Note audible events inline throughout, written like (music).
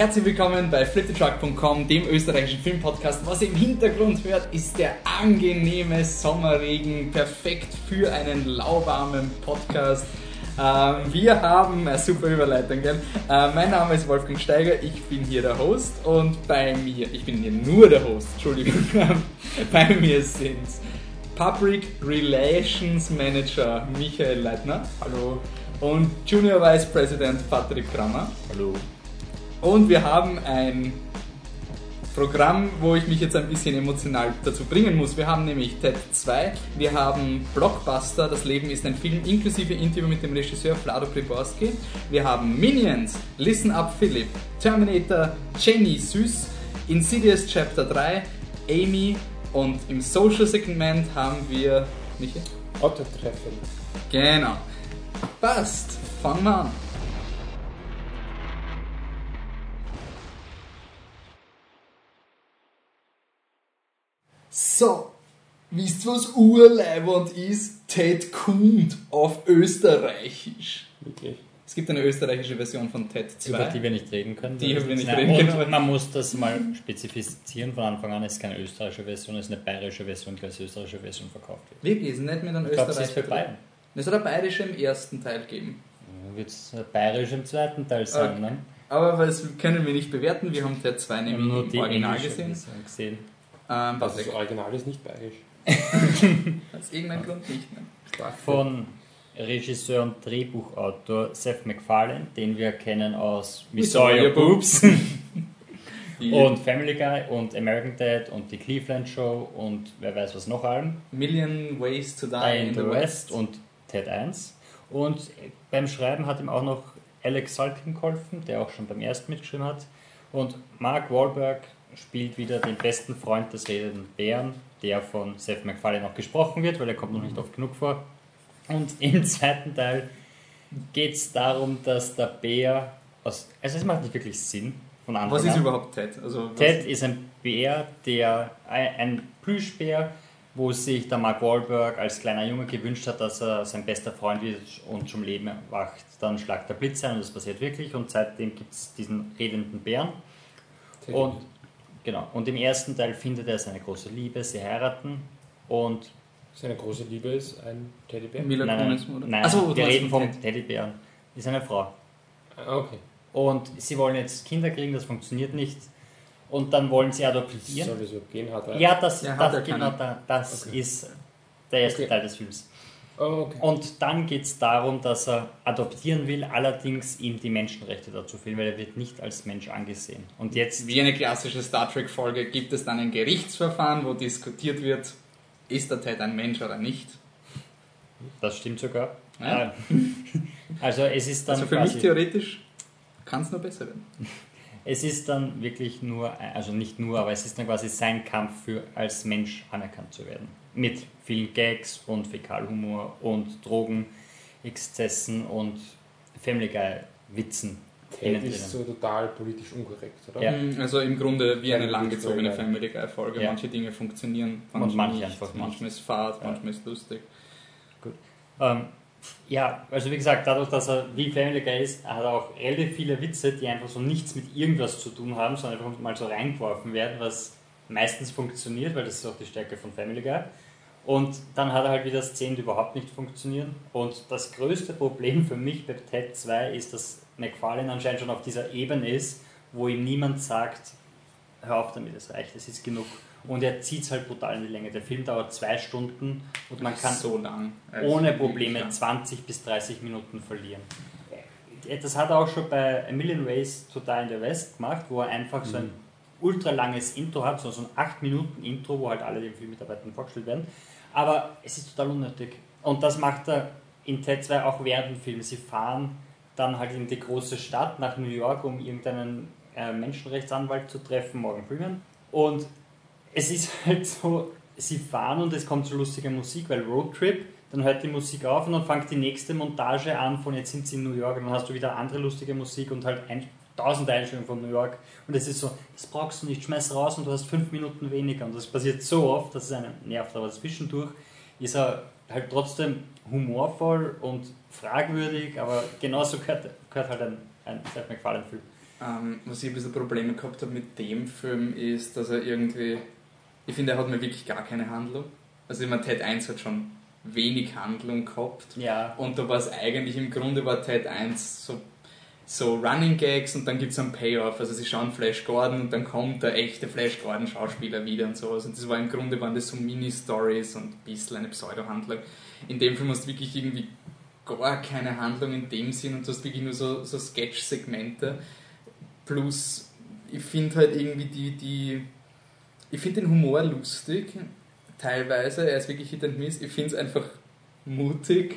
Herzlich willkommen bei fliptetruck.com, dem österreichischen Filmpodcast. Was ihr im Hintergrund hört, ist der angenehme Sommerregen, perfekt für einen lauwarmen Podcast. Ähm, wir haben eine super Überleitung, gell? Äh, mein Name ist Wolfgang Steiger, ich bin hier der Host und bei mir, ich bin hier nur der Host, Entschuldigung, (laughs) bei mir sind Public Relations Manager Michael Leitner. Hallo. Und Junior Vice President Patrick Krammer. Hallo. Und wir haben ein Programm, wo ich mich jetzt ein bisschen emotional dazu bringen muss. Wir haben nämlich TED 2, wir haben Blockbuster, das Leben ist ein Film, inklusive Interview mit dem Regisseur Vlado Priborski. Wir haben Minions, Listen Up Philip, Terminator, Jenny Süß, Insidious Chapter 3, Amy und im Social Segment haben wir... Michael? Otto-Treffen. Genau. Passt. Fangen wir an. So, wisst ihr, was urleibend ist? Ted kommt auf Österreichisch. Wirklich. Es gibt eine österreichische Version von TED 2. Über die wir nicht reden können. Die wir nicht reden und können. Man muss das mal spezifizieren von Anfang an. Es ist keine österreichische Version, es ist eine bayerische Version, die als österreichische Version verkauft wird. Wirklich, ist nicht mit einem sie Österreicher ist für beiden. Es hat eine bayerische im ersten Teil geben. Wird es bayerisch im zweiten Teil sein, Okay. ne? Aber das können wir nicht bewerten. Wir haben TED 2 Wir haben nämlich im Original gesehen. Gesehen. Ähm, Das Patrick, Original ist nicht bayerisch. (laughs) aus irgendeinem Grund nicht. Ne? Von Regisseur und Drehbuchautor Seth MacFarlane, den wir kennen aus We Saw Your Boobs (laughs) und Family Guy und American Dad und die Cleveland Show und wer weiß was noch allem. Million Ways to Die Die in the West und Ted 1. Und beim Schreiben hat ihm auch noch Alex Salkin geholfen, der auch schon beim ersten mitgeschrieben hat. Und Mark Wahlberg spielt wieder den besten Freund des redenden Bären, der von Seth MacFarlane auch gesprochen wird, weil er kommt noch nicht oft genug vor. Und im (laughs) zweiten Teil geht es darum, dass der Bär aus. Also es macht nicht wirklich Sinn von Anfang Was ist überhaupt TED? Also, Ted ist ein Bär, der ein Plüschbär, wo sich der Mark Wahlberg als kleiner Junge gewünscht hat, dass er sein bester Freund wird und zum Leben erwacht. Dann schlagt der Blitz ein und das passiert wirklich und seitdem gibt es diesen redenden Bären. Und, genau, und im ersten Teil findet er seine große Liebe, sie heiraten und Seine große Liebe ist ein Teddybär. Mila nein, Kunis, nein, oder? nein, Ach so, wir reden von vom Ted. Teddybären. Ist eine Frau. Ah, okay. Und sie wollen jetzt Kinder kriegen, das funktioniert nicht. Und dann wollen sie adoptieren. Soll das überhaupt gehen? Hat er? Ja, das, Ja, hat er das, genau, das Okay. ist der erste Okay. Teil des Films. Oh, okay. Und dann geht es darum, dass er adoptieren will, allerdings ihm die Menschenrechte dazu fehlen, weil er wird nicht als Mensch angesehen. Und jetzt, Wie eine klassische Star Trek-Folge gibt es dann ein Gerichtsverfahren, wo diskutiert wird, ist der Ted ein Mensch oder nicht. das stimmt sogar. Ja. Äh, (laughs) Also es ist dann Also für mich theoretisch kann es nur besser werden. (laughs) es ist dann wirklich nur, also nicht nur, aber es ist dann quasi sein Kampf für als Mensch anerkannt zu werden. Mit vielen Gags und Fäkalhumor und Drogenexzessen und Family Guy Witzen. Ted ist so total politisch unkorrekt, oder? Ja. Mhm, Also im Grunde wie eine langgezogene. Family Guy-Folge. Ja. Manche Dinge funktionieren, Und manche nicht. einfach nicht. Manchmal ist Fahrt, Ja. manchmal ist lustig. Ähm, ja, also wie gesagt, dadurch, dass er wie Family Guy ist, hat er auch relativ viele Witze, die einfach so nichts mit irgendwas zu tun haben, sondern einfach mal so reingeworfen werden, was meistens funktioniert, weil das ist auch die Stärke von Family Guy. Und dann hat er halt wieder Szenen, die überhaupt nicht funktionieren. Und das größte Problem für mich bei Ted 2 ist, dass McFarlane anscheinend schon auf dieser Ebene ist, wo ihm niemand sagt, hör auf damit, es reicht, es ist genug. Und er zieht es halt brutal in die Länge. Der Film dauert zwei Stunden und man kann so. Also ohne Probleme lang. 20 bis 30 Minuten verlieren. Das hat er auch schon bei A Million Ways to Die in the West gemacht, wo er einfach so ein ultra langes Intro hat, so ein 8 Minuten Intro, wo halt alle den Filmmitarbeitern vorgestellt werden. Aber es ist total unnötig. Und das macht er in Ted 2 auch während dem Film. Sie fahren dann halt in die große Stadt nach New York, um irgendeinen äh, Menschenrechtsanwalt zu treffen, Morgan Freeman. Und es ist (laughs) halt so, sie fahren und es kommt so lustige Musik, weil Roadtrip, dann hört die Musik auf und dann fängt die nächste Montage an von jetzt sind sie in New York und dann hast du wieder andere lustige Musik und halt ein, tausend Einstellungen von New York und es ist so, das brauchst du nicht, schmeiß raus und du hast fünf Minuten weniger und das passiert so oft, dass es einen nervt, aber zwischendurch ist er halt trotzdem humorvoll und fragwürdig, aber genauso gehört, gehört halt ein, ein Seth MacFarlane-Film. Ähm, was ich ein bisschen Probleme gehabt habe mit dem Film ist, dass er irgendwie, ich finde, er hat mir wirklich gar keine Handlung. Also ich meine, Ted 1 hat schon wenig Handlung gehabt. Ja. Und da war es eigentlich, im Grunde war Ted 1 so, so Running Gags und dann gibt es einen Payoff. Also sie schauen Flash Gordon und dann kommt der echte Flash Gordon Schauspieler wieder und sowas. Und das war im Grunde waren das so Mini-Stories und ein bisschen eine Pseudo-Handlung. In dem Film hast du wirklich irgendwie gar keine Handlung in dem Sinn und du hast wirklich nur so, so Sketch-Segmente. Plus, ich finde halt irgendwie die, die ich finde den Humor lustig, teilweise, er ist wirklich Hit and Miss. Ich finde es einfach mutig,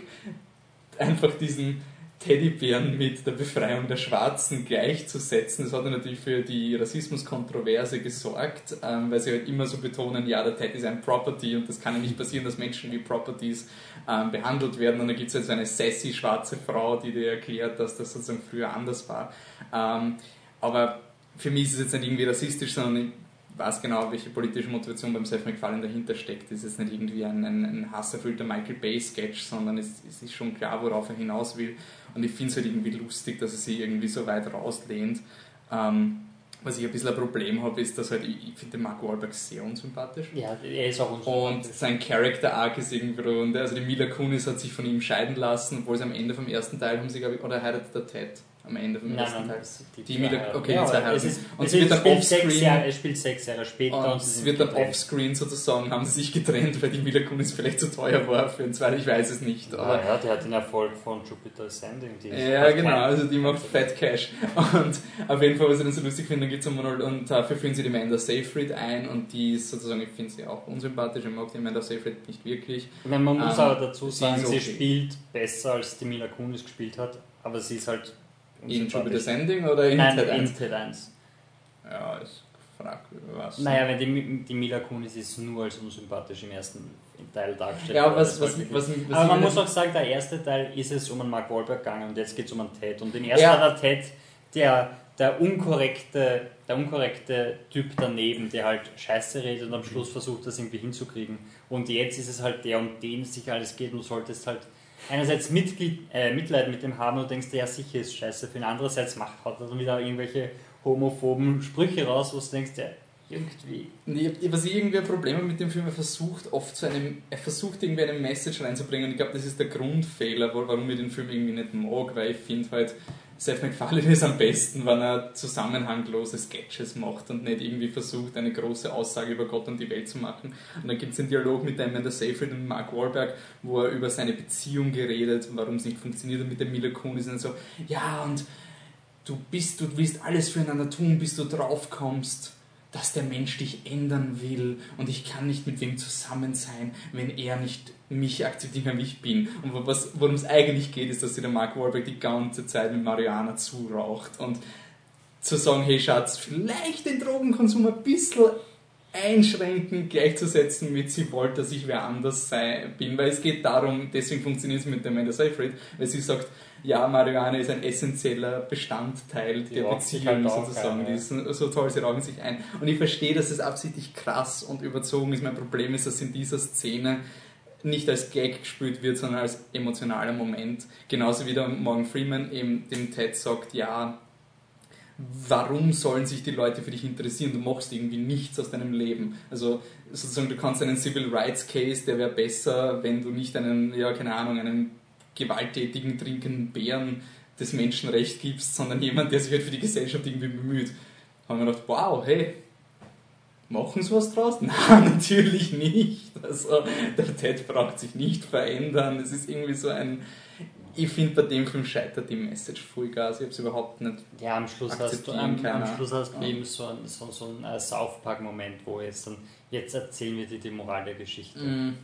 einfach diesen Teddybären mit der Befreiung der Schwarzen gleichzusetzen. Das hat natürlich für die Rassismuskontroverse gesorgt, ähm, weil sie halt immer so betonen, ja, der Ted ist ein Property und das kann ja nicht passieren, dass Menschen wie Properties ähm, behandelt werden. Und dann gibt es halt so eine sassy schwarze Frau, die dir erklärt, dass das sozusagen früher anders war. Ähm, aber für mich ist es jetzt nicht irgendwie rassistisch, sondern ich weiß genau, welche politische Motivation beim Seth MacFarlane dahinter steckt. Es ist nicht irgendwie ein, ein, ein hasserfüllter Michael Bay-Sketch, sondern es, es, ist schon klar, worauf er hinaus will. Und ich finde es halt irgendwie lustig, dass er sich irgendwie so weit rauslehnt. Ähm, was ich ein bisschen ein Problem habe, ist, dass halt, ich, ich finde Mark Wahlberg sehr unsympathisch. Ja, er ist auch unsympathisch. Und sein Character Arc ist irgendwie, also die Mila Kunis hat sich von ihm scheiden lassen, obwohl sie am Ende vom ersten Teil haben sie, glaube ich, oder heiratet der Ted am Ende vom Nein, ersten nein, Teil. Die, die zwei- okay, ja, die zwei heiraten. es ist- und es sie wird dann offscreen Jahre, es spielt sechs Jahre später und es wird dann offscreen sozusagen, haben sie sich getrennt, weil die Mila Kunis vielleicht zu teuer war für einen zweiten, ich weiß es nicht. Aber Ah, ja, der hat den Erfolg von Jupiter Ascending. Die Ja, genau, kein- also die macht Fat Cash. Und auf jeden Fall, was ich dann so lustig finde, dann geht es um Ronald und dafür führen sie die Amanda Seyfried ein und die ist sozusagen, ich finde sie auch unsympathisch, ich mag die Amanda Seyfried nicht wirklich. Ich meine, man muss Ähm, aber dazu sagen, sie okay. spielt besser als die Mila Kunis gespielt hat, aber sie ist halt In unsympathisch. Jupiter's Ending oder in Nein, Ted in 1? Ted 1. Ja, ist fragwürdig. Was. Naja, wenn die, die Mila Kunis ist nur als unsympathisch im ersten Teil dargestellt. Ja, worden, was, was, was, aber man muss auch sagen, der erste Teil ist es um einen Mark Wahlberg gegangen und jetzt geht es um einen Ted. Und den ersten Ja. war der Ted, der, der, unkorrekte, der unkorrekte Typ daneben, der halt Scheiße redet und am Schluss versucht, das irgendwie hinzukriegen. Und jetzt ist es halt der, um den es sich alles geht und du solltest halt einerseits Mitglied, äh, Mitleid mit dem haben und denkst, ja sicher ist Scheiße für ihn, andererseits macht hat er dann wieder irgendwelche homophoben Sprüche raus, wo du denkst, ja, irgendwie. Nee, was ich irgendwie Problem mit dem Film, er versucht oft zu einem, er versucht irgendwie eine Message reinzubringen und ich glaube, das ist der Grundfehler, warum ich den Film irgendwie nicht mag, weil ich finde halt, Seth MacFarlane ist am besten, wenn er zusammenhanglose Sketches macht und nicht irgendwie versucht, eine große Aussage über Gott und die Welt zu machen. Und dann gibt es den Dialog mit Amanda Seyfried und Mark Wahlberg, wo er über seine Beziehung geredet, warum es nicht funktioniert und mit der Mila Kunis und so, ja und du bist, du willst alles füreinander tun, bis du drauf kommst, dass der Mensch dich ändern will und ich kann nicht mit wem zusammen sein, wenn er nicht mich akzeptiert, wie ich bin. Und was, worum es eigentlich geht, ist, dass sich der Mark Wahlberg die ganze Zeit mit Marihuana zuraucht und zu sagen, hey Schatz, vielleicht den Drogenkonsum ein bisschen einschränken, gleichzusetzen mit sie wollte, dass ich wer anders sei, bin, weil es geht darum, deswegen funktioniert es mit der Amanda Seyfried, weil sie sagt, ja, Marihuana ist ein essentieller Bestandteil Die der Beziehung halt sozusagen. ein, Die ja. ist so toll, sie rauchen sich ein. Und ich verstehe, dass es absichtlich krass und überzogen ist. Mein Problem ist, dass in dieser Szene nicht als Gag gespielt wird, sondern als emotionaler Moment. Genauso wie der Morgan Freeman eben dem Ted sagt, ja, warum sollen sich die Leute für dich interessieren? Du machst irgendwie nichts aus deinem Leben. Also sozusagen, du kannst einen Civil Rights Case, der wäre besser, wenn du nicht einen, ja, keine Ahnung, einen gewalttätigen, trinkenden Bären das Menschenrecht gibst, sondern jemand, der sich halt für die Gesellschaft irgendwie bemüht. Haben wir gedacht, wow, hey, machen sie was draus? (laughs) Nein, natürlich nicht. Also, der Ted braucht sich nicht verändern. Es ist irgendwie so ein. Ich finde, bei dem Film scheitert die Message Vollgas. Ich habe es überhaupt nicht. Ja, am Schluss hast du, am, am. Schluss hast du eben so einen so, so ein, äh, South Park-Moment, wo jetzt dann, jetzt erzählen wir dir die Moral der Geschichte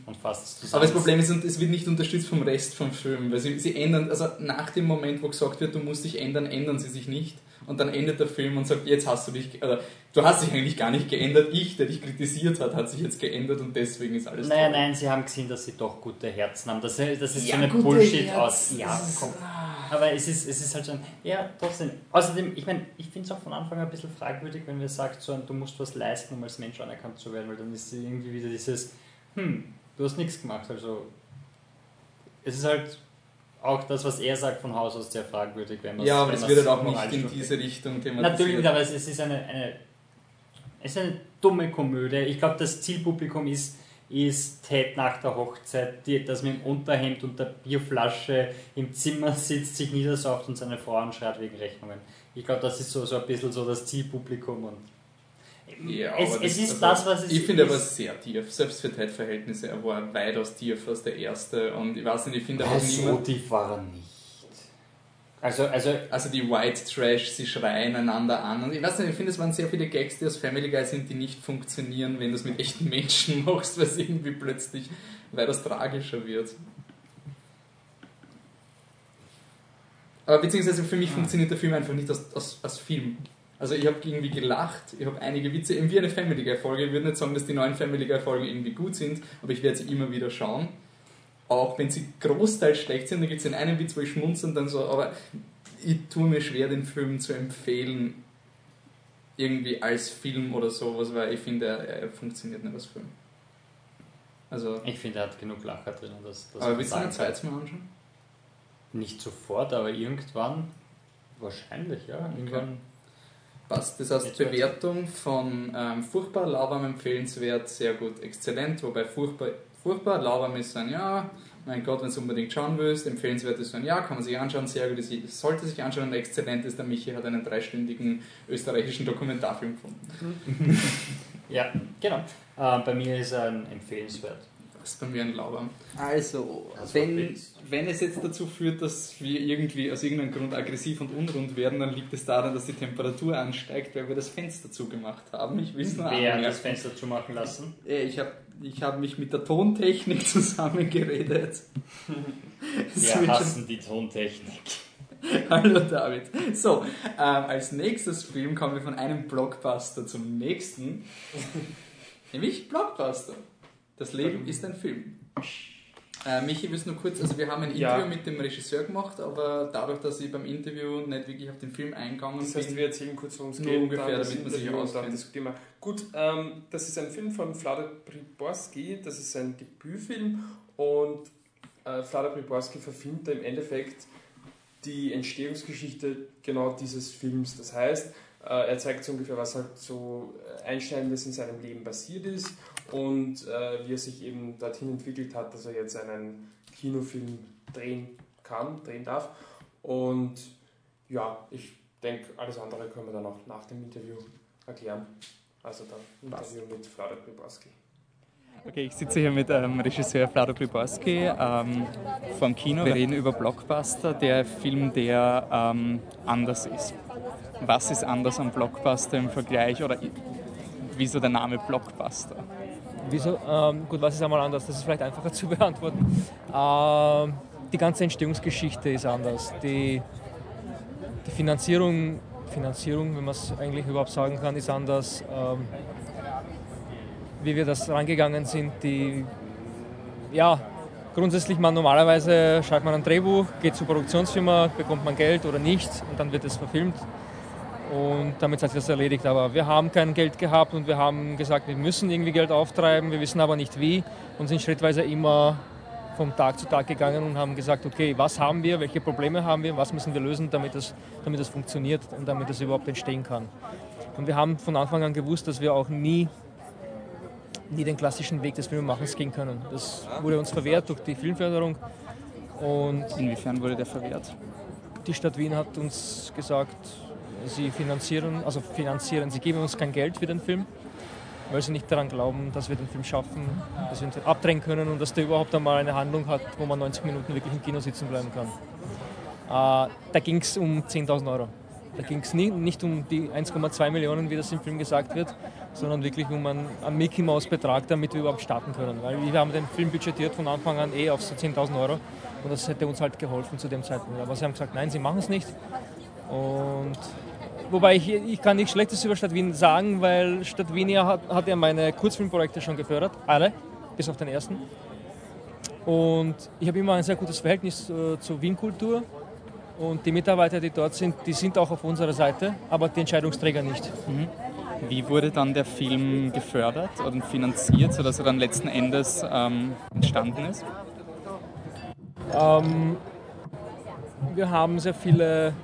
und fasst es zusammen. Aber das Problem ist, und es wird nicht unterstützt vom Rest vom Film, weil sie, sie ändern, also nach dem Moment, wo gesagt wird, du musst dich ändern, ändern sie sich nicht. Und dann endet der Film und sagt, jetzt hast du dich, oder du hast dich eigentlich gar nicht geändert. Ich, der dich kritisiert hat, hat sich jetzt geändert und deswegen ist alles Naja, toll. nein, sie haben gesehen, dass sie doch gute Herzen haben. Das, das ist Ja, so eine Bullshit Herz, aus. Ja, komm. Aber es ist, es ist halt schon, ja, trotzdem. Außerdem, ich meine, ich finde es auch von Anfang an ein bisschen fragwürdig, wenn wir sagt, so, du musst was leisten, um als Mensch anerkannt zu werden, weil dann ist irgendwie wieder dieses, hm, du hast nichts gemacht. Also, es ist halt, auch das, was er sagt, von Haus aus sehr fragwürdig, wenn man Ja, aber es wird halt auch nicht in diese Richtung thematisiert. Natürlich, aber es ist eine, eine, es ist eine dumme Komödie. Ich glaube, das Zielpublikum ist, ist Ted nach der Hochzeit, die, das mit dem Unterhemd und der Bierflasche im Zimmer sitzt, sich niedersauft und seine Frau anschreit wegen Rechnungen. Ich glaube, das ist so, so ein bisschen so das Zielpublikum. Und Ja, es, aber es ist also, das, was es Ich finde ist. aber sehr tief, selbst für Ted-Verhältnisse. Er war weitaus tiefer als der erste und ich weiß nicht, ich finde auch niemand. tief war er nicht. Also, also Also die White Trash, sie schreien einander an. Und ich weiß nicht, ich finde, es waren sehr viele Gags, die aus Family Guy sind, die nicht funktionieren, wenn du es mit echten Menschen (laughs) machst, weil es irgendwie plötzlich weitaus tragischer wird. Aber beziehungsweise für mich funktioniert der Film einfach nicht als, als, als Film. Also ich habe irgendwie gelacht, ich habe einige Witze, eben wie eine Family Guy Folge. Ich würde nicht sagen, dass die neuen Family Guy Folgen irgendwie gut sind, aber ich werde sie immer wieder schauen. Auch wenn sie großteils schlecht sind, da gibt es den einen Witz, wo ich schmunze und dann so, aber ich tue mir schwer, den Film zu empfehlen, irgendwie als Film oder sowas, weil ich finde, er, er funktioniert nicht als Film. Also, ich finde, er hat genug Lacher drin. Das, das aber willst du ihn sagen ein zweites Mal anschauen? Nicht sofort, aber irgendwann. Wahrscheinlich, ja. Irgendwann. Passt. Das heißt. Bewertung von ähm, furchtbar, lauwarm, empfehlenswert, sehr gut, exzellent, wobei furchtbar, furchtbar lauwarm ist ein Ja, mein Gott, wenn du unbedingt schauen willst, empfehlenswert ist so ein Ja, kann man sich anschauen, sehr gut, es sollte sich anschauen und exzellent ist, der Michi hat einen dreistündigen österreichischen Dokumentarfilm gefunden. (laughs) Ja, genau. Äh, bei mir ist er ein empfehlenswert. Das ist bei mir ein lauwarm. Also, Das wenn, wenn es jetzt dazu führt, dass wir irgendwie aus irgendeinem Grund aggressiv und unrund werden, dann liegt es daran, dass die Temperatur ansteigt, weil wir das Fenster zugemacht haben. Ich will es nur Wer hat das Fenster zumachen lassen? Äh, Ich habe ich hab mich mit der Tontechnik (laughs) zusammengeredet. (laughs) Wir hassen die Tontechnik. (laughs) Hallo David. So, ähm, als nächstes Film kommen wir von einem Blockbuster zum nächsten. Nämlich Blockbuster. Das Leben ist ein Film. Äh, Michi, willst du nur kurz, also wir haben ein Ja. Interview mit dem Regisseur gemacht, aber dadurch, dass ich beim Interview nicht wirklich auf den Film eingegangen Das heißt, bin, wir erzählen kurz, worum es geht. ungefähr, dann damit man sich auskennt. Gut, ähm, das ist ein Film von Vlada Priborski. Das ist sein Debütfilm. Und äh, Vlada Priborski verfilmt im Endeffekt die Entstehungsgeschichte genau dieses Films. Das heißt, äh, er zeigt so ungefähr, was halt so äh, Einschneidendes in seinem Leben passiert ist und äh, wie er sich eben dorthin entwickelt hat, dass er jetzt einen Kinofilm drehen kann, drehen darf. Und ja, ich denke, alles andere können wir dann auch nach dem Interview erklären. Also dann Interview mit Vlada Priborski. Okay, ich sitze hier mit ähm, Regisseur Vlado Priborski ähm, vom Kino. Wir reden über Blockbuster, der Film, der ähm, anders ist. Was ist anders am Blockbuster im Vergleich oder wieso der Name Blockbuster? Wieso? Ähm, gut, was ist einmal anders? Das ist vielleicht einfacher (laughs) zu beantworten. Ähm, die ganze Entstehungsgeschichte ist anders. Die, die Finanzierung, Finanzierung, wenn man es eigentlich überhaupt sagen kann, ist anders. Ähm, wie wir das rangegangen sind, die, ja, grundsätzlich man normalerweise schreibt man ein Drehbuch, geht zur Produktionsfirma, bekommt man Geld oder nichts und dann wird es verfilmt. Und damit hat sich das erledigt. Aber wir haben kein Geld gehabt und wir haben gesagt, wir müssen irgendwie Geld auftreiben, wir wissen aber nicht wie und sind schrittweise immer vom Tag zu Tag gegangen und haben gesagt, okay, was haben wir, welche Probleme haben wir, was müssen wir lösen, damit das, damit das funktioniert und damit das überhaupt entstehen kann. Und wir haben von Anfang an gewusst, dass wir auch nie, nie den klassischen Weg des Filmemachens gehen können. Das wurde uns verwehrt durch die Filmförderung und Inwiefern wurde der verwehrt? die Stadt Wien hat uns gesagt, sie finanzieren, also finanzieren, sie geben uns kein Geld für den Film, weil sie nicht daran glauben, dass wir den Film schaffen, dass wir ihn abdrehen können und dass der überhaupt einmal eine Handlung hat, wo man 90 Minuten wirklich im Kino sitzen bleiben kann. Äh, da ging es um 10.000 Euro. Da ging es nie, nicht um die 1,2 Millionen, wie das im Film gesagt wird, sondern wirklich um einen, einen Mickey Mouse Betrag, damit wir überhaupt starten können. Weil wir haben den Film budgetiert von Anfang an eh auf so 10.000 Euro und das hätte uns halt geholfen zu dem Zeitpunkt. Aber sie haben gesagt, nein, sie machen es nicht. Und wobei ich, ich kann nichts Schlechtes über Stadt Wien sagen, weil Stadt Wien ja hat, hat ja meine Kurzfilmprojekte schon gefördert, alle, bis auf den ersten. Und ich habe immer ein sehr gutes Verhältnis äh, zur Wien-Kultur. Und die Mitarbeiter, die dort sind, die sind auch auf unserer Seite, aber die Entscheidungsträger nicht. Wie wurde dann der Film gefördert oder finanziert, sodass er dann letzten Endes ähm, entstanden ist? Ähm, wir haben sehr viele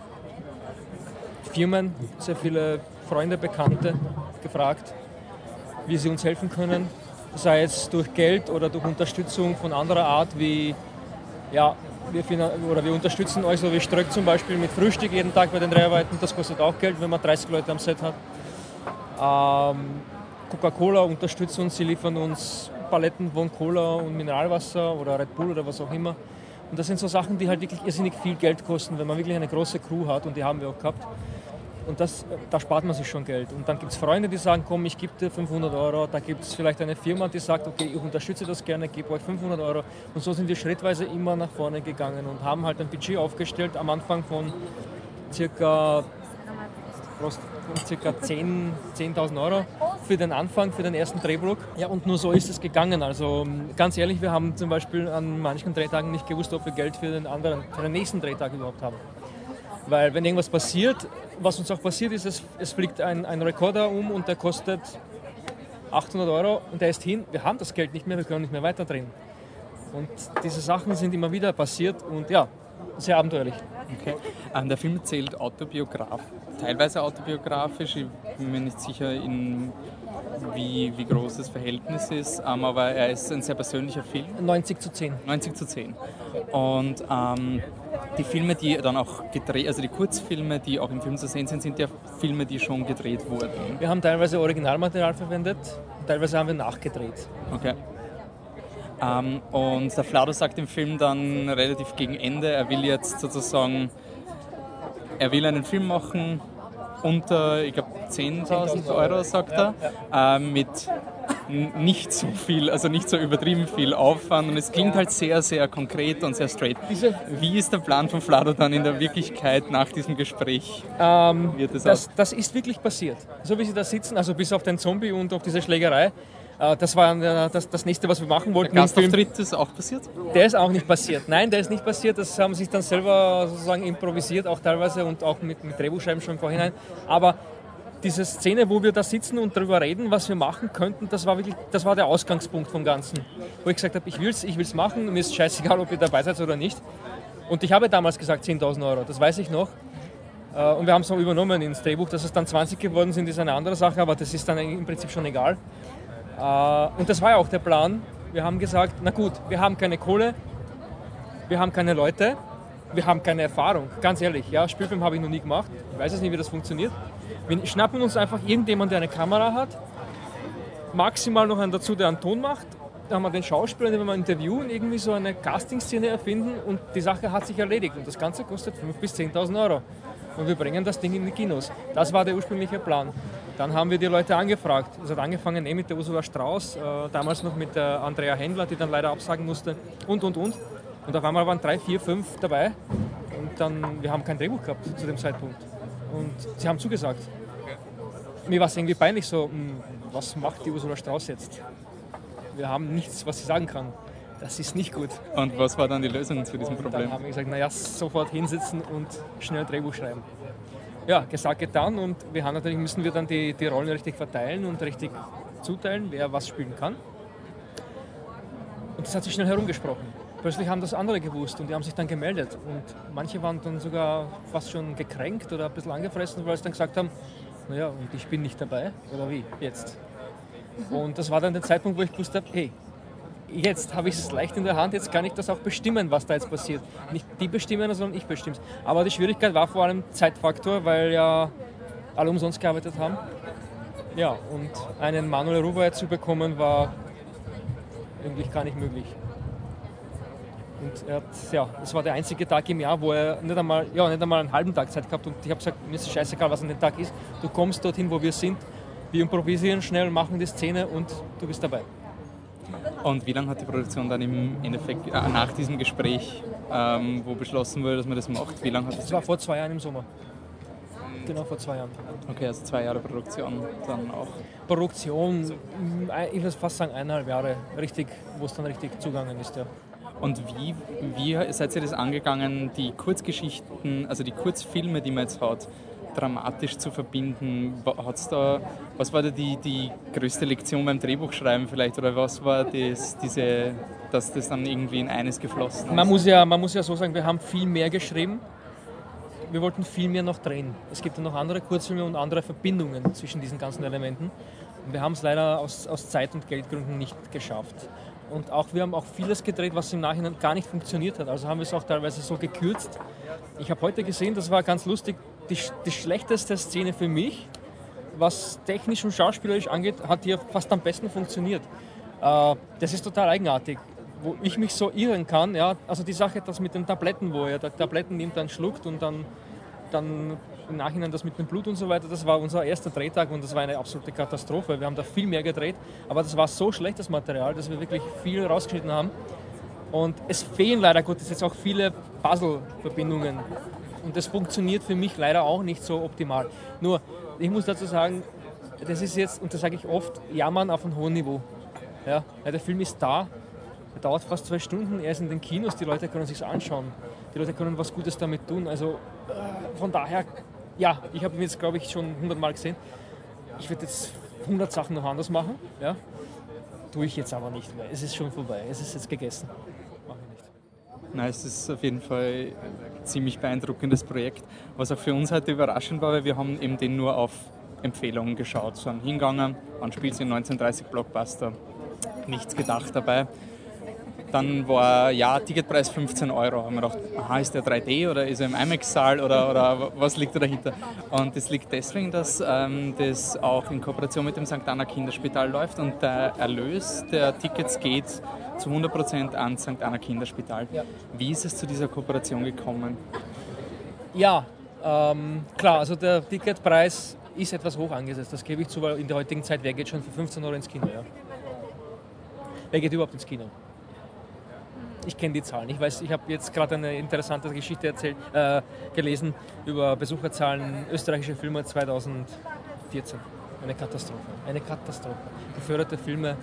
Firmen, sehr viele Freunde, Bekannte gefragt, wie sie uns helfen können, sei es durch Geld oder durch Unterstützung von anderer Art, wie ja, wir, oder wir unterstützen euch so wie Ströck zum Beispiel mit Frühstück jeden Tag bei den Dreharbeiten. Das kostet auch Geld, wenn man 30 Leute am Set hat. Ähm, Coca-Cola unterstützt uns, sie liefern uns Paletten von Cola und Mineralwasser oder Red Bull oder was auch immer. Und das sind so Sachen, die halt wirklich irrsinnig viel Geld kosten, wenn man wirklich eine große Crew hat und die haben wir auch gehabt. Und das, da spart man sich schon Geld. Und dann gibt es Freunde, die sagen, komm, ich gebe dir 500 Euro. Da gibt es vielleicht eine Firma, die sagt, okay, ich unterstütze das gerne, gebe euch 500 Euro. Und so sind wir schrittweise immer nach vorne gegangen und haben halt ein Budget aufgestellt am Anfang von circa, circa 10.000 10 Euro für den Anfang, für den ersten Drehblock. Ja, und nur so ist es gegangen. Also ganz ehrlich, wir haben zum Beispiel an manchen Drehtagen nicht gewusst, ob wir Geld für den anderen, für den nächsten Drehtag überhaupt haben. Weil wenn irgendwas passiert, was uns auch passiert ist, es, es fliegt ein, ein Rekorder um und der kostet 800 Euro und der ist hin, wir haben das Geld nicht mehr, wir können nicht mehr weiterdrehen. Und diese Sachen sind immer wieder passiert und ja, sehr abenteuerlich. Okay. Ähm, der Film erzählt autobiograf, teilweise autobiografisch, ich bin mir nicht sicher, in wie, wie groß das Verhältnis ist, ähm, aber er ist ein sehr persönlicher Film. 90 zu 10. 90 zu 10. Und ähm, die Filme, die dann auch gedreht, also die Kurzfilme, die auch im Film zu sehen sind, sind ja Filme, die schon gedreht wurden. Wir haben teilweise Originalmaterial verwendet, teilweise haben wir nachgedreht. Okay. Ähm, und der Flado sagt im Film dann relativ gegen Ende, er will jetzt sozusagen, er will einen Film machen, unter, ich glaube, 10.000 Euro, sagt er, äh, mit nicht so viel, also nicht so übertrieben viel Aufwand und es klingt halt sehr, sehr konkret und sehr straight. Wie ist der Plan von Flado dann in der Wirklichkeit nach diesem Gespräch? Ähm, das, das, das, ist wirklich passiert. So wie sie da sitzen, also bis auf den Zombie und auf diese Schlägerei, das war das, das nächste, was wir machen wollten. Der Gastauftritt ist auch passiert? Der ist auch nicht passiert. Nein, der ist nicht passiert. Das haben sich dann selber sozusagen improvisiert, auch teilweise und auch mit, mit Drehbuchschreiben schon im Vorhinein. Aber diese Szene, wo wir da sitzen und darüber reden, was wir machen könnten, das war wirklich, das war der Ausgangspunkt vom Ganzen. Wo ich gesagt habe, ich will es ich will's machen, mir ist scheißegal, ob ihr dabei seid oder nicht. Und ich habe damals gesagt 10.000 Euro, das weiß ich noch. Äh, und wir haben es auch übernommen ins Drehbuch, dass es dann 20 geworden sind, ist eine andere Sache, aber das ist dann im Prinzip schon egal. Äh, und das war ja auch der Plan. Wir haben gesagt, na gut, wir haben keine Kohle, wir haben keine Leute, wir haben keine Erfahrung. Ganz ehrlich, ja, Spielfilm habe ich noch nie gemacht. Ich weiß jetzt nicht, wie das funktioniert. Wir schnappen uns einfach irgendjemanden, der eine Kamera hat, maximal noch einen dazu, der einen Ton macht. Da haben wir den Schauspieler, den wir mal interviewen, irgendwie so eine Casting-Szene erfinden und die Sache hat sich erledigt. Und das Ganze kostet 5.000 bis 10.000 Euro. Und wir bringen das Ding in die Kinos. Das war der ursprüngliche Plan. Dann haben wir die Leute angefragt. Es hat angefangen eh mit der Ursula Strauß, äh, damals noch mit der Andrea Händler, die dann leider absagen musste und, und, und. Und auf einmal waren drei, vier, fünf dabei. Und dann, wir haben kein Drehbuch gehabt zu dem Zeitpunkt. Und sie haben zugesagt. Mir war es irgendwie peinlich so, hm, was macht die Ursula Strauß jetzt? Wir haben nichts, was sie sagen kann. Das ist nicht gut. Und was war dann die Lösung zu diesem und Problem? Dann haben wir gesagt, naja, sofort hinsitzen und schnell Drehbuch schreiben ja, gesagt, getan und wir haben natürlich müssen wir dann die, die Rollen richtig verteilen und richtig zuteilen, wer was spielen kann. Und das hat sich schnell herumgesprochen. Plötzlich haben das andere gewusst und die haben sich dann gemeldet. Und manche waren dann sogar fast schon gekränkt oder ein bisschen angefressen, weil sie dann gesagt haben, naja, und ich bin nicht dabei, oder wie, jetzt. Und das war dann der Zeitpunkt, wo ich gewusst habe, hey, jetzt habe ich es leicht in der Hand, jetzt kann ich das auch bestimmen, was da jetzt passiert. Nicht die bestimmen, sondern ich bestimme es. Aber die Schwierigkeit war vor allem Zeitfaktor, weil ja alle umsonst gearbeitet haben. Ja, und einen Manuel Ruber zu bekommen, war eigentlich gar nicht möglich. Und er hat, ja, das war der einzige Tag im Jahr, wo er nicht einmal, ja, nicht einmal einen halben Tag Zeit gehabt und ich habe gesagt, mir ist scheißegal, was an dem Tag ist. Du kommst dorthin, wo wir sind, wir improvisieren schnell, machen die Szene und du bist dabei. Und wie lange hat die Produktion dann im Endeffekt äh, nach diesem Gespräch, ähm, wo beschlossen wurde, dass man das macht, wie lange hat das? Das war vor zwei Jahren im Sommer. Genau, vor zwei Jahren. Okay, also zwei Jahre Produktion dann auch. Produktion, ich würde fast sagen eineinhalb Jahre, richtig, wo es dann richtig zugangen ist, ja. Und wie, wie seid ihr das angegangen, die Kurzgeschichten, also die Kurzfilme, die man jetzt hat, dramatisch zu verbinden. Hat's da, was war da die, die größte Lektion beim Drehbuchschreiben vielleicht oder was war das, diese, dass das dann irgendwie in eines geflossen ist? Man muss, ja, man muss ja so sagen, wir haben viel mehr geschrieben. Wir wollten viel mehr noch drehen. Es gibt ja noch andere Kurzfilme und andere Verbindungen zwischen diesen ganzen Elementen. Und wir haben es leider aus, aus Zeit- und Geldgründen nicht geschafft. Und auch, wir haben auch vieles gedreht, was im Nachhinein gar nicht funktioniert hat. Also haben wir es auch teilweise so gekürzt. Ich habe heute gesehen, das war ganz lustig, die, die schlechteste Szene für mich, was technisch und schauspielerisch angeht, hat hier fast am besten funktioniert. Äh, das ist total eigenartig, wo ich mich so irren kann. Ja, also die Sache, das mit den Tabletten, wo er die Tabletten nimmt, dann schluckt und dann, dann im Nachhinein das mit dem Blut und so weiter, das war unser erster Drehtag und das war eine absolute Katastrophe. Wir haben da viel mehr gedreht, aber das war so schlecht, das Material, dass wir wirklich viel rausgeschnitten haben. Und es fehlen leider Gottes jetzt auch viele Puzzle-Verbindungen. Und das funktioniert für mich leider auch nicht so optimal. Nur, ich muss dazu sagen, das ist jetzt, und das sage ich oft, Jammern auf einem hohen Niveau. Ja, der Film ist da, er dauert fast zwei Stunden, er ist in den Kinos, die Leute können sich anschauen. Die Leute können was Gutes damit tun. Also äh, von daher ja, ich habe ihn jetzt, glaube ich, schon 100 Mal gesehen. Ich werde jetzt 100 Sachen noch anders machen. Ja? Tue ich jetzt aber nicht mehr. Es ist schon vorbei. Es ist jetzt gegessen. Mache ich nicht. Nein, es ist auf jeden Fall ziemlich beeindruckendes Projekt. Was auch für uns heute überraschend war, weil wir haben eben den nur auf Empfehlungen geschaut. So hingegangen, wann spielt sie 1930 Blockbuster? Nichts gedacht dabei. Dann war, ja, Ticketpreis 15 Euro. Haben wir gedacht, aha, ist der 3D oder ist er im IMAX-Saal oder, oder was liegt da dahinter? Und das liegt deswegen, dass ähm, das auch in Kooperation mit dem St. Anna Kinderspital läuft und der Erlös der Tickets geht zu 100% an St. Anna Kinderspital. Ja. Wie ist es zu dieser Kooperation gekommen? Ja, ähm, klar, also der Ticketpreis ist etwas hoch angesetzt, das gebe ich zu, weil in der heutigen Zeit, wer geht schon für 15 Euro ins Kino? Ja? Wer geht überhaupt ins Kino? Ich kenne die Zahlen. Ich weiß, ich habe jetzt gerade eine interessante Geschichte erzählt, äh, gelesen über Besucherzahlen österreichischer Filme 2014. Eine Katastrophe. Eine Katastrophe. Geförderte Filme,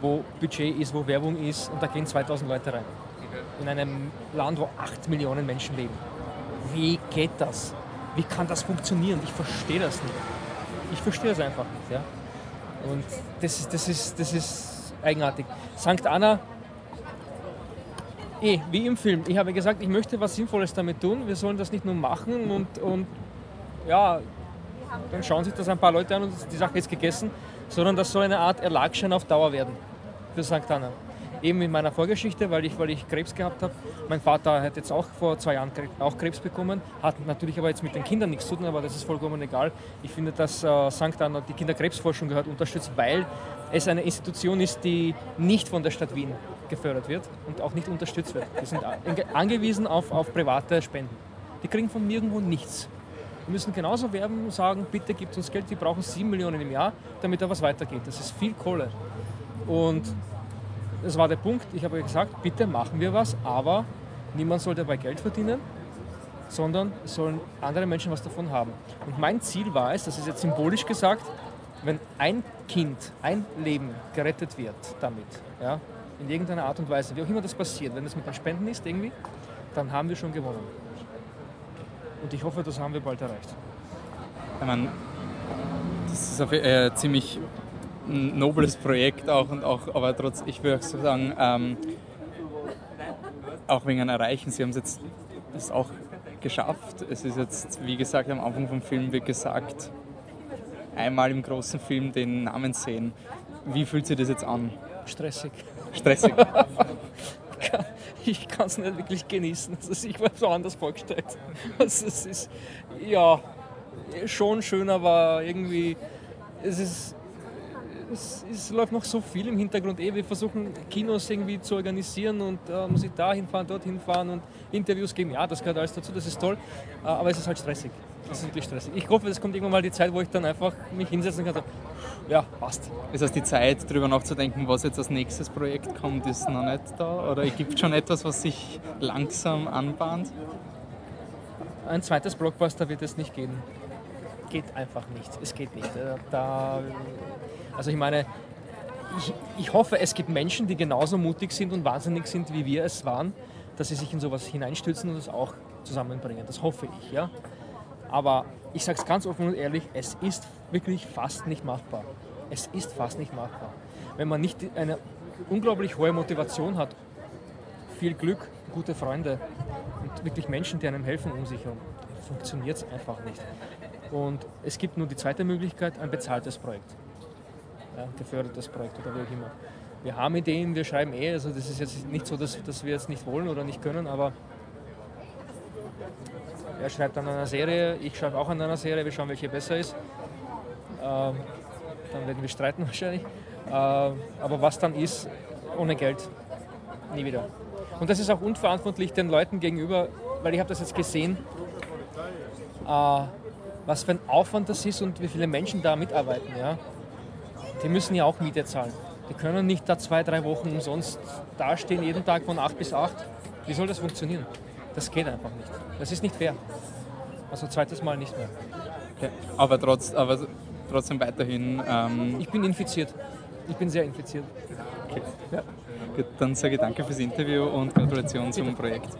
wo Budget ist, wo Werbung ist und da gehen 2000 Leute rein. In einem Land, wo 8 Millionen Menschen leben. Wie geht das? Wie kann das funktionieren? Ich verstehe das nicht. Ich verstehe das einfach nicht. Ja? Und das, das, ist, das ist eigenartig. St. Anna eh, wie im Film. Ich habe gesagt, ich möchte was Sinnvolles damit tun. Wir sollen das nicht nur machen und, und ja, dann schauen sich das ein paar Leute an und die Sache ist gegessen, sondern das soll eine Art Erlagschein auf Dauer werden für St. Anna. Eben in meiner Vorgeschichte, weil ich, weil ich Krebs gehabt habe. Mein Vater hat jetzt auch vor zwei Jahren auch Krebs bekommen, hat natürlich aber jetzt mit den Kindern nichts zu tun, aber das ist vollkommen egal. Ich finde, dass äh, St. Anna die Kinderkrebsforschung gehört unterstützt, weil es eine Institution ist, die nicht von der Stadt Wien gefördert wird und auch nicht unterstützt wird. Wir sind angewiesen auf, auf private Spenden. Die kriegen von nirgendwo nichts. Wir müssen genauso werben und sagen, bitte gebt uns Geld, wir brauchen 7 Millionen im Jahr, damit da was weitergeht. Das ist viel Kohle. Und das war der Punkt. Ich habe gesagt, bitte machen wir was, aber niemand soll dabei Geld verdienen, sondern sollen andere Menschen was davon haben. Und mein Ziel war es, das ist jetzt symbolisch gesagt, wenn ein Kind, ein Leben gerettet wird damit, ja, in irgendeiner Art und Weise, wie auch immer das passiert, wenn das mit den Spenden ist irgendwie, dann haben wir schon gewonnen. Und ich hoffe, das haben wir bald erreicht. Ich meine, das ist ein äh, ziemlich nobles Projekt auch und auch, aber trotz, ich würde so sagen, ähm, auch wegen einem Erreichen, Sie haben es jetzt das auch geschafft. Es ist jetzt, wie gesagt, am Anfang vom Film wird gesagt, einmal im großen Film den Namen sehen. Wie fühlt sich das jetzt an? Stressig. Stressig. (laughs) ich kann es nicht wirklich genießen. Also ich war so anders vorgestellt. Also es ist ja schon schön, aber irgendwie es ist es, es, läuft noch so viel im Hintergrund. Eh, wir versuchen Kinos irgendwie zu organisieren und äh, muss ich da hinfahren, dorthin fahren und Interviews geben. Ja, das gehört alles dazu, das ist toll. Äh, aber es ist halt stressig. Ist wirklich stressig. Ich hoffe, es kommt irgendwann mal die Zeit, wo ich dann einfach mich hinsetzen kann. Ja, passt. Das heißt, die Zeit, darüber nachzudenken, was jetzt als nächstes Projekt kommt, ist noch nicht da? Oder gibt es schon etwas, was sich langsam anbahnt? Ein zweites Blockbuster wird es nicht geben. Geht einfach nicht. Es geht nicht. Äh, da, also ich meine, ich, ich hoffe, es gibt Menschen, die genauso mutig sind und wahnsinnig sind, wie wir es waren, dass sie sich in sowas hineinstürzen und es auch zusammenbringen. Das hoffe ich. Ja? Aber ich sage es ganz offen und ehrlich, es ist wirklich fast nicht machbar. Es ist fast nicht machbar. Wenn man nicht eine unglaublich hohe Motivation hat, viel Glück, gute Freunde und wirklich Menschen, die einem helfen um sich herum, funktioniert es einfach nicht. Und es gibt nur die zweite Möglichkeit, ein bezahltes Projekt. Ja, gefördertes Projekt oder wie auch immer. Wir haben Ideen, wir schreiben eh, also das ist jetzt nicht so, dass, dass wir jetzt nicht wollen oder nicht können, aber er schreibt an einer Serie, ich schreibe auch an einer Serie, wir schauen, welche besser ist. Ähm, dann werden wir streiten (laughs) wahrscheinlich. Ähm, aber was dann ist, ohne Geld, nie wieder. Und das ist auch unverantwortlich den Leuten gegenüber, weil ich habe das jetzt gesehen, äh, was für ein Aufwand das ist und wie viele Menschen da mitarbeiten. Ja? Die müssen ja auch Miete zahlen. Die können nicht da zwei, drei Wochen umsonst dastehen, jeden Tag von 8 bis 8. Wie soll das funktionieren? Das geht einfach nicht. Das ist nicht fair. Also zweites Mal nicht mehr. Okay. Aber, trotz, aber trotzdem weiterhin. Ähm ich bin infiziert. Ich bin sehr infiziert. Okay. Ja. Gut, dann sage ich danke fürs Interview und Gratulation zum Projekt.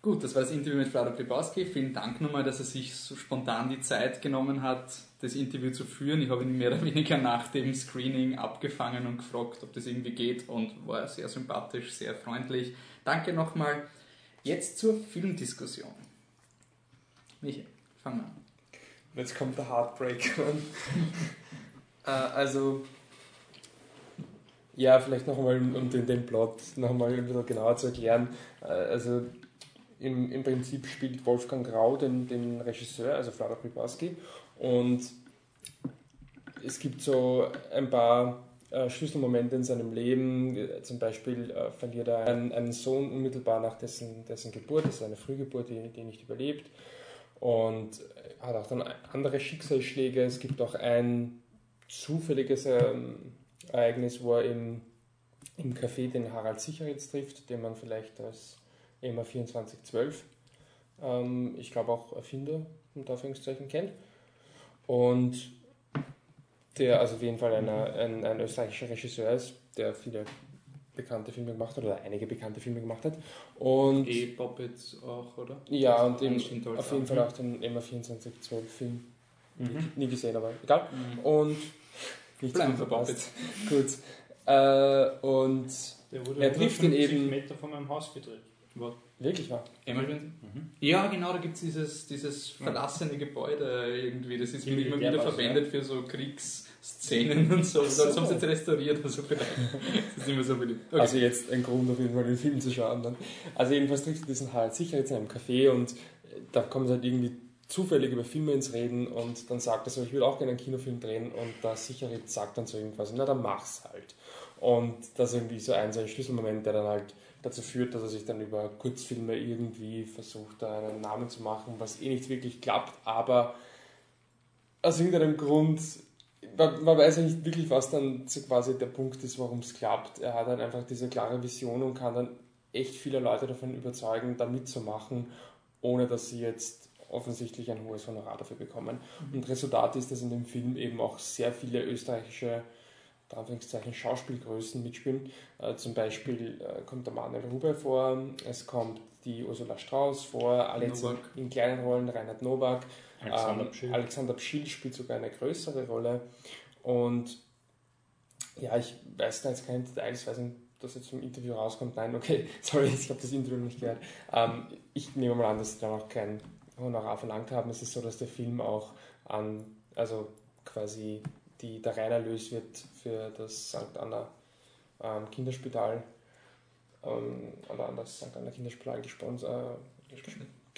Gut, das war das Interview mit Vlado Klebowski. Vielen Dank nochmal, dass er sich so spontan die Zeit genommen hat, das Interview zu führen. Ich habe ihn mehr oder weniger nach dem Screening abgefangen und gefragt, ob das irgendwie geht und war sehr sympathisch, sehr freundlich. Danke nochmal. Jetzt zur Filmdiskussion. Michael, fang mal an. Jetzt kommt der Heartbreak. (laughs) äh, also, ja, vielleicht noch einmal, um den, den Plot noch einmal genauer zu erklären. Äh, also, im, im Prinzip spielt Wolfgang Grau den, den Regisseur, also Flora Pribowski, und es gibt so ein paar äh, Schlüsselmomente in seinem Leben. Zum Beispiel äh, verliert er einen, einen, Sohn unmittelbar nach dessen, dessen Geburt, das ist eine Frühgeburt, die, die nicht überlebt. Und hat auch dann andere Schicksalsschläge. Es gibt auch ein zufälliges ähm, Ereignis, wo er im, im Café den Harald Sicheritz trifft, den man vielleicht als EMA 2412, ähm, ich glaube auch Erfinder, unter Anführungszeichen, kennt. Und der also auf jeden Fall eine, ein, ein österreichischer Regisseur ist, der viele bekannte Filme gemacht hat oder einige bekannte Filme gemacht hat. Und E-Puppets auch, oder? Ja, und im, auf jeden Fall auch den EMA 2412 Film. Mhm. Nie gesehen, aber egal. Mhm. Und nichts Bleiben verpasst. Gut. Äh, und er trifft ihn eben. Meter von meinem Haus gedreht. Was? Wirklich wahr? Mhm. Ja, genau, da gibt es dieses, dieses verlassene Gebäude irgendwie. Das ist immer wieder verwendet für so Kriegsszenen und so. so. Das haben sie jetzt restauriert, also vielleicht. Das ist immer so beliebt. Okay. Also jetzt ein Grund auf jeden Fall den Film zu schauen. Dann. Also jedenfalls trifft er diesen halt sicher jetzt in einem Café und da kommen sie halt irgendwie zufällig über Filme ins Reden und dann sagt er so, ich will auch gerne einen Kinofilm drehen und der Sicherheit sagt dann so irgendwas, na dann mach's halt. Und das ist irgendwie so ein, so ein Schlüsselmoment, der dann halt dazu führt, dass er sich dann über Kurzfilme irgendwie versucht, da einen Namen zu machen, was eh nicht wirklich klappt, aber aus irgendeinem Grund, man, man weiß ja nicht wirklich, was dann so quasi der Punkt ist, warum es klappt. Er hat dann einfach diese klare Vision und kann dann echt viele Leute davon überzeugen, da mitzumachen, ohne dass sie jetzt offensichtlich ein hohes Honorar dafür bekommen. Und Resultat ist, dass in dem Film eben auch sehr viele österreichische Anführungszeichen Schauspielgrößen mitspielen. Äh, zum Beispiel äh, kommt der Manuel Huber vor, es kommt die Ursula Strauß vor, alle in, in, kleinen Rollen, Reinhard Nowak, Alexander, ähm, Pschill. Alexander Pschill spielt sogar eine größere Rolle. Und ja, ich weiß da jetzt keine Details, weiß nicht, dass jetzt vom Interview rauskommt. Nein, okay, (laughs) sorry, ich habe das Interview nicht gehört. Ähm, ich nehme mal an, dass sie da noch kein Honorar verlangt haben. Es ist so, dass der Film auch an, also quasi die, der Reinerlös wird für das St. Anna ähm, Kinderspital ähm, oder an das St. Anna Kinderspital gesponsert, äh,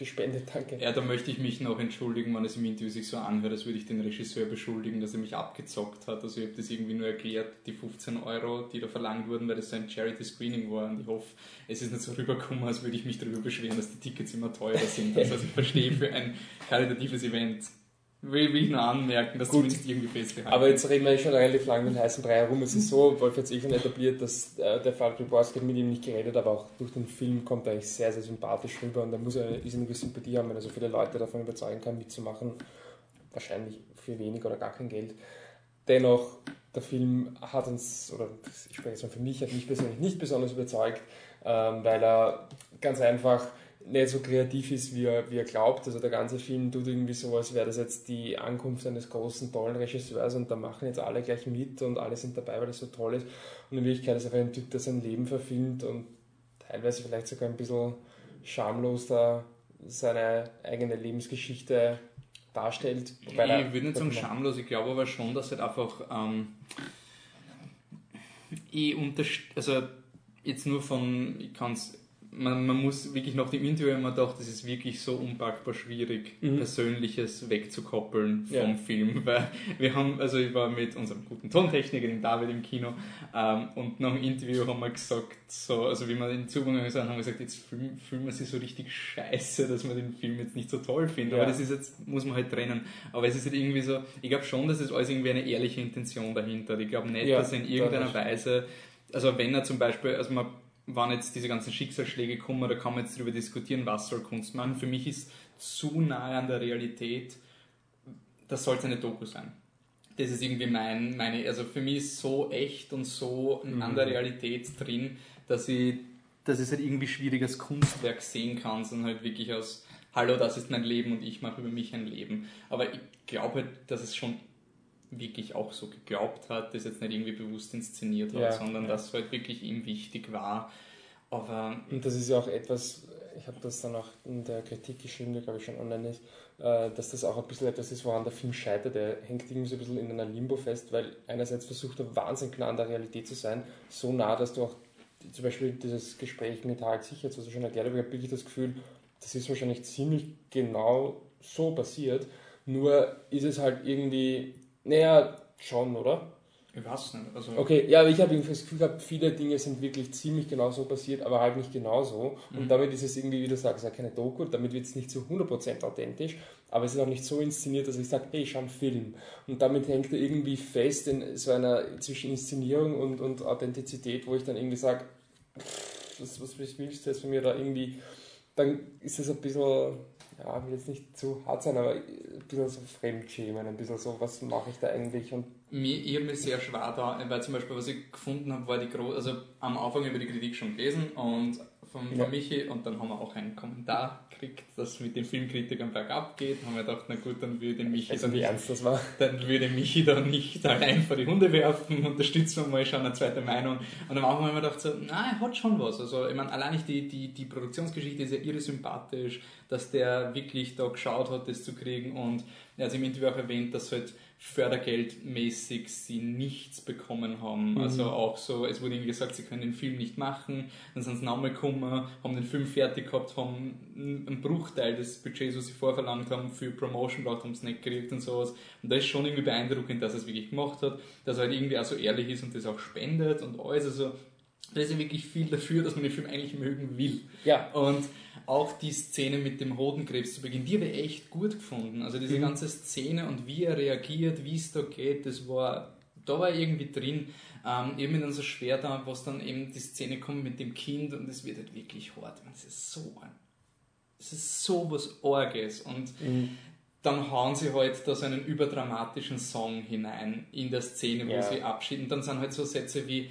gespendet. Danke. Ja, da möchte ich mich noch entschuldigen, wenn es im Interview sich so anhört, als würde ich den Regisseur beschuldigen, dass er mich abgezockt hat. Also ich habe das irgendwie nur erklärt, die 15 Euro, die da verlangt wurden, weil das so ein Charity-Screening war. Und ich hoffe, es ist nicht so rübergekommen, als würde ich mich darüber beschweren, dass die Tickets immer teurer sind. Also, (laughs) also ich verstehe, für ein karitatives Event will, will ich nur anmerken, dass Gut. zumindest irgendwie festgehalten Aber jetzt reden wir schon relativ lange den heißen Brei herum. Es ist so, Wolf hat es eh schon etabliert, dass äh, der Fall Priborski hat mit ihm nicht geredet, aber auch durch den Film kommt er eigentlich sehr, sehr sympathisch rüber und da muss er eine irrsinnige Sympathie haben, wenn er so viele Leute davon überzeugen kann, mitzumachen. Wahrscheinlich für wenig oder gar kein Geld. Dennoch, der Film hat uns, oder ich spreche jetzt mal für mich, hat mich persönlich nicht besonders überzeugt, ähm, weil er ganz einfach nicht so kreativ ist, wie er, wie er glaubt. Also der ganze Film tut irgendwie so, als wäre das jetzt die Ankunft eines großen, tollen Regisseurs und da machen jetzt alle gleich mit und alle sind dabei, weil das so toll ist. Und in Wirklichkeit ist er einfach ein Typ, der sein Leben verfilmt und teilweise vielleicht sogar ein bisschen schamlos da seine eigene Lebensgeschichte darstellt. ich würde nicht sagen schamlos, ich glaube aber schon, dass halt einfach ähm, ich also jetzt nur von, ich kann es man, man muss wirklich nach dem Interview immer gedacht, das ist wirklich so unpackbar schwierig, mhm. Persönliches wegzukoppeln vom ja. Film. Weil wir haben, also ich war mit unserem guten Tontechniker, dem David, im Kino ähm, und nach dem Interview haben wir gesagt, so, also wie wir den Zugang sind, haben wir gesagt, jetzt fühlen, fühlen wir sich so richtig scheiße, dass wir den Film jetzt nicht so toll finden. Ja. Aber das ist jetzt, muss man halt trennen. Aber es ist halt irgendwie so, ich glaube schon, dass es alles irgendwie eine ehrliche Intention dahinter hat. Ich glaube nicht, ja, dass in irgendeiner Weise, also wenn er zum Beispiel, also man wann jetzt diese ganzen Schicksalsschläge kommen, da kann man jetzt darüber diskutieren, was soll Kunst machen. Für mich ist zu nahe an der Realität, das sollte eine Doku sein. Das ist irgendwie mein, meine, also für mich ist so echt und so mhm. an der Realität drin, dass ich, dass ich es halt irgendwie schwierig als Kunstwerk sehen kann, sondern halt wirklich aus, hallo, das ist mein Leben und ich mache über mich ein Leben. Aber ich glaube halt, dass es schon wirklich auch so geglaubt hat, das jetzt nicht irgendwie bewusst inszeniert hat, ja, sondern ja. dass halt wirklich ihm wichtig war. Aber und das ist ja auch etwas, ich habe das dann auch in der Kritik geschrieben, die glaube ich schon online ist, äh, dass das auch ein bisschen etwas ist, woran der Film scheitert. Er hängt irgendwie so ein bisschen in einer Limbo fest, weil einerseits versucht er wahnsinnig nah an der Realität zu sein, so nah, dass du auch zum Beispiel dieses Gespräch mit Harald Sicherts, was du schon erklärt hast, ich habe wirklich das Gefühl, das ist wahrscheinlich ziemlich genau so passiert, nur ist es halt irgendwie naja, schon, oder? Ich weiß nicht. Also okay, ja, aber ich habe das Gefühl gehabt, viele Dinge sind wirklich ziemlich genau so passiert, aber halt nicht genauso. Und mhm. damit ist es irgendwie, wie du sagst, ja keine Doku, damit wird es nicht zu 100% authentisch, aber es ist auch nicht so inszeniert, dass ich sage, hey, schau einen Film. Und damit hängt er irgendwie fest in so einer zwischen Inszenierung und, und Authentizität, wo ich dann irgendwie sage, was, was willst du jetzt von mir da irgendwie, dann ist es ein bisschen ja, will jetzt nicht zu hart sein, aber ein bisschen so Fremdschämen, ein bisschen so, was mache ich da eigentlich? Und mir, ich habe mir sehr schwer da, weil zum Beispiel, was ich gefunden habe, war die große, also am Anfang über die Kritik schon gelesen und von, ja. Michi und dann haben wir auch einen Kommentar gekriegt, dass mit den Filmkritikern bergab geht. Haben wir gedacht, na gut, dann würde Michi also dann nicht, ernst das war. (laughs) dann würde Michi da nicht allein vor die Hunde werfen, unterstützen wir mal, schauen eine zweite Meinung. Und Anfang haben wir gedacht, so, nein, er hat schon was. Also ich meine, allein die, die, die Produktionsgeschichte ist ja irre sympathisch, dass der wirklich da geschaut hat, das zu kriegen und er hat im Interview auch erwähnt, dass halt fördergeldmäßig sie nichts bekommen haben. Mhm. Also auch so, es wurde ihnen gesagt, sie können den Film nicht machen, dann sind sie nochmal gekommen, haben den Film fertig gehabt, haben einen Bruchteil des Budgets, was sie vorverlangt haben, für Promotion braucht, haben es nicht gekriegt und sowas. Und da ist schon irgendwie beeindruckend, dass er es wirklich gemacht hat, dass er halt irgendwie auch so ehrlich ist und das auch spendet und alles. Also da ist ja wirklich viel dafür, dass man den Film eigentlich mögen will. Ja. Und auch die Szene mit dem Hodenkrebs zu Beginn, die habe ich echt gut gefunden. Also diese mhm. ganze Szene und wie er reagiert, wie es da geht, das war, da war irgendwie drin. Ähm, dann so schwer da, was dann eben die Szene kommt mit dem Kind und es wird halt wirklich hart. Es ist so ein, es ist so was Orges und mhm. dann hauen sie halt da so einen überdramatischen Song hinein in der Szene, wo ja. sie abschieden. Und dann sind halt so Sätze wie,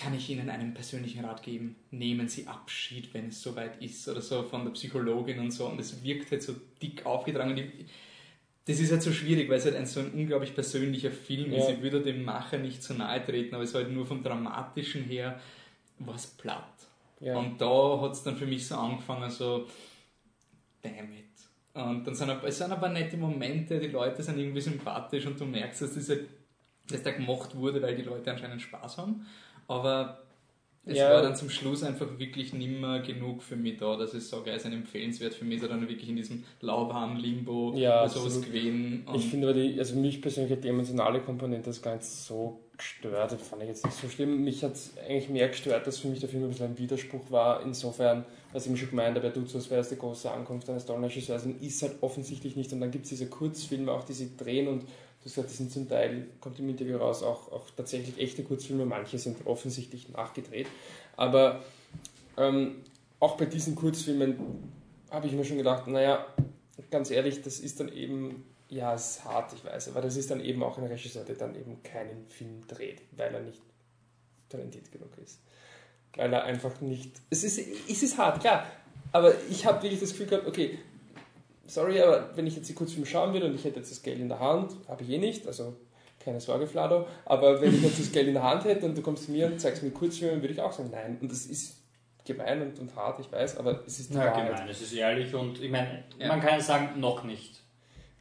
kann ich Ihnen einen persönlichen Rat geben? Nehmen Sie Abschied, wenn es soweit ist oder so von der Psychologin und so. Und es wirkt halt so dick aufgetragen. Ich, das ist halt so schwierig, weil es halt ein so ein unglaublich persönlicher Film ist. Ich würde dem Macher nicht zu nahe treten, aber es war halt nur vom Dramatischen her was platt. Ja. Und da hat es dann für mich so angefangen, so, damn it. Und dann sind, es sind aber nette Momente, die Leute sind irgendwie sympathisch und du merkst, dass das halt, dass der gemacht wurde, weil die Leute anscheinend Spaß haben aber es ja. war dann zum Schluss einfach wirklich nimmer genug für mich da, dass ich sage, er ist ein empfehlenswert für mich, sondern wirklich in diesem lauwarmen Limbo ja, sowas gewesen. Ich finde aber die, also mich persönlich hat die emotionale Komponente das gar nicht so gestört, das fand ich jetzt nicht so schlimm. Mich hat es eigentlich mehr gestört, dass für mich der Film ein bisschen ein Widerspruch war, insofern, was ich mir schon gemeint habe, er tut so, als wäre es die große Ankunft eines tollen Regisseurs und ist halt offensichtlich nicht. Und dann gibt es diese Kurzfilme auch, die sie drehen und Du sagst, das sind zum Teil, kommt im Interview raus, auch, auch tatsächlich echte Kurzfilme, manche sind offensichtlich nachgedreht. Aber ähm, auch bei diesen Kurzfilmen habe ich mir schon gedacht, naja, ganz ehrlich, das ist dann eben, ja, es ist hart, ich weiß, aber das ist dann eben auch ein Regisseur, der dann eben keinen Film dreht, weil er nicht talentiert genug ist. Weil er einfach nicht, es ist, es ist hart, klar, aber ich habe wirklich das Gefühl gehabt, okay, sorry, aber wenn ich jetzt die Kurzfilme schauen würde und ich hätte jetzt das Geld in der Hand, habe ich eh nicht, also keine Sorge, Flado, aber wenn ich jetzt das Geld in der Hand hätte und du kommst zu mir und zeigst mir Kurzfilme, würde ich auch sagen, nein. Und das ist gemein und, und hart, ich weiß, aber es ist die Ja, Wahrheit. gemein, es ist ehrlich und ich meine, Ja. man kann ja sagen, noch nicht.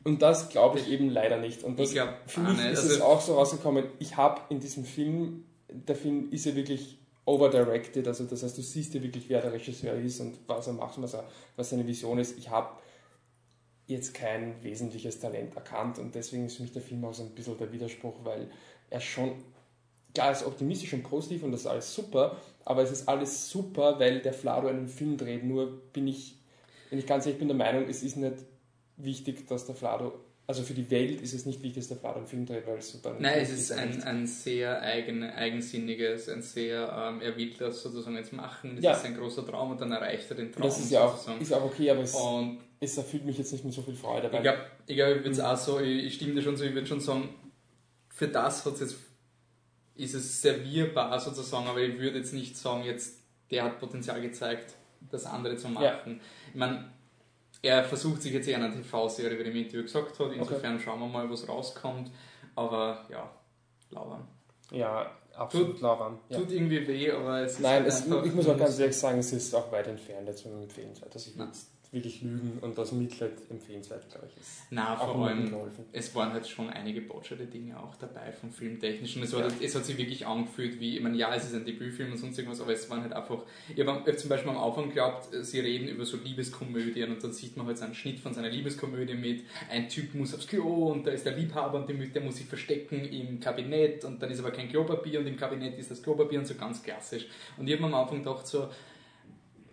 Und das glaube ich eben leider nicht. Und das, Ich glaub für mich nicht. ist Also- es auch so rausgekommen, ich habe in diesem Film, der Film ist ja wirklich overdirected, also das heißt, du siehst ja wirklich, wer der Regisseur ist und was er macht und was, er, was seine Vision ist. Ich habe jetzt kein wesentliches Talent erkannt und deswegen ist für mich der Film auch so ein bisschen der Widerspruch, weil er schon, klar, ist optimistisch und positiv und das ist alles super, aber es ist alles super, weil der Flado einen Film dreht, nur bin ich, wenn ich ganz ehrlich bin, der Meinung, es ist nicht wichtig, dass der Flado, also für die Welt ist es nicht wichtig, dass der Flado einen Film dreht, weil es so dann Nein, es ist ein, ein sehr eigen, eigensinniges, ein sehr, ähm, er will das sozusagen jetzt machen, das Ja. ist ein großer Traum und dann erreicht er den Traum das ist ja auch, sozusagen. ist auch okay, aber es, Und es erfüllt mich jetzt nicht mit so viel Freude. ich glaube, ich, glaub, ich würde es auch so, ich, ich stimme dir schon so, ich würde schon sagen, für das hat's jetzt, ist es servierbar sozusagen, aber ich würde jetzt nicht sagen, jetzt, der hat Potenzial gezeigt, das andere zu machen. Ja. Ich meine, er versucht sich jetzt eher einer TV-Serie, wie er im Interview gesagt hat, insofern schauen wir mal, was rauskommt, aber ja, lauern. ja, absolut lauwarm. Ja. Tut irgendwie weh, aber es ist Nein, halt es, ich muss auch ganz ehrlich sagen, es ist auch weit entfernt jetzt von empfehlenswert. Also ich Nein. Wirklich lügen und aus Mitleid empfehlenswert, glaube ich, ist Na, auch vor allem, es waren halt schon einige botscherte Dinge auch dabei vom Filmtechnischen. Es, war, halt, es hat sich wirklich angefühlt wie, ich meine, ja, es ist ein Debütfilm und sonst irgendwas, aber es waren halt einfach, ich habe hab zum Beispiel am Anfang geglaubt, sie reden über so Liebeskomödien und dann sieht man halt so einen Schnitt von seiner Liebeskomödie mit, ein Typ muss aufs Klo und da ist der Liebhaber und der, muss sich verstecken im Kabinett und dann ist aber kein Klopapier und im Kabinett ist das Klopapier und so ganz klassisch. Und ich habe am Anfang gedacht so,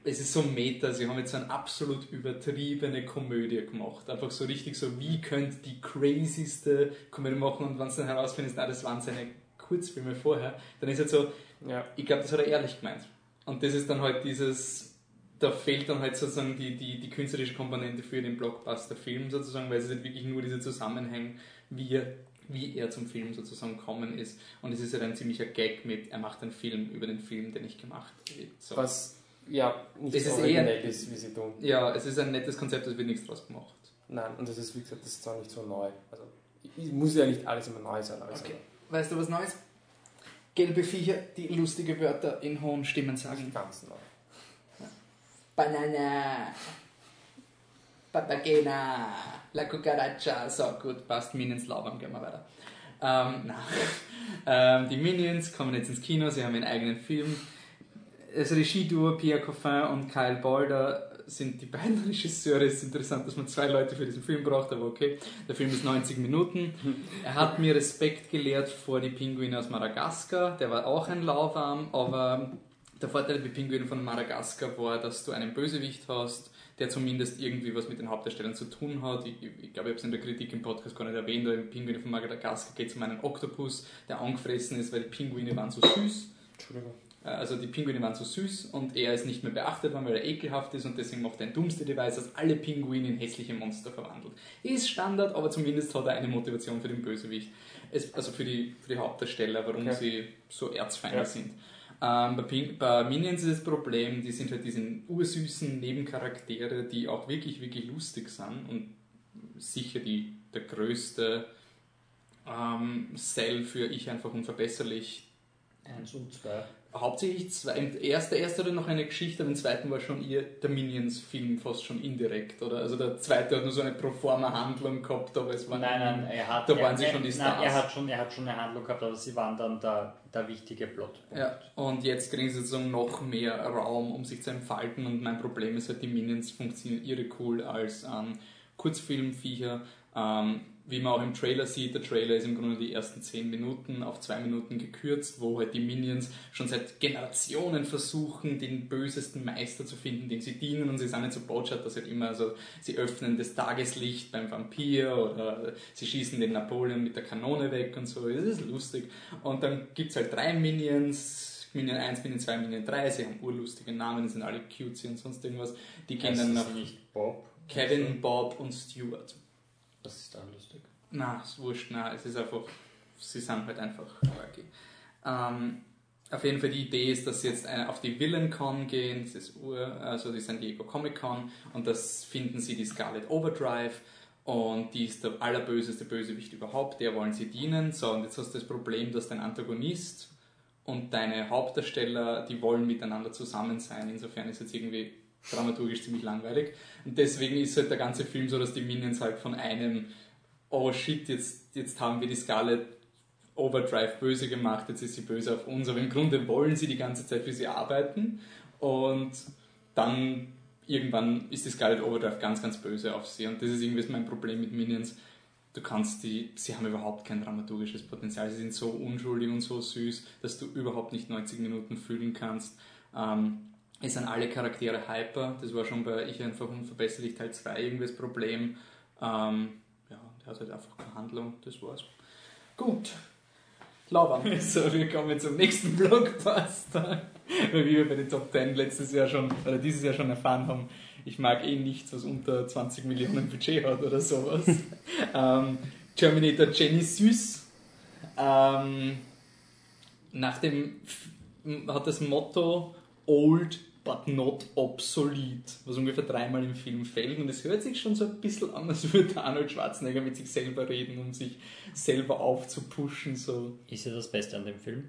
es ist so Meta, sie haben jetzt so eine absolut übertriebene Komödie gemacht. Einfach so richtig so, wie könnte die crazyste Komödie machen und wenn es dann herausfindest, na, das waren seine Kurzfilme vorher, dann ist halt so, Ja. ich glaube, das hat er ehrlich gemeint. Und das ist dann halt dieses, da fehlt dann halt sozusagen die, die, die künstlerische Komponente für den Blockbuster-Film sozusagen, weil es ist halt wirklich nur diese Zusammenhänge, wie er, wie er zum Film sozusagen kommen ist. Und es ist halt ein ziemlicher Gag mit, er macht einen Film über den Film, den ich gemacht habe. So. Was ja nicht Es so ist originell eher- ist, wie sie tun. Ja, es ist ein nettes Konzept, es wird nichts draus gemacht. Nein, und das ist, wie gesagt, das ist zwar nicht so neu. Also, ich- muss ja nicht alles immer neu sein, aber es- Okay. Weißt du was Neues? Gelbe Viecher, die lustige Wörter in hohen Stimmen sagen. ganz neu. Banana, Papagena, La Cucaracha. So, gut, passt. Minions labern, gehen wir weiter. Ähm, (laughs) na. ähm, die Minions kommen jetzt ins Kino, sie haben ihren eigenen Film. Das Regieduo Pierre Coffin und Kyle Balder sind die beiden (laughs) Regisseure. Es ist interessant, dass man zwei Leute für diesen Film braucht, aber okay. Der Film ist 90 Minuten. Er hat mir Respekt gelehrt vor die Pinguine aus Madagaskar. Der war auch ein Lauwarm, aber der Vorteil bei Pinguinen von Madagaskar war, dass du einen Bösewicht hast, der zumindest irgendwie was mit den Hauptdarstellern zu tun hat. Ich, ich, glaube, ich habe es in der Kritik im Podcast gar nicht erwähnt, aber im Pinguine von Madagaskar geht es um einen Oktopus, der angefressen ist, weil die Pinguine waren so süß. Entschuldigung. Äh, Also die Pinguine waren so süß und er ist nicht mehr beachtet worden, weil er ekelhaft ist und deswegen macht er ein dummste Device, das alle Pinguine in hässliche Monster verwandelt. Ist Standard, aber zumindest hat er eine Motivation für den Bösewicht. Es, also für die, für die Hauptdarsteller, warum Okay. sie so Erzfeinde Ja. sind. Ähm, bei, Pink, bei Minions ist das Problem, die sind halt diese ursüßen Nebencharaktere, die auch wirklich, wirklich lustig sind und sicher die, der größte ähm, Sell für ich einfach unverbesserlich Eins und zwei. Hauptsächlich zwei. Im ersten, der erste hatte noch eine Geschichte, aber im zweiten war schon ihr der Minions-Film fast schon indirekt, oder? Also der zweite hat nur so eine Proforma-Handlung gehabt, aber es war Nein, nein, er hat, Da er, waren sie er, schon die nein, Stars. er, hat schon, er hat schon eine Handlung gehabt, aber sie waren dann der, der wichtige Plot. Ja, und jetzt kriegen sie sozusagen noch mehr Raum, um sich zu entfalten. Und mein Problem ist halt, die Minions funktionieren irre cool als ähm, Kurzfilmviecher. Ähm, wie man auch im Trailer sieht, der Trailer ist im Grunde die ersten 10 Minuten auf 2 Minuten gekürzt, wo halt die Minions schon seit Generationen versuchen, den bösesten Meister zu finden, dem sie dienen. Und sie sind nicht so botschert, dass halt immer so, sie öffnen das Tageslicht beim Vampir oder sie schießen den Napoleon mit der Kanone weg und so. Das ist lustig. Und dann gibt es halt drei Minions, Minion 1, Minion 2, Minion 3, sie haben urlustige Namen, sind alle cutesy und sonst irgendwas. Die das nach nicht Bob? Kevin, Bob und Stuart. Das ist dann lustig. Na, ist wurscht, na, es ist einfach, sie sind halt einfach quirky. Ähm, auf jeden Fall die Idee ist, dass sie jetzt äh, auf die VillainCon gehen, das ist Ur, also die San Diego Comic Con, und das finden sie die Scarlet Overdrive und die ist der allerböseste Bösewicht überhaupt, der wollen sie dienen. So, und jetzt hast du das Problem, dass dein Antagonist und deine Hauptdarsteller, die wollen miteinander zusammen sein. Insofern ist jetzt irgendwie dramaturgisch ziemlich langweilig. Und deswegen ist halt der ganze Film so, dass die Minions halt von einem, oh shit, jetzt, jetzt haben wir die Scarlet Overdrive böse gemacht, jetzt ist sie böse auf uns, aber im Grunde wollen sie die ganze Zeit für sie arbeiten und dann irgendwann ist die Scarlet Overdrive ganz, ganz böse auf sie und das ist irgendwie mein Problem mit Minions. Du kannst die, sie haben überhaupt kein dramaturgisches Potenzial, sie sind so unschuldig und so süß, dass du überhaupt nicht 90 Minuten fühlen kannst. Ähm, es sind alle Charaktere hyper, das war schon bei Ich einfach unverbesserlich Teil 2 irgendwie das Problem. Ähm, ja, der hat halt einfach keine Handlung, das war's. Gut, Lauern. (laughs) So, wir kommen zum nächsten (laughs) Blockbuster. Weil wie wir bei den Top 10 letztes Jahr schon, oder dieses Jahr schon erfahren haben, ich mag eh nichts, was unter 20 Millionen (laughs) Budget hat oder sowas. ähm, Terminator Jenny Süß. Ähm, nach dem hat das Motto Old but not obsolete, was ungefähr dreimal im Film fällt. Und es hört sich schon so ein bisschen an, als würde Arnold Schwarzenegger mit sich selber reden, um sich selber aufzupushen. So. Ist ja das Beste an dem Film?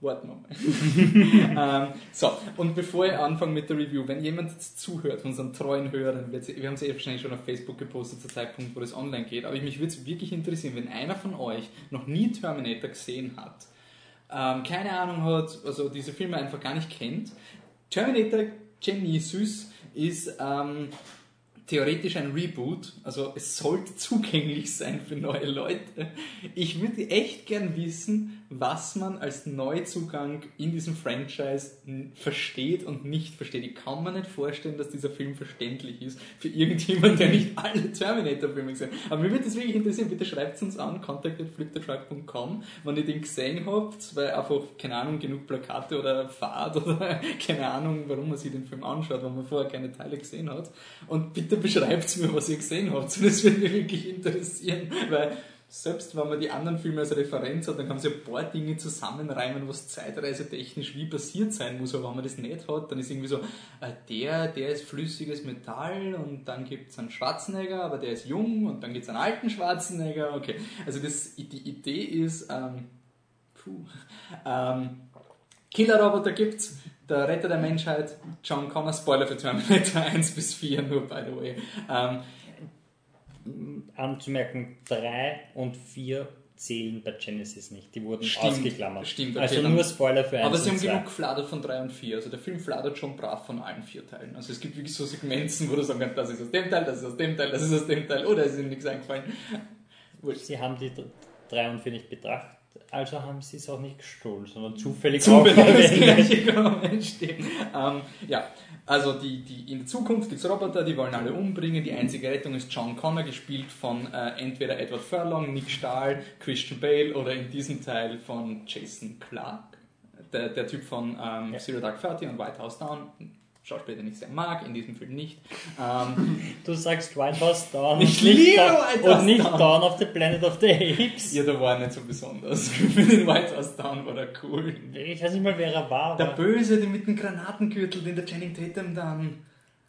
Warten wir mal. (laughs) ähm, so, und bevor ich anfange mit der Review, wenn jemand zuhört, von unseren treuen Hörern, wir haben es eh wahrscheinlich schon auf Facebook gepostet, zum Zeitpunkt, wo das online geht, aber mich würde es wirklich interessieren, wenn einer von euch noch nie Terminator gesehen hat, ähm, keine Ahnung hat, also diese Filme einfach gar nicht kennt. Terminator Genesis ist ähm, theoretisch ein Reboot, also es sollte (laughs) zugänglich sein für neue Leute. Ich würde echt gern wissen, was man als Neuzugang in diesem Franchise versteht und nicht versteht. Ich kann mir nicht vorstellen, dass dieser Film verständlich ist für irgendjemanden, der nicht alle Terminator-Filme gesehen hat. Aber mir würde das wirklich interessieren. Bitte schreibt es uns an, contact.fliptetruck.com, wenn ihr den gesehen habt, weil einfach, keine Ahnung, genug Plakate oder Fahrt (laughs) oder keine Ahnung, warum man sich den Film anschaut, wenn man vorher keine Teile gesehen hat. Und bitte beschreibt mir, was ihr gesehen habt. (laughs) Das würde mich wirklich interessieren, weil selbst wenn man die anderen Filme als Referenz hat, dann kann man sich ein paar Dinge zusammenreimen, was zeitreisetechnisch wie passiert sein muss. Aber wenn man das nicht hat, dann ist irgendwie so, äh, der, der ist flüssiges Metall und dann gibt es einen Schwarzenegger, aber der ist jung und dann gibt es einen alten Schwarzenegger. Okay, also das, die Idee ist, ähm, puh, ähm, Killerroboter gibt's, der Retter der Menschheit, John Connor, Spoiler für Terminator (laughs) 1 bis 4, nur by the way. Ähm, anzumerken, 3 und 4 zählen bei Genesis nicht. Die wurden stimmt, ausgeklammert. Stimmt, okay, also nur Spoiler für 1 Aber sie haben genug gefladert von 3 und 4. Also der Film fladert schon brav von allen vier Teilen. Also es gibt wirklich so Segmenzen, wo du sagen kannst, das ist aus dem Teil, das ist aus dem Teil, das ist aus dem Teil, oder es ist ihnen nichts eingefallen. Sie haben die 3 und 4 nicht betrachtet. Also haben sie es auch nicht gestohlen, sondern zufällig, zufällig das gleiche entstehen. Ähm, ja, also die, die, in der Zukunft gibt es Roboter, die wollen alle umbringen. Die einzige Rettung ist John Connor, gespielt von äh, entweder Edward Furlong, Nick Stahl, Christian Bale oder in diesem Teil von Jason Clark, der, der Typ von ähm, ja. Zero Dark Thirty und White House Down. Schauspieler, den ich sehr mag, in diesem Film nicht. Ähm, (laughs) du sagst White House Down ich liebe White House und nicht Down. Dawn of the Planet of the Apes. Ja, der war nicht so besonders. (laughs) Für den White House Down war der cool. Ich weiß nicht mal, wer er war. Der Böse, der mit dem Granatengürtel, den der Channing Tatum dann,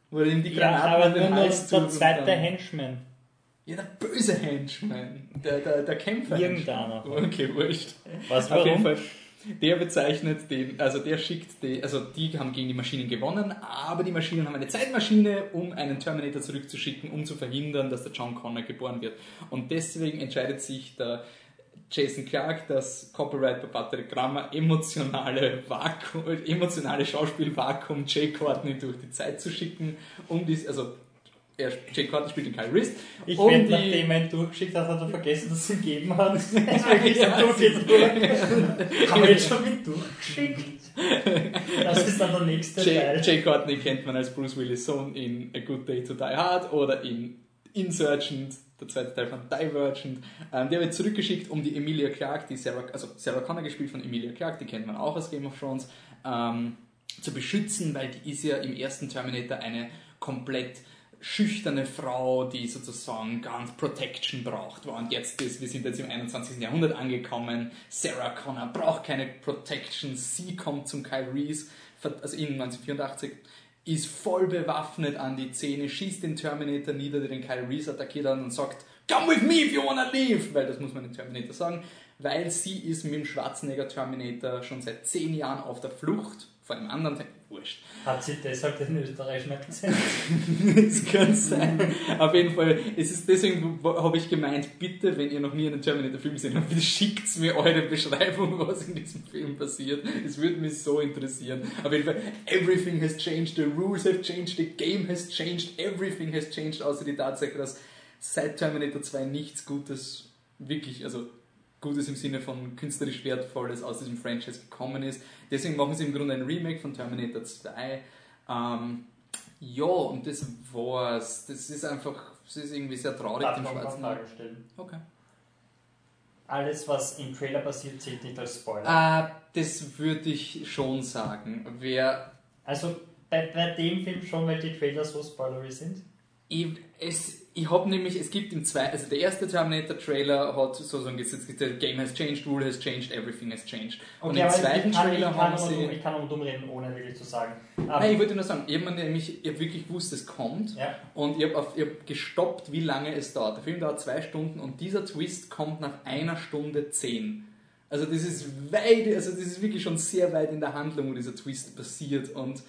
wo er ihm die ja, Granaten aber an den nur Hals der zweite Henchman. Ja, der böse Henchman. Der, der, der Kämpfer. Irgendeiner. Okay, wurscht. Was, Auf warum? jeden Fall. Der bezeichnet den, also der schickt, die, also die haben gegen die Maschinen gewonnen, aber die Maschinen haben eine Zeitmaschine, um einen Terminator zurückzuschicken, um zu verhindern, dass der John Connor geboren wird. Und deswegen entscheidet sich der Jason Clark, das Copyright bei Patrick Grammer, emotionale emotionale Schauspielvakuum Jay Courtney durch die Zeit zu schicken, um dies, also er, Jay Courtney spielt den Kyle Rist. Ich um wette, die- nachdem er ihn durchgeschickt hat, hat er vergessen, dass es ihn gegeben hat. Das (laughs) ist wirklich so, durch. Haben wir jetzt schon mit durchgeschickt? Das ist dann der nächste Jay, Teil. Jay Courtney kennt man als Bruce Willis Sohn in A Good Day to Die Hard oder in Insurgent, der zweite Teil von Divergent. Ähm, der wird zurückgeschickt, um die Emilia Clarke, die Sarah, also Sarah Connor gespielt von Emilia Clarke, die kennt man auch aus Game of Thrones, ähm, zu beschützen, weil die ist ja im ersten Terminator eine komplett schüchterne Frau, die sozusagen ganz Protection braucht. Und jetzt ist, wir sind jetzt im 21. Jahrhundert angekommen. Sarah Connor braucht keine Protection. Sie kommt zum Kyle Reese, also in 1984, ist voll bewaffnet an die Zähne, schießt den Terminator nieder, der den Kyle Reese attackiert hat und sagt, Come with me if you wanna leave! Weil das muss man den Terminator sagen. Weil sie ist mit dem Schwarzenegger Terminator schon seit zehn Jahren auf der Flucht vor einem anderen Wurscht. Hat sie deshalb den österreichischen Akzent? (laughs) das kann sein. Auf jeden Fall, es ist deswegen habe ich gemeint, bitte, wenn ihr noch nie einen Terminator-Film gesehen habt, bitte schickt mir eure Beschreibung, (laughs) was in diesem Film passiert. Es würde mich so interessieren. Auf jeden Fall, everything has changed, the rules have changed, the game has changed, everything has changed, außer die Tatsache, dass seit Terminator 2 nichts Gutes, wirklich, also Gutes im Sinne von künstlerisch Wertvolles aus diesem Franchise gekommen ist. Deswegen machen sie im Grunde ein Remake von Terminator 2. Ähm, ja, und das war's. Das ist einfach, das ist irgendwie sehr traurig, Darf den schwarzen Fragen stellen? Okay. Alles, was im Trailer passiert, zählt nicht als Spoiler. Äh, das würde ich schon sagen. Wer also bei, bei dem Film schon, weil die Trailer so spoilery sind? Es, ich habe nämlich, es gibt im zweiten, also der erste Terminator-Trailer hat sozusagen gesagt, the game has changed, rule has changed, everything has changed. Okay, und im zweiten kann, Trailer haben sie... Dumm, ich kann nur dumm reden, ohne wirklich zu sagen. Nein, ich wollte nur sagen, ich habe nämlich, ich hab wirklich gewusst, es kommt ja. und ich habe hab gestoppt, wie lange es dauert. Der Film dauert zwei Stunden und dieser Twist kommt nach einer Stunde zehn. Also das ist weit, also das ist wirklich schon sehr weit in der Handlung, wo dieser Twist passiert und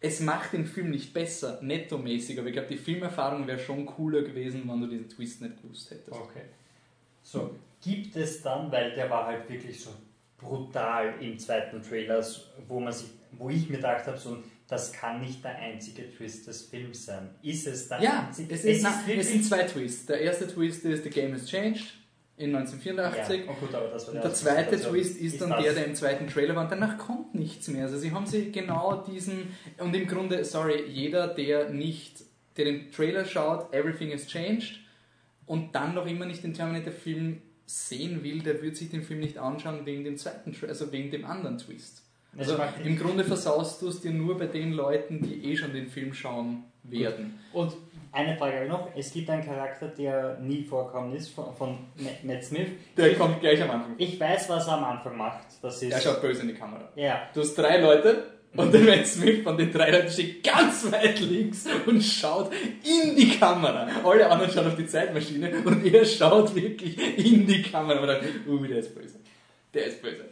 es macht den Film nicht besser, nettomäßig, aber ich glaube, die Filmerfahrung wäre schon cooler gewesen, wenn du diesen Twist nicht gewusst hättest. Okay. So, gibt es dann, weil der war halt wirklich so brutal im zweiten Trailer, wo, man sich, wo ich mir gedacht habe, so, das kann nicht der einzige Twist des Films sein. Ist es dann? Ja, es, ist, es, na, es sind zwei Twists. Der erste Twist ist, the game has changed in 1984. Ja, oh gut, der, der zweite Twist ist, ist dann der, der im zweiten Trailer war und danach kommt nichts mehr. Also sie haben sie genau diesen und im Grunde, sorry, jeder, der nicht, der den Trailer schaut, Everything has changed und dann noch immer nicht den Terminator-Film sehen will, der wird sich den Film nicht anschauen wegen dem zweiten, also wegen dem anderen Twist. Also im Grunde versaust du es dir nur bei den Leuten, die eh schon den Film schauen werden. Und eine Frage noch. Es gibt einen Charakter, der nie vorkommen ist, von, von Matt Smith. Der kommt gleich am Anfang. Ich weiß, was er am Anfang macht. Das ist er schaut böse in die Kamera. Ja. Du hast drei Leute und der Matt Smith von den drei Leuten steht ganz weit links und schaut in die Kamera. Alle anderen schauen auf die Zeitmaschine und er schaut wirklich in die Kamera und sagt, uh, der ist böse. Der ist böse.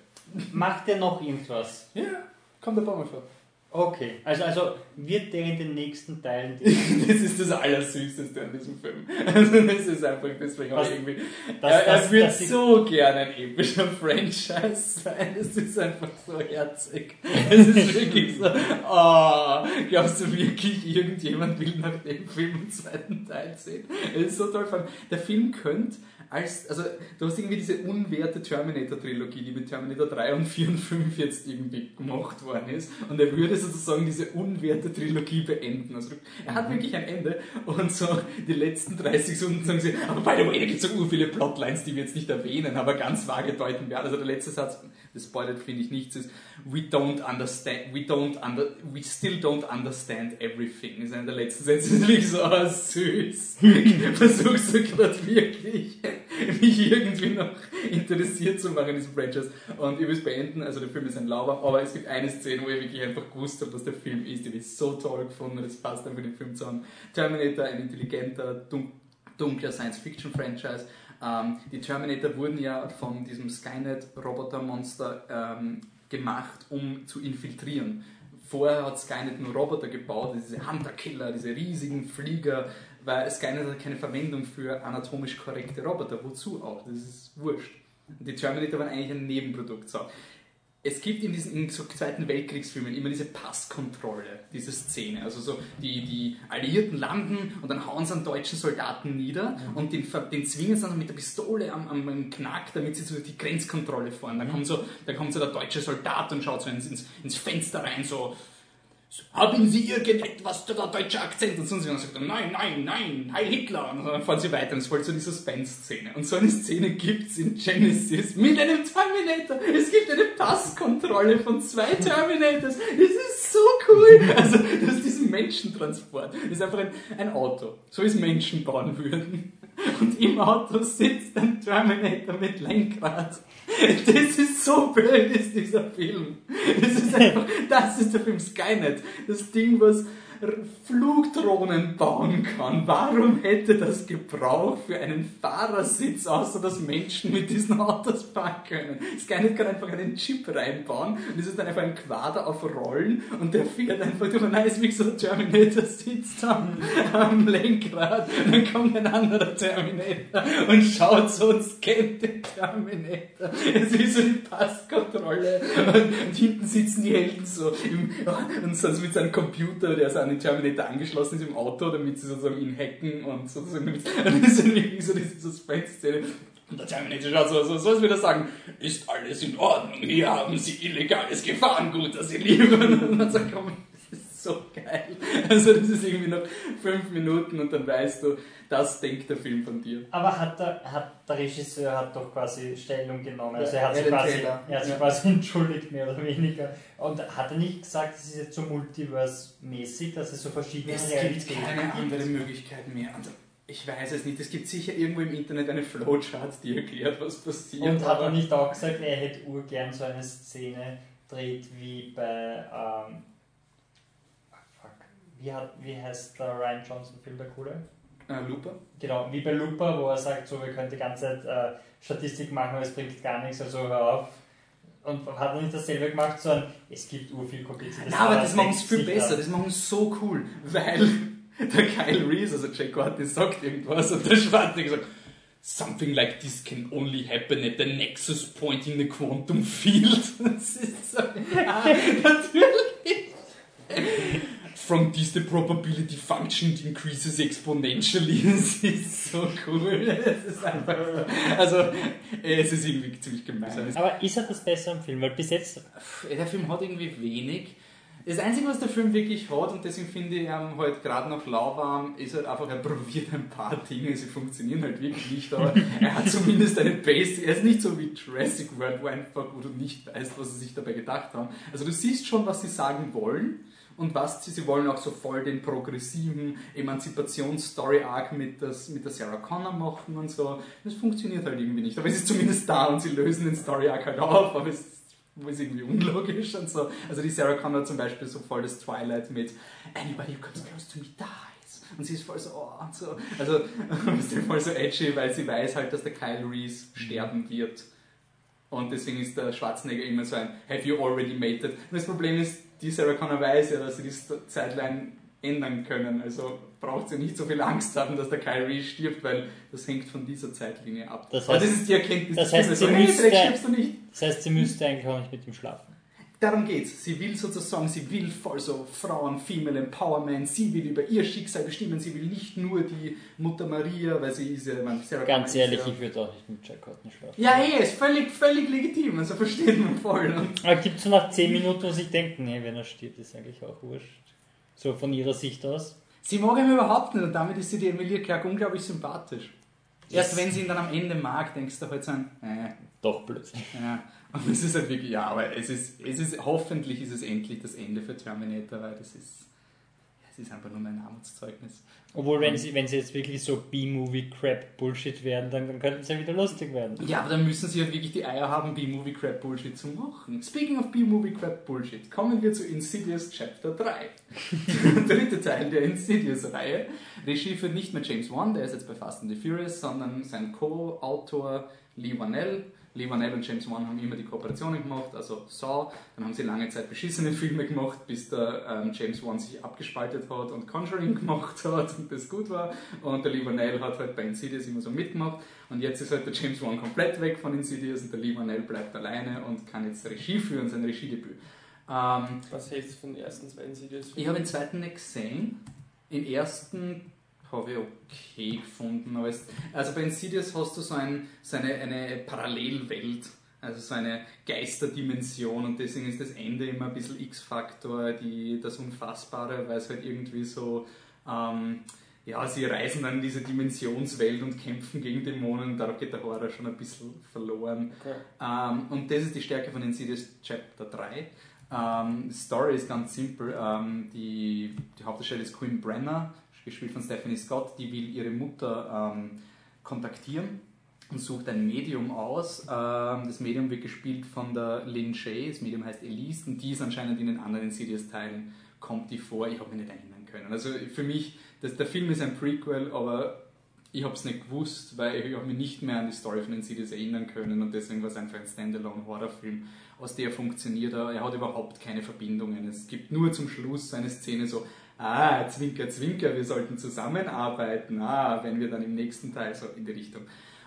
Macht er noch irgendwas? Ja, kommt ein paar Mal vor. Okay, also, also wird der in den nächsten Teilen. (laughs) das ist das Allersüßeste an diesem Film. (laughs) Also das ist einfach deswegen auch irgendwie. Das, er, er wird so gerne ein epischer (laughs) Franchise sein. Es ist einfach so herzig. Es ist wirklich so. Oh, glaubst du wirklich, irgendjemand will nach dem Film einen zweiten Teil sehen? Es ist so toll. Der Film könnte als, also du hast irgendwie diese unwerte Terminator-Trilogie, die mit Terminator 3 und 4 und 5 jetzt irgendwie gemacht worden ist. Und er würde sozusagen diese unwerte Trilogie beenden. Also er hat wirklich ein Ende und so die letzten 30 Sekunden sagen sie, aber by the way, da gibt es so viele Plotlines, die wir jetzt nicht erwähnen, aber ganz vage deuten werden. Also der letzte Satz, das spoilert finde ich nichts, ist we don't understand, we don't under, we still don't understand everything. Ist einer der letzten Sätze, ist wirklich so, oh, süß. (laughs) Versuchst du gerade wirklich mich irgendwie noch interessiert zu machen in diesem Franchise. Und ich will es beenden, also der Film ist ein Lauber, aber es gibt eine Szene, wo ich wirklich einfach gewusst habe, was der Film ist, die habe ich so toll gefunden, das passt einfach in den Film zusammen. Terminator, ein intelligenter, dunkler Science-Fiction-Franchise. Ähm, die Terminator wurden ja von diesem Skynet-Roboter-Monster ähm, gemacht, um zu infiltrieren. Vorher hat Skynet nur Roboter gebaut, diese Hunter-Killer, diese riesigen Flieger, weil Skynet hat keine Verwendung für anatomisch korrekte Roboter. Wozu auch? Das ist wurscht. Die Terminator waren eigentlich ein Nebenprodukt. So es gibt in diesen in so Zweiten Weltkriegsfilmen immer diese Passkontrolle, diese Szene. Also so die, die Alliierten landen und dann hauen sie einen deutschen Soldaten nieder mhm. und den, den zwingen sie dann mit der Pistole am, am, am Knack, damit sie so die Grenzkontrolle fahren. Dann kommt so, dann kommt so der deutsche Soldat und schaut so ins, ins, ins Fenster rein, so haben Sie irgendetwas der deutschen Akzent? Und sonst und sagt nein, nein, nein, Heil Hitler. Und dann fahren sie weiter und es folgt so die Suspense-Szene. Und so eine Szene gibt es in Genesis mit einem Terminator. Es gibt eine Passkontrolle von zwei Terminators. Das ist so cool. Also, du hast diesen Menschentransport. Das ist einfach ein, ein Auto, so wie es Menschen bauen würden. Und im Auto sitzt ein Terminator mit Lenkrad. Das ist so blöd, ist dieser Film. Das ist einfach, das ist der Film Skynet. Das Ding, was Flugdrohnen bauen kann. Warum hätte das gebraucht für einen Fahrersitz, außer dass Menschen mit diesen Autos fahren können? Skynet kann einfach einen Chip reinbauen und es ist dann einfach ein Quader auf Rollen und der fährt einfach durch. ein ist wie so ein Terminator sitzt am, am Lenkrad und dann kommt ein anderer Terminator und schaut so und scannt den Terminator. Es ist so die Passkontrolle und, und hinten sitzen die Helden so im, und sonst mit seinem Computer, der ist an den Terminator angeschlossen ist im Auto, damit sie sozusagen ihn hacken und sozusagen, (laughs) wirklich so diese Suspense-Szene. Und der Terminator schaut so, so, würde er sagen, ist alles in Ordnung, hier haben sie illegales Gefahrengut, das sie lieben. (laughs) Und dann sagt komm, so geil. (laughs) Also das ist irgendwie noch fünf Minuten und dann weißt du, das denkt der Film von dir. Aber hat der, hat der Regisseur hat doch quasi Stellung genommen. Also er hat, sich, quasi, er hat sich Ja. quasi (laughs) entschuldigt, mehr oder weniger. Und hat er nicht gesagt, es ist jetzt so Multiverse-mäßig, dass es so verschiedene Es gibt keine gibt? andere Möglichkeit mehr. Und ich weiß es nicht. Es gibt sicher irgendwo im Internet eine Flowchart, die erklärt, was passiert. Und hat er nicht auch gesagt, er hätte urgern so eine Szene dreht wie bei. Ähm. Wie, hat, wie heißt der Ryan Johnson-Film, der coole? Äh, Looper? Genau, wie bei Looper, wo er sagt, so, wir können die ganze Zeit äh, Statistik machen, aber es bringt gar nichts, also hör auf. Und hat er nicht dasselbe gemacht, sondern es gibt ur viel kompliziertes. Na, aber das machen sie viel besser, da. das machen sie so cool, weil (laughs) der Kyle Reese, also Jack Courtney, sagt irgendwas und der Schwarze sagt, Something like this can only happen at the nexus point in the quantum field. (laughs) Das ist so, ja, (laughs) natürlich. From this the probability function increases exponentially. (laughs) Das ist so cool. Das ist einfach so. Also, es ist irgendwie ziemlich gemein. Aber ist er das besser im Film? Weil bis jetzt, Der Film hat irgendwie wenig. Das Einzige, was der Film wirklich hat, und deswegen finde ich ihn halt gerade noch lauwarm, ist halt einfach, er probiert ein paar Dinge, sie funktionieren halt wirklich nicht, aber er hat zumindest eine Base. Er ist nicht so wie Jurassic World, wo einfach, wo du nicht weißt, was sie sich dabei gedacht haben. Also du siehst schon, was sie sagen wollen. Und was sie, sie wollen auch so voll den progressiven Emanzipations-Story-Arc mit, mit der Sarah Connor machen und so. Das funktioniert halt irgendwie nicht. Aber es ist zumindest da und sie lösen den Story-Arc halt auf, aber es ist irgendwie unlogisch und so. Also die Sarah Connor zum Beispiel so voll das Twilight mit Anybody who comes close to me dies. Und sie ist voll so, oh, und so. Also (laughs) ist voll so edgy, weil sie weiß halt, dass der Kyle Reese sterben wird. Und deswegen ist der Schwarzenegger immer so ein Have you already made it? Und das Problem ist, die Sarah Connor weiß ja, dass sie die Zeitline ändern können. Also braucht sie nicht so viel Angst haben, dass der Reese stirbt, weil das hängt von dieser Zeitlinie ab. Das Aber heißt- das ist die Erkenntnis heißt, sie müsste- das heißt, sie müsste eigentlich auch nicht mit ihm schlafen. Darum geht's. Sie will sozusagen, sie will voll so Frauen, Female Empowerment, sie will über ihr Schicksal bestimmen, sie will nicht nur die Mutter Maria, weil sie ist ja, man, Sarah Ganz ehrlich, ja, ich würde auch nicht mit Jack Courtney schlafen. ja, eh, ist völlig, völlig legitim, also versteht man voll. Und Aber gibt es so nach 10 Minuten, wo sich denken, nee, wenn er stirbt, ist eigentlich auch wurscht. So von ihrer Sicht aus. sie mag ihn überhaupt nicht und damit ist sie die Emilia Clarke unglaublich sympathisch. Erst wenn sie ihn dann am Ende mag, denkst du halt so ein, äh, Doch blöd. ja. Und es ist halt wirklich, ja, aber es ist, es ist, hoffentlich ist es endlich das Ende für Terminator, weil das ist, es ist einfach nur mein Armutszeugnis. Obwohl, wenn sie, wenn sie jetzt wirklich so B-Movie-Crap-Bullshit werden, dann, dann könnten sie ja wieder lustig werden. Ja, aber dann müssen sie ja wirklich die Eier haben, B-Movie Crap Bullshit zu machen. Speaking of B-Movie Crap Bullshit, kommen wir zu Insidious Chapter 3. (laughs) der dritte Teil der Insidious-Reihe. Regie führt nicht mehr James Wan, der ist jetzt bei Fast and the Furious, sondern sein Co-Autor Lee Wanell. Lee und James Wan haben immer die Kooperationen gemacht, also Saw. Dann haben sie lange Zeit beschissene Filme gemacht, bis der ähm, James Wan sich abgespaltet hat und Conjuring (laughs) gemacht hat und das gut war. Und der Lee hat halt bei Insidious immer so mitgemacht. Und jetzt ist halt der James Wan komplett weg von Insidious und der Lee bleibt alleine und kann jetzt Regie führen, sein Regiedebüt. Ähm, Was hältst du von den ersten zwei Insidious ich habe den zweiten nicht gesehen. Den ersten habe ich okay gefunden. Aber es, also bei Insidious hast du so, ein, so eine, eine Parallelwelt, also so eine Geisterdimension und deswegen ist das Ende immer ein bisschen X-Faktor, das Unfassbare, weil es halt irgendwie so, ähm, ja, sie reisen dann in diese Dimensionswelt und kämpfen gegen Dämonen, da geht der Horror schon ein bisschen verloren. Okay. Ähm, und das ist die Stärke von Insidious Chapter 3. Ähm, Story ist ganz simpel. Ähm, die, die Hauptdarstellerin ist Queen Brenner, gespielt von Stephanie Scott, die will ihre Mutter ähm, kontaktieren und sucht ein Medium aus. Ähm, das Medium wird gespielt von der Lynn Shay, das Medium heißt Elise und die ist anscheinend in den anderen Insidious-Teilen, kommt die vor, ich habe mich nicht erinnern können. Also für mich, das, der Film ist ein Prequel, aber ich habe es nicht gewusst, weil ich habe mich nicht mehr an die Story von Insidious erinnern können und deswegen war es einfach ein Standalone-Horrorfilm, aus der funktioniert er. Er hat überhaupt keine Verbindungen. Es gibt nur zum Schluss eine Szene so, ah, Zwinker, Zwinker, wir sollten zusammenarbeiten, ah, wenn wir dann im nächsten Teil so in die Richtung.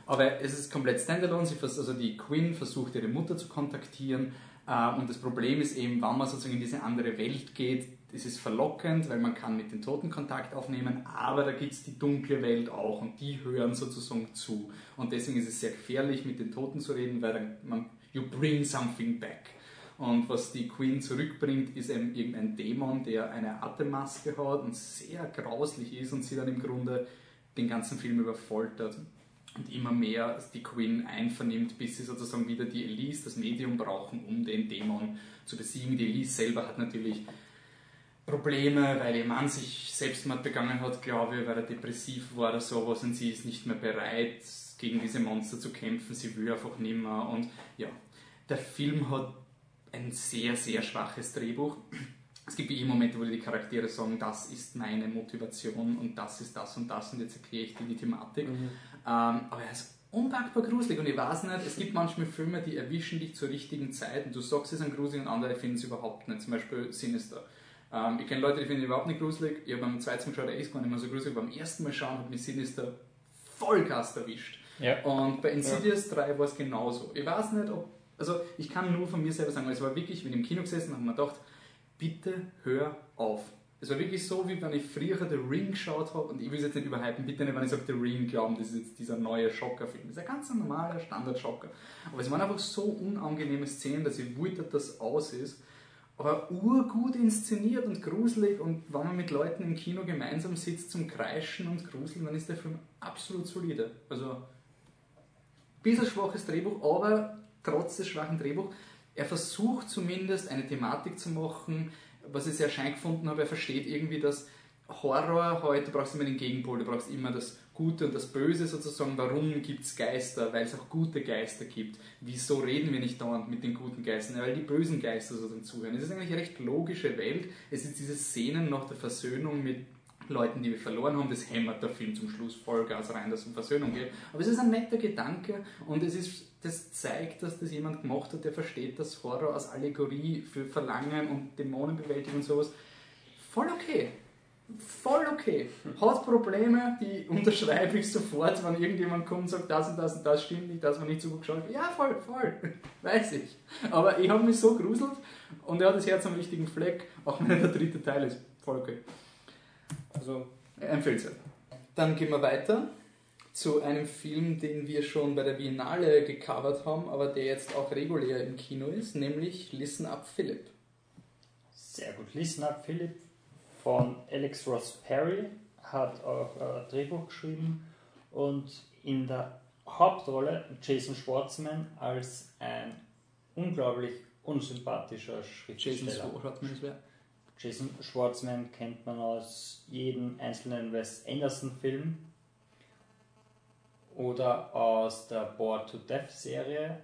Aber es ist komplett standalone. Sie vers also die Quinn versucht ihre Mutter zu kontaktieren. Äh, und das Problem ist eben, wenn man sozusagen in diese andere Welt geht, es ist verlockend, weil man kann mit den Toten Kontakt aufnehmen, aber da gibt es die dunkle Welt auch und die hören sozusagen zu. Und deswegen ist es sehr gefährlich, mit den Toten zu reden, weil man, you bring something back. Und was die Queen zurückbringt, ist eben irgendein Dämon, der eine Atemmaske hat und sehr grauslich ist und sie dann im Grunde den ganzen Film überfoltert und immer mehr die Queen einvernimmt, bis sie sozusagen wieder die Elise, das Medium brauchen, um den Dämon zu besiegen. Die Elise selber hat natürlich Probleme, weil ihr Mann sich Selbstmord begangen hat, glaube ich, weil er depressiv war oder sowas und sie ist nicht mehr bereit, gegen diese Monster zu kämpfen, sie will einfach nicht mehr und ja, der Film hat ein sehr, sehr schwaches Drehbuch. Es gibt wie Momente, wo die Charaktere sagen, das ist meine Motivation und das ist das und das und jetzt erkläre ich dir die Thematik. Mhm. Ähm, aber er ist unpackbar gruselig und ich weiß nicht, es gibt manchmal Filme, die erwischen dich zur richtigen Zeit und du sagst, sie sind gruselig und andere finden es überhaupt nicht. Zum Beispiel Sinister. Ähm, ich kenne Leute, die finden überhaupt nicht gruselig. Ich habe beim zweiten Mal geschaut, er ist gar nicht mehr so gruselig. Beim ersten Mal schauen hat mich Sinister Vollgas erwischt. Ja. Und bei Insidious ja. 3 war es genauso. Ich weiß nicht, ob. Also, ich kann nur von mir selber sagen, es war wirklich, ich bin im Kino gesessen habe mir gedacht, bitte hör auf. Es war wirklich so, wie wenn ich früher The Ring geschaut habe, und ich will es jetzt nicht überhypen, bitte nicht, wenn ich sage The Ring, glauben, das ist jetzt dieser neue Schocker-Film. Das ist ein ganz normaler Standard-Schocker. Aber es waren einfach so unangenehme Szenen, dass ich wollte, dass das aus ist. Aber urgut inszeniert und gruselig und wenn man mit Leuten im Kino gemeinsam sitzt zum Kreischen und Gruseln, dann ist der Film absolut solide. Also, ein bisschen schwaches Drehbuch, aber trotz des schwachen Drehbuchs, er versucht zumindest eine Thematik zu machen, was ich sehr schein gefunden habe, er versteht irgendwie, dass Horror heute, du brauchst immer den Gegenpol, du brauchst immer das Gute und das Böse sozusagen. Warum gibt es Geister? Weil es auch gute Geister gibt. Wieso reden wir nicht dauernd mit den guten Geistern? Weil die bösen Geister sozusagen zuhören. Es ist eigentlich eine recht logische Welt. Es ist diese Szenen nach der Versöhnung mit Leuten, die wir verloren haben, das hämmert der Film zum Schluss Vollgas rein, dass es um Versöhnung geht. Aber es ist ein netter Gedanke und es ist, das zeigt, dass das jemand gemacht hat, der versteht, dass Horror als Allegorie für Verlangen und Dämonenbewältigung und sowas voll okay. Voll okay. Hat Probleme, die unterschreibe ich sofort, wenn irgendjemand kommt und sagt, das und das und das stimmt nicht, das war nicht so gut geschaut. Ja, voll, voll. (laughs) Weiß ich. Aber ich habe mich so gruselt und er hat das Herz am richtigen Fleck, auch wenn er der dritte Teil ist. Voll okay. Also empfehlenswert. Dann gehen wir weiter zu einem Film, den wir schon bei der Biennale gecovert haben, aber der jetzt auch regulär im Kino ist, nämlich Listen Up Philip. Sehr gut. Listen Up Philip von Alex Ross Perry hat auch ein Drehbuch geschrieben und in der Hauptrolle Jason Schwartzman als ein unglaublich unsympathischer Schriftsteller. Jason Schwartzman ist wer? Jason Schwartzman kennt man aus jedem einzelnen Wes Anderson-Film oder aus der Bored to Death Serie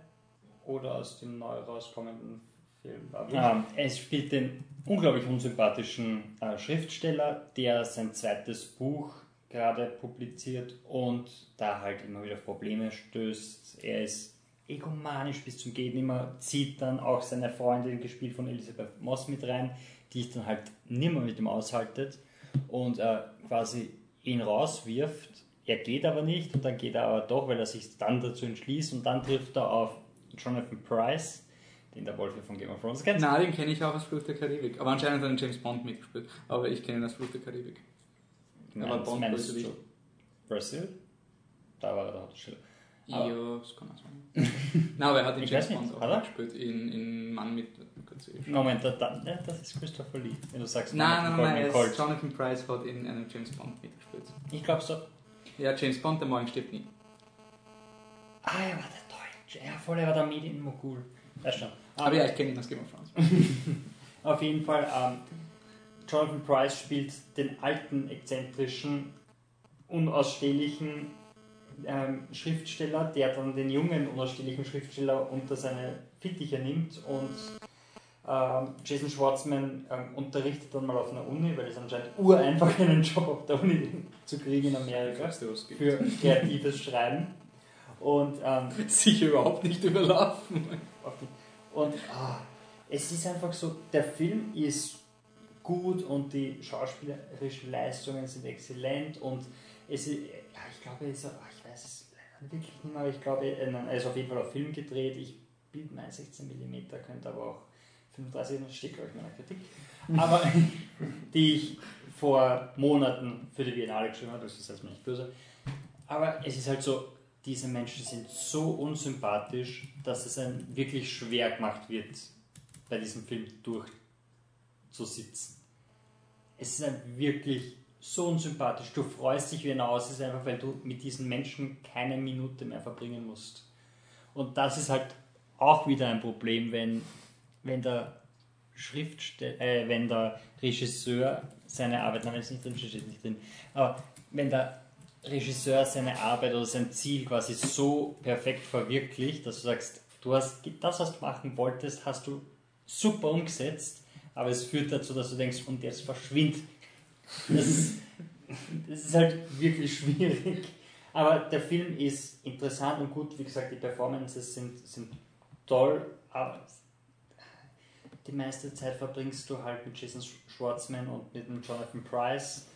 oder aus dem neu rauskommenden Film. Ähm, es spielt den unglaublich unsympathischen äh, Schriftsteller, der sein zweites Buch gerade publiziert und da halt immer wieder Probleme stößt. Er ist egomanisch bis zum Geht immer, zieht dann auch seine Freundin, gespielt von Elisabeth Moss, mit rein, die ich dann halt nimmer mit ihm aushaltet und äh, quasi ihn rauswirft. Er geht aber nicht und dann geht er aber doch, weil er sich dann dazu entschließt und dann trifft er auf Jonathan Price, den der Wolf von Game of Thrones kennt. Nein, den kenne ich auch aus Flucht der Karibik. Aber anscheinend hat er James Bond mitgespielt. Aber ich kenne ihn aus Flucht der Karibik. Nein, aber Bond Bösewicht. Brasil? Da war er der Hauptdarsteller. Ja, das kann auch sein. (laughs) Nein, aber er hat in James Bond auch gespielt. In, in Mann mit Moment, da, da, das ist Christopher Lee, wenn du sagst, nein, nein, nein, nein Jonathan Price hat in einem James Bond mitgespielt. Ich glaube so. Ja, James Bond, der Morgen stirbt nie. Ah, er war der Deutsche. Ja, voll, er war der Medienmogul. Ja, schon. Aber ja, ich kenne ihn aus Game of Thrones. (laughs) Auf jeden Fall, ähm, Jonathan Price spielt den alten, exzentrischen, unausstehlichen ähm, Schriftsteller, der dann den jungen, unausstehlichen Schriftsteller unter seine Fittiche nimmt und Jason Schwartzman ähm, unterrichtet dann mal auf einer Uni, weil es anscheinend ureinfach (laughs) einen Job auf der Uni zu kriegen in Amerika für kreatives Schreiben. Und ähm, Sicher überhaupt nicht überlaufen. und ah, es ist einfach so, der Film ist gut und die schauspielerischen Leistungen sind exzellent und es ist, ja, ich glaube, es ist, ah, ich weiß es leider wirklich nicht mehr, aber ich glaube, er ist auf jeden Fall auf Film gedreht. Ich bilde mein 16 mm, könnte aber auch 35, das steht glaube ich in meiner Kritik. Aber (laughs) die ich vor Monaten für die Biennale geschrieben habe, das ist jetzt nicht böse. Aber es ist halt so, diese Menschen sind so unsympathisch, dass es einem wirklich schwer gemacht wird, bei diesem Film durchzusitzen. Es ist einem wirklich so unsympathisch. Du freust dich wie ein Aus, ist einfach, weil du mit diesen Menschen keine Minute mehr verbringen musst. Und das ist halt auch wieder ein Problem, wenn, wenn der Schriftsteller, äh, wenn der Regisseur seine Arbeit, nein, es nicht drin steht, nicht drin, aber wenn der Regisseur seine Arbeit oder sein Ziel quasi so perfekt verwirklicht, dass du sagst, du hast das, was du machen wolltest, hast du super umgesetzt, aber es führt dazu, dass du denkst, und jetzt verschwindet. Das ist, das ist halt wirklich schwierig. Aber der Film ist interessant und gut. Wie gesagt, die Performances sind, sind toll, aber die meiste Zeit verbringst du halt mit Jason Schwartzman und mit dem Jonathan Price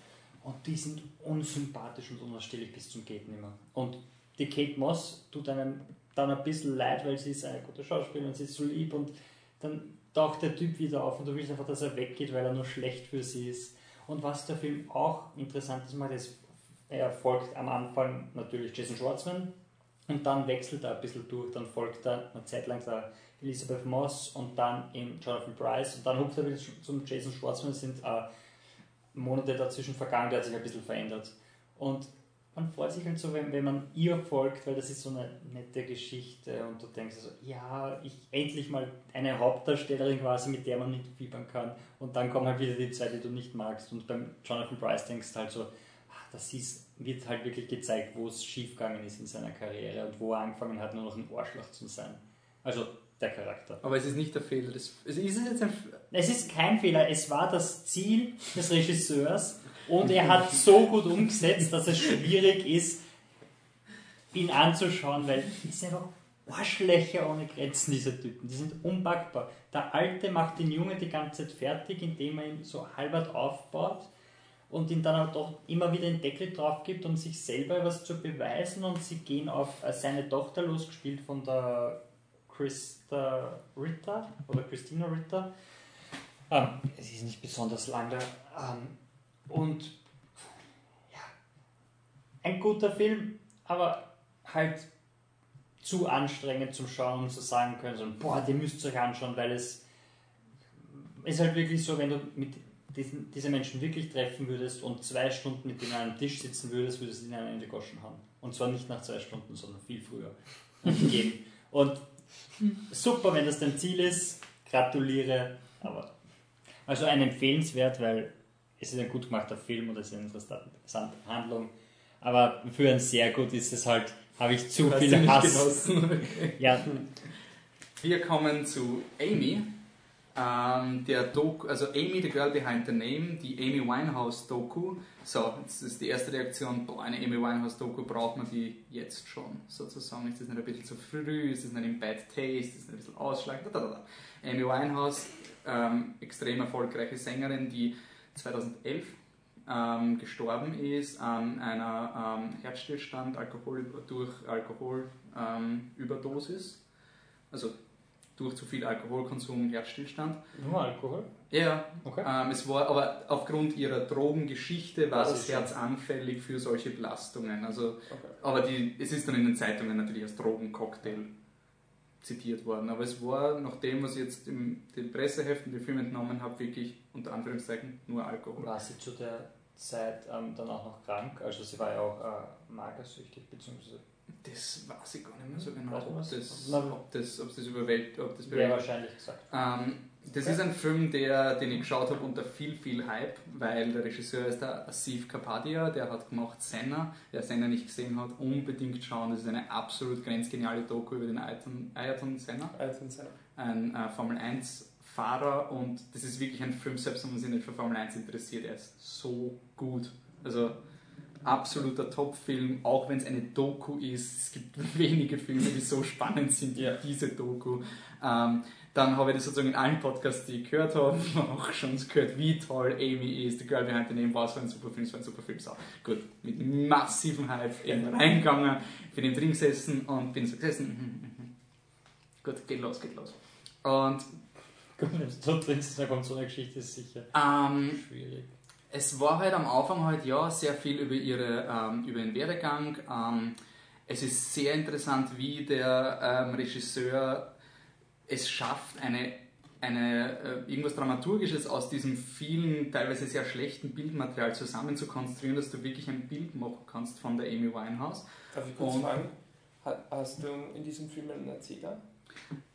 und die sind unsympathisch und unausstehlich bis zum Geht nimmer. Und die Kate Moss tut einem dann ein bisschen leid, weil sie ist eine gute Schauspielerin und sie ist so lieb und dann taucht der Typ wieder auf und du willst einfach, dass er weggeht, weil er nur schlecht für sie ist. Und was der Film auch interessant ist, ist, er folgt am Anfang natürlich Jason Schwartzman und dann wechselt er ein bisschen durch, dann folgt er eine Zeit lang der Elizabeth Moss und dann in Jonathan Price und dann hupft er wieder zum Jason Schwartzman, sind äh, Monate dazwischen vergangen, der hat sich ein bisschen verändert. Und man freut sich halt so, wenn, wenn man ihr folgt, weil das ist so eine nette Geschichte und du denkst so, ja, ich endlich mal eine Hauptdarstellerin quasi, mit der man mitfiebern kann. Und dann kommen halt wieder die zwei, die du nicht magst. Und beim Jonathan Price denkst halt so, ach, das ist, wird halt wirklich gezeigt, wo es schiefgegangen ist in seiner Karriere und wo er angefangen hat, nur noch ein Arschloch zu sein. Also der Charakter. Aber es ist nicht der Fehler des. Ist es jetzt ein. Es ist kein Fehler, es war das Ziel des Regisseurs und er (laughs) hat so gut umgesetzt, dass es schwierig ist, ihn anzuschauen, weil die sind einfach Arschlöcher ohne Grenzen, diese Typen. Die sind unpackbar. Der Alte macht den Jungen die ganze Zeit fertig, indem er ihn so halbert aufbaut und ihn dann aber doch immer wieder den Deckel drauf gibt, um sich selber was zu beweisen und sie gehen auf seine Tochter losgespielt von der Christa Ritter oder Christina Ritter. Ähm, sie ist nicht besonders lang da. Ähm, und ja, ein guter Film, aber halt zu anstrengend zum Schauen, um zu sagen können, so, boah, die müsst ihr euch anschauen, weil es ist halt wirklich so, wenn du mit diesen, diese Menschen wirklich treffen würdest und zwei Stunden mit denen an einem Tisch sitzen würdest, würdest du ihnen einen Goschen haben. Und zwar nicht nach zwei Stunden, sondern viel früher. Und super, wenn das dein Ziel ist, gratuliere, aber also ein empfehlenswert, weil es ist ein gut gemachter Film und es ist eine interessante Handlung, aber für ein sehr gut ist es halt, habe ich zu viel Hass. ja. Wir kommen zu Amy, ähm, der Doku, also Amy, the Girl Behind the Name, die Amy Winehouse Doku. So, jetzt ist die erste Reaktion, boah, eine Amy Winehouse Doku braucht man die jetzt schon, sozusagen. Ist das nicht ein bisschen zu früh? Ist das nicht im Bad Taste? Ist das ein bisschen ausschlagend? Amy Winehouse, ähm, extrem erfolgreiche Sängerin, die 2011 ähm, gestorben ist an einer ähm, Herzstillstand Alkohol, durch Alkoholüberdosis. Ähm, also durch zu viel Alkoholkonsum Herzstillstand. Nur Alkohol? Ja, okay. Ähm, es war, aber aufgrund ihrer Drogengeschichte war das, das Herz anfällig für solche Belastungen. Also, okay. Aber die, es ist dann in den Zeitungen natürlich als Drogencocktail zitiert worden. Aber es war, nach dem, was ich jetzt in den Presseheften, die Film entnommen habe, wirklich unter Anführungszeichen nur Alkohol. War sie zu der Zeit ähm, dann auch noch krank. Also sie war ja auch äh, magersüchtig, beziehungsweise. Das weiß ich gar nicht mehr so genau, ob das, ob das, ob das überwältigt, ob das bewältigt. wahrscheinlich gesagt. Ähm, das ist ein Film, der, den ich geschaut habe unter viel, viel Hype, weil der Regisseur ist der Asif Kapadia, der hat gemacht Senna. Wer Senna nicht gesehen hat, unbedingt schauen. Das ist eine absolut grenzgeniale Doku über den Ayrton, Ayrton Senna, Ayrton Senna. ein äh, Formel 1 Fahrer und das ist wirklich ein Film, selbst wenn man sich nicht für Formel 1 interessiert, er ist so gut. Also absoluter Top-Film, auch wenn es eine Doku ist. Es gibt (laughs) wenige Filme, die so spannend sind wie diese Doku. Ähm, dann habe ich das sozusagen in allen Podcasts, die ich gehört habe, (laughs) auch schon gehört, wie toll Amy ist. The Girl Behind the Name war so ein super Film, so ein super Film. So, gut, mit massivem Hype eben reingegangen, bin im drin gesessen und bin so gesessen. mhm, mhm. Gut, geht los, geht los. Und Gut, wenn du so drin sitzt, dann kommt so eine Geschichte, ist sicher ähm, schwierig. Es war halt am Anfang halt ja sehr viel über, ihre, ähm, über ihren Werdegang. Ähm, es ist sehr interessant, wie der ähm, Regisseur es schafft, eine, eine, äh, irgendwas Dramaturgisches aus diesem vielen, teilweise sehr schlechten Bildmaterial zusammen zu konstruieren, dass du wirklich ein Bild machen kannst von der Amy Winehouse. Darf ich kurz Und- fragen? Ha- Hast du in diesem Film einen Erzähler?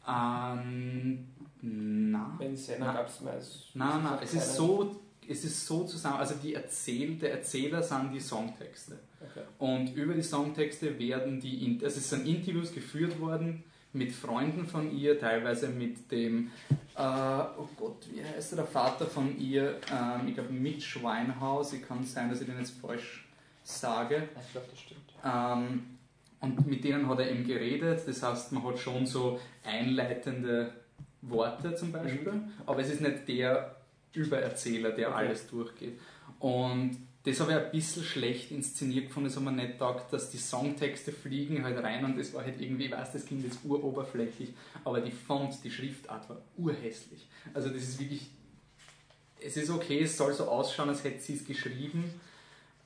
Ähm, na. Wenn Senna gab es meist. Nein, nein, es ist so, es ist so zusammen, also die Erzähl, der Erzähler sind die Songtexte. Okay. Und über die Songtexte werden die, also es sind Interviews geführt worden mit Freunden von ihr, teilweise mit dem, äh, oh Gott, wie heißt der, der Vater von ihr, ähm, ich glaube Mitch Winehouse, ich kann sein, dass ich den jetzt falsch sage. Ich glaube, das stimmt. Ähm, und mit denen hat er eben geredet, das heißt, man hat schon so einleitende Worte zum Beispiel, aber es ist nicht der Übererzähler, der Okay. alles durchgeht. Und das habe ich ein bisschen schlecht inszeniert gefunden, das hat mir nicht gedacht, dass die Songtexte fliegen halt rein und das war halt irgendwie, ich weiß, das klingt jetzt uroberflächlich, aber die Font, die Schriftart war urhässlich. Also das ist wirklich, es ist okay, es soll so ausschauen, als hätte sie es geschrieben,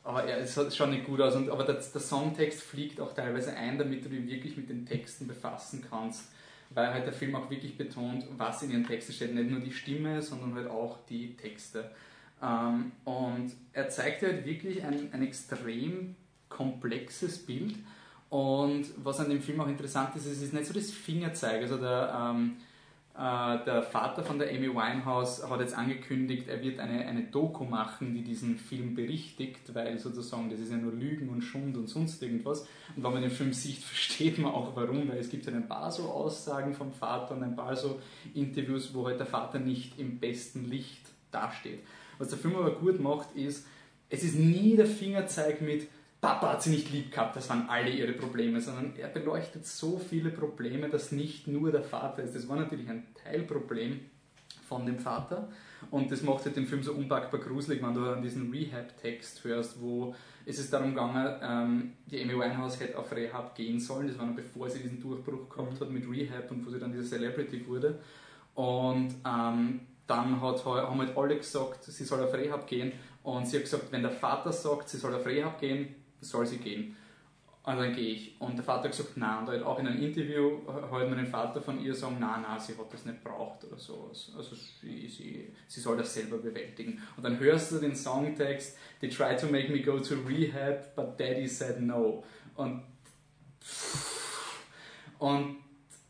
aber ja, es schaut nicht gut aus. Und, aber der, der Songtext fliegt auch teilweise ein, damit du dich wirklich mit den Texten befassen kannst. Weil halt der Film auch wirklich betont, was in ihren Texten steht. Nicht nur die Stimme, sondern halt auch die Texte. Ähm, und er zeigt halt wirklich ein, ein extrem komplexes Bild. Und was an dem Film auch interessant ist, es ist nicht so das Fingerzeig. Also der, ähm, äh, der Vater von der Amy Winehouse hat jetzt angekündigt, er wird eine, eine Doku machen, die diesen Film berichtigt, weil sozusagen das ist ja nur Lügen und Schund und sonst irgendwas. Und wenn man den Film sieht, (laughs) versteht man auch warum, weil es gibt halt ein paar so Aussagen vom Vater und ein paar so Interviews, wo halt der Vater nicht im besten Licht dasteht. Was der Film aber gut macht, ist, es ist nie der Fingerzeig mit Papa hat sie nicht lieb gehabt, das waren alle ihre Probleme, sondern er beleuchtet so viele Probleme, dass nicht nur der Vater ist. Das war natürlich ein Teilproblem von dem Vater. Und das macht halt den Film so unpackbar gruselig, wenn du an diesen Rehab-Text hörst, wo es ist darum gegangen, ähm, die Amy Winehouse hätte auf Rehab gehen sollen, das war noch bevor sie diesen Durchbruch gehabt hat mit Rehab und wo sie dann diese Celebrity wurde. Und ähm, dann hat, haben halt alle gesagt, sie soll auf Rehab gehen. Und sie hat gesagt, wenn der Vater sagt, sie soll auf Rehab gehen, soll sie gehen. Und dann gehe ich. Und der Vater hat gesagt, nein. Und halt auch in einem Interview hört man den Vater von ihr sagen, nein, nein, sie hat das nicht braucht oder sowas. Also sie, sie, sie soll das selber bewältigen. Und dann hörst du den Songtext, they tried to make me go to rehab, but daddy said no. Und, und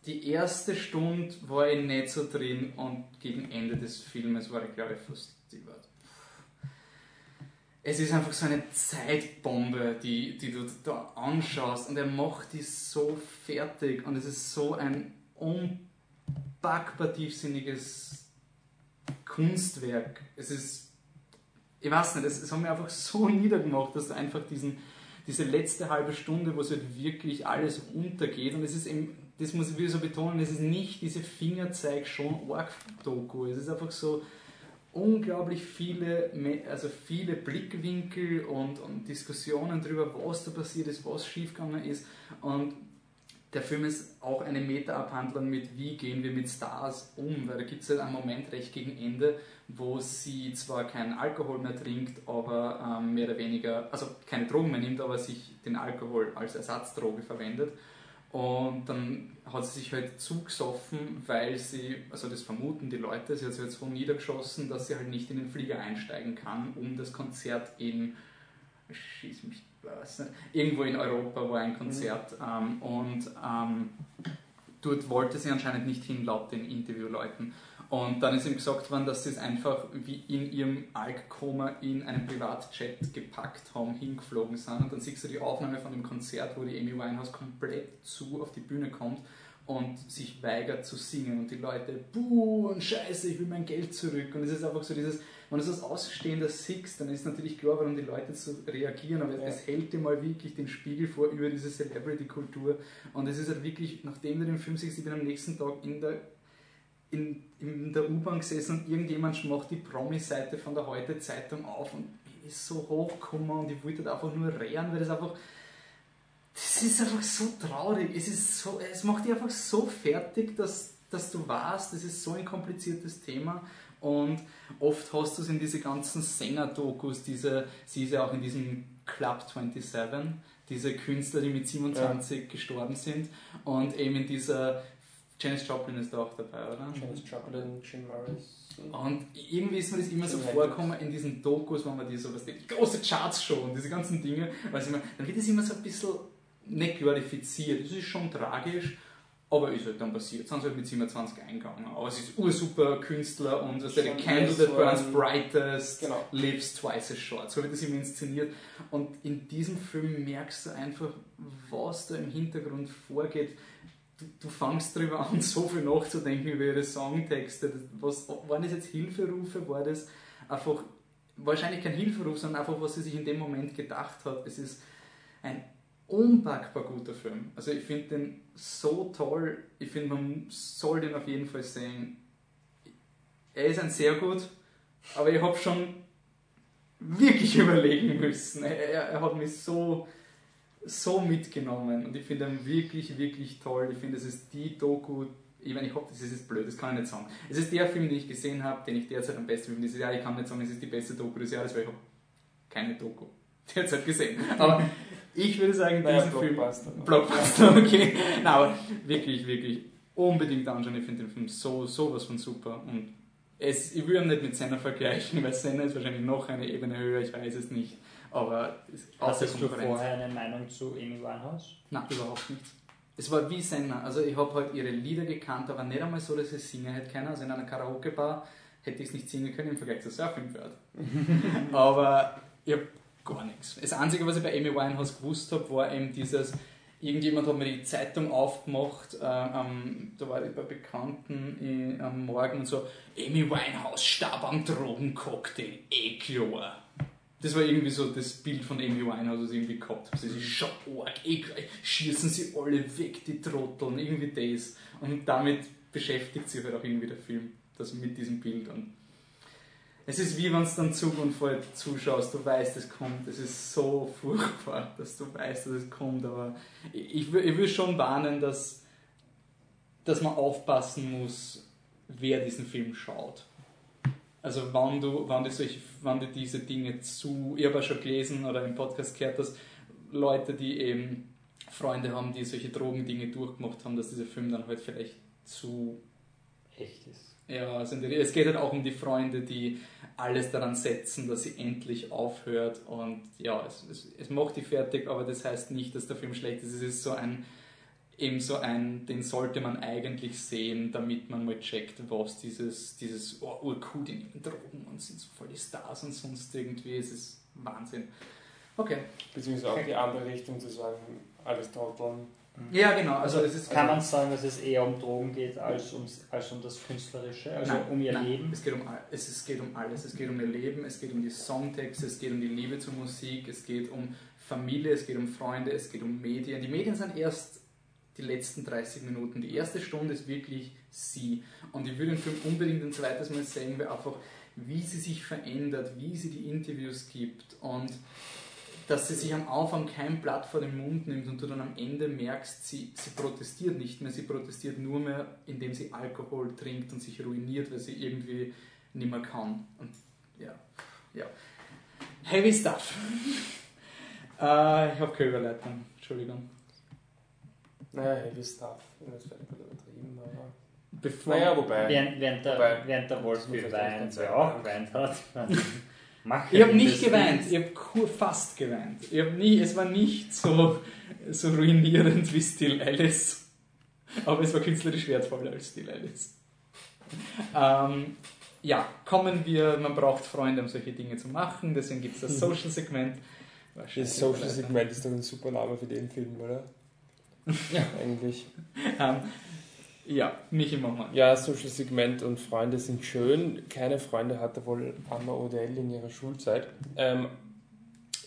die erste Stunde war ich nicht so drin und gegen Ende des Filmes war ich, glaube ich, fast. Es ist einfach so eine Zeitbombe, die, die du da anschaust und er macht die so fertig und es ist so ein unpackbar tiefsinniges Kunstwerk. Es ist, ich weiß nicht, es, es hat mir einfach so (laughs) niedergemacht, dass du einfach diesen, diese letzte halbe Stunde, wo es halt wirklich alles untergeht und es ist eben, das muss ich wieder so betonen, es ist nicht diese Fingerzeig schon Org-Doku, es ist einfach so unglaublich viele, also viele Blickwinkel und, und Diskussionen darüber, was da passiert ist, was schiefgegangen ist und der Film ist auch eine Meta-Abhandlung mit, wie gehen wir mit Stars um, weil da gibt es halt einen Moment recht gegen Ende, wo sie zwar keinen Alkohol mehr trinkt, aber ähm, mehr oder weniger, also keine Drogen mehr nimmt, aber sich den Alkohol als Ersatzdroge verwendet. Und dann hat sie sich halt zugesoffen, weil sie, also das vermuten die Leute, sie hat sich halt so niedergeschossen, dass sie halt nicht in den Flieger einsteigen kann, um das Konzert in, schieß mich, was, irgendwo in Europa war ein Konzert mhm. ähm, und ähm, dort wollte sie anscheinend nicht hin, laut den Interviewleuten. Und dann ist ihm gesagt worden, dass sie es einfach wie in ihrem Alkkoma in einen Privatjet gepackt haben, hingeflogen sind. Und dann siehst du die Aufnahme von dem Konzert, wo die Amy Winehouse komplett zu auf die Bühne kommt und sich weigert zu singen. Und die Leute, buh und scheiße, ich will mein Geld zurück. Und es ist einfach so dieses, wenn du das Ausstehender siehst, dann ist natürlich klar, warum die Leute so reagieren. Aber ja. es hält dir mal wirklich den Spiegel vor über diese Celebrity-Kultur. Und es ist halt wirklich, nachdem du den Film siehst, ich bin am nächsten Tag in der in, in der U-Bahn gesessen und irgendjemand macht die Promi-Seite von der Heute-Zeitung auf und ist so hochgekommen und ich wollte einfach nur rennen, weil das einfach das ist einfach so traurig. Es, ist so, es macht dich einfach so fertig, dass, dass du weißt, das ist so ein kompliziertes Thema. Und oft hast du es in diese ganzen Sänger-Dokus, diese, sie ist ja auch in diesem Club 27, diese Künstler, die mit 27 ja. gestorben sind. Und eben in dieser Janis Joplin ist da auch dabei, oder? Janis Joplin, Jim Morris. Und irgendwie ist mir das immer so vorgekommen in diesen Dokus, wenn man die so was die große Charts show und diese ganzen Dinge, weil immer, dann wird das immer so ein bisschen nicht glorifiziert. Das ist schon tragisch, aber ist halt dann passiert. Sind sie halt mit 27 eingegangen. Aber es ist ursuper Künstler und was der Candle that burns brightest genau. lives twice as short. So wird das immer inszeniert. Und in diesem Film merkst du einfach, was da im Hintergrund vorgeht du, du fangst darüber an, (laughs) so viel nachzudenken über ihre Songtexte. Was, waren das jetzt Hilferufe? War das einfach, wahrscheinlich kein Hilferuf, sondern einfach, was sie sich in dem Moment gedacht hat. Es ist ein unpackbar guter Film. Also ich finde den so toll. Ich finde, man soll den auf jeden Fall sehen. Er ist ein sehr gut, aber ich habe schon wirklich (laughs) überlegen müssen. Er, er, er hat mich so so mitgenommen und ich finde ihn wirklich, wirklich toll. Ich finde, es ist die Doku, ich meine, ich hoffe, das ist jetzt blöd, das kann ich nicht sagen. Es ist der Film, den ich gesehen habe, den ich derzeit am besten finde. Jahr, ich kann nicht sagen, es ist die beste Doku des Jahres, weil ich habe keine Doku (laughs) derzeit gesehen. Aber ich würde sagen, naja, diesen Blockbuster. Film... Blockbuster, (laughs) okay. Nein, aber wirklich, wirklich unbedingt anschauen. Ich finde den Film so, sowas von super und es, ich will ihn nicht mit Senna vergleichen, weil Senna ist wahrscheinlich noch eine Ebene höher, ich weiß es nicht. Aber Hattest du vorher eine Meinung zu Amy Winehouse? Nein, überhaupt nicht. Es war wie Senna. Also ich habe halt ihre Lieder gekannt, aber nicht einmal so, dass ich singen hätte können. Also in einer Karaoke-Bar hätte ich es nicht singen können im Vergleich zu Surfing Bird. (laughs) aber ich habe gar nichts. Das Einzige, was ich bei Amy Winehouse gewusst habe, war eben dieses, irgendjemand hat mir die Zeitung aufgemacht, äh, ähm, da war ich bei Bekannten in, am Morgen und so, Amy Winehouse starb am Drogencocktail, eh klar. Das war irgendwie so das Bild von Amy Winehouse, das irgendwie gehabt habe. Sie ist schon arg, eh, schießen sie alle weg, die Trotteln, irgendwie das. Und damit beschäftigt sich halt auch irgendwie der Film, das mit diesem Bild. Und es ist wie wenn du dann Zug zuschaust, du weißt, es kommt. Es ist so furchtbar, (laughs) dass du weißt, dass es kommt. Aber ich, ich, will schon warnen, dass, dass man aufpassen muss, wer diesen Film schaut. Also wann du, wann du, solche, wann du diese Dinge zu, ich habe ja schon gelesen oder im Podcast gehört, dass Leute, die eben Freunde haben, die solche Drogendinge durchgemacht haben, dass dieser Film dann halt vielleicht zu echt ist. Ja, also es geht halt auch um die Freunde, die alles daran setzen, dass sie endlich aufhört und ja, es, es, es macht die fertig, aber das heißt nicht, dass der Film schlecht ist. Es ist so ein eben so ein, den sollte man eigentlich sehen, damit man mal checkt, was dieses, dieses oh, urcool, die nehmen Drogen und sind so voll die Stars und sonst irgendwie, es ist Wahnsinn. Okay. Beziehungsweise auch die andere Richtung zu sagen, alles Trotteln. Ja, genau. Also es ist Kann man sagen, dass es eher um Drogen geht als um, als um das Künstlerische, also nein, um ihr nein, Leben? Es geht, um, es, es geht um alles. Es geht um ihr Leben, es geht um die Songtexte, es geht um die Liebe zur Musik, es geht um Familie, es geht um Freunde, es geht um Medien. Die Medien sind erst die letzten 30 Minuten. Die erste Stunde ist wirklich sie. Und ich würde den Film unbedingt ein zweites Mal sehen, weil einfach, wie sie sich verändert, wie sie die Interviews gibt und dass sie sich am Anfang kein Blatt vor den Mund nimmt und du dann am Ende merkst, sie, sie protestiert nicht mehr, sie protestiert nur mehr, indem sie Alkohol trinkt und sich ruiniert, weil sie irgendwie nicht mehr kann. Und ja, ja. Heavy stuff. (laughs) äh, ich habe keine Überleitung, Entschuldigung. Naja, Heavy Stuff. Das wäre nicht übertrieben, aber. Bevor Naja, wobei. Während, während, der, Wobei, während der Wolf geweint, auch geweint hat. (laughs) Mach Ich habe nicht geweint, ich habe fast geweint. Ich hab nie, es war nicht so, so ruinierend wie Still Alice, aber es war künstlerisch wertvoller als Still Alice. Ähm, ja, kommen wir, man braucht Freunde, um solche Dinge zu machen, deswegen gibt es das Social-Segment. Das Social-Segment ist doch ein super Name für den Film, oder? Ja. Eigentlich. Ähm, ja, Michi Mama. Ja, Social-Segment und Freunde sind schön. Keine Freunde hatte wohl Anna Odell in ihrer Schulzeit. Ähm,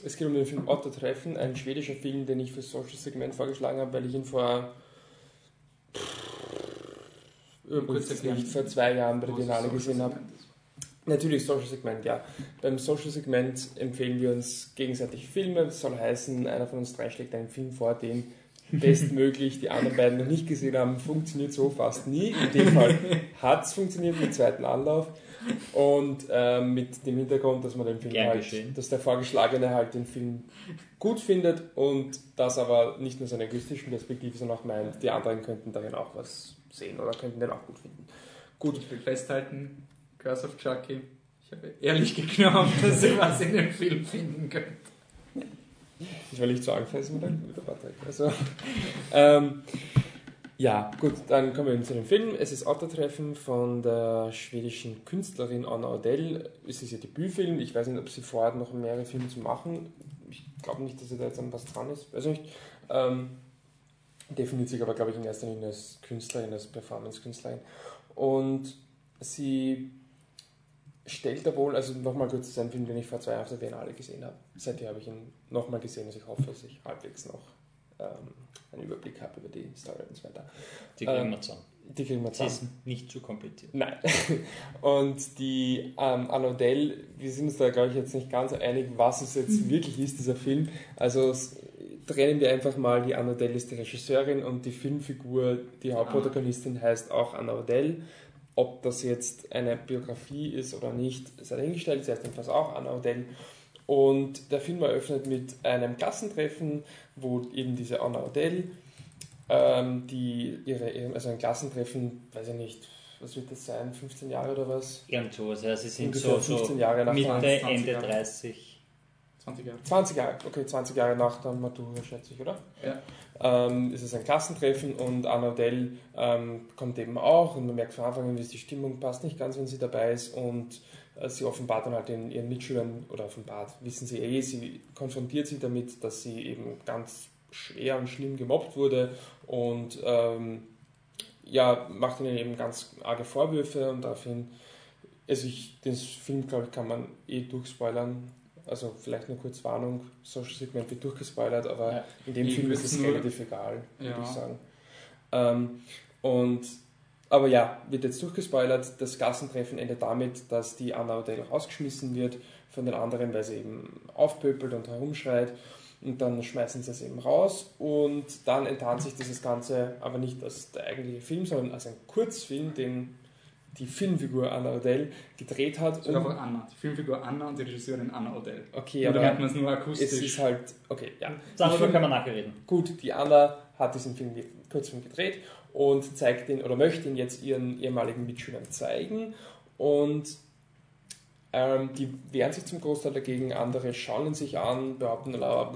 es geht um den Film Otto Treffen, ein schwedischer Film, den ich für Social-Segment vorgeschlagen habe, weil ich ihn vor. Kurz nicht, vor zwei Jahren bei der Biennale gesehen habe. Natürlich Social Segment, ja. Beim Social Segment empfehlen wir uns gegenseitig Filme. Das soll heißen, einer von uns drei schlägt einen Film vor, den bestmöglich die anderen beiden noch nicht gesehen haben. Funktioniert so fast nie. In dem Fall hat es funktioniert mit zweiten Anlauf. Und ähm, mit dem Hintergrund, dass man den Film Gern halt, geschehen. dass der Vorgeschlagene halt den Film gut findet und das aber nicht nur seine egoistischen Perspektive, sondern auch meint, die anderen könnten darin auch was sehen oder könnten den auch gut finden. Gut, Ich will festhalten, Curse of Chucky, ich habe ehrlich geglaubt, (laughs) dass ihr was in dem Film finden könnt. Ich will nicht zu angefressen mit der Patrick. Also, ähm, ja, gut, dann kommen wir zu dem Film. Es ist Autotreffen von der schwedischen Künstlerin Anna Odell. Es ist ihr Debütfilm. Ich weiß nicht, ob sie vorhat, noch mehrere Filme zu machen. Ich glaube nicht, dass sie da jetzt an was dran ist. Weiß nicht. Ähm, definiert sich aber, glaube ich, in erster Linie als Künstlerin, als Performance-Künstlerin. Und sie stellt da wohl, also nochmal kurz, das ist ein Film, den ich vor zwei Jahren auf der Biennale gesehen habe. Seither habe ich ihn nochmal gesehen, also ich hoffe, dass ich halbwegs noch ähm, einen Überblick habe über die Story und so weiter. Die kriegen Ähm, wir zusammen. Die kriegen wir zusammen. ist nicht zu kompliziert. Nein. (laughs) Und die ähm, Anna Odell, wir sind uns da, glaube ich, jetzt nicht ganz einig, was es jetzt (laughs) wirklich ist, dieser Film. Also trennen wir einfach mal, die Anna Odell ist die Regisseurin und die Filmfigur, die Hauptprotagonistin heißt auch Anna Odell. Ob das jetzt eine Biografie ist oder nicht, sei dahingestellt. Sie heißt jedenfalls auch Anna Odell. Und der Film eröffnet mit einem Klassentreffen, wo eben diese Anna Odell, ähm, die ihre, also ein Klassentreffen, weiß ich nicht, was wird das sein, 15 Jahre oder was? Irgend sowas, ja, sie sind Ungefähr so, so 15 Jahre nach Mitte, 20 Ende Jahre. 30. 20 Jahre. 20 Jahre, okay, 20 Jahre nach der Matura, schätze ich, oder? Ja. Ähm, ist es ein Klassentreffen und Anna Odell ähm, kommt eben auch und man merkt von Anfang an, wie die Stimmung passt nicht ganz, wenn sie dabei ist und äh, sie offenbart dann halt den, ihren Mitschülern, oder offenbart, wissen sie eh, sie konfrontiert sie damit, dass sie eben ganz schwer und schlimm gemobbt wurde und ähm, ja, macht ihnen eben ganz arge Vorwürfe und daraufhin, also ich, den Film, glaube ich, kann man eh durchspoilern. Also vielleicht eine kurze Warnung, Social Segment wird durchgespoilert, aber Ja. in dem Ich Film ist es nur- relativ egal, würde Ja. ich sagen. Ähm, und, aber ja, wird jetzt durchgespoilert. Das Klassentreffen endet damit, dass die Anna Odell rausgeschmissen wird von den anderen, weil sie eben aufpöpelt und herumschreit. Und dann schmeißen sie es eben raus und dann enttarnt sich dieses Ganze aber nicht als der eigentliche Film, sondern als ein Kurzfilm, den die Filmfigur Anna Odell gedreht hat. Sogar um- von Anna. Die Filmfigur Anna und die Regisseurin Anna Odell. okay, da aber hört man es nur akustisch. es ist halt, okay, ja. Darüber Ich find- können wir nachher reden. Gut, die Anna hat diesen Film, Kurzfilm gedreht und zeigt ihn oder möchte ihn jetzt ihren ehemaligen Mitschülern zeigen und ähm, die wehren sich zum Großteil dagegen, andere schauen ihn sich an, behaupten, "Ah,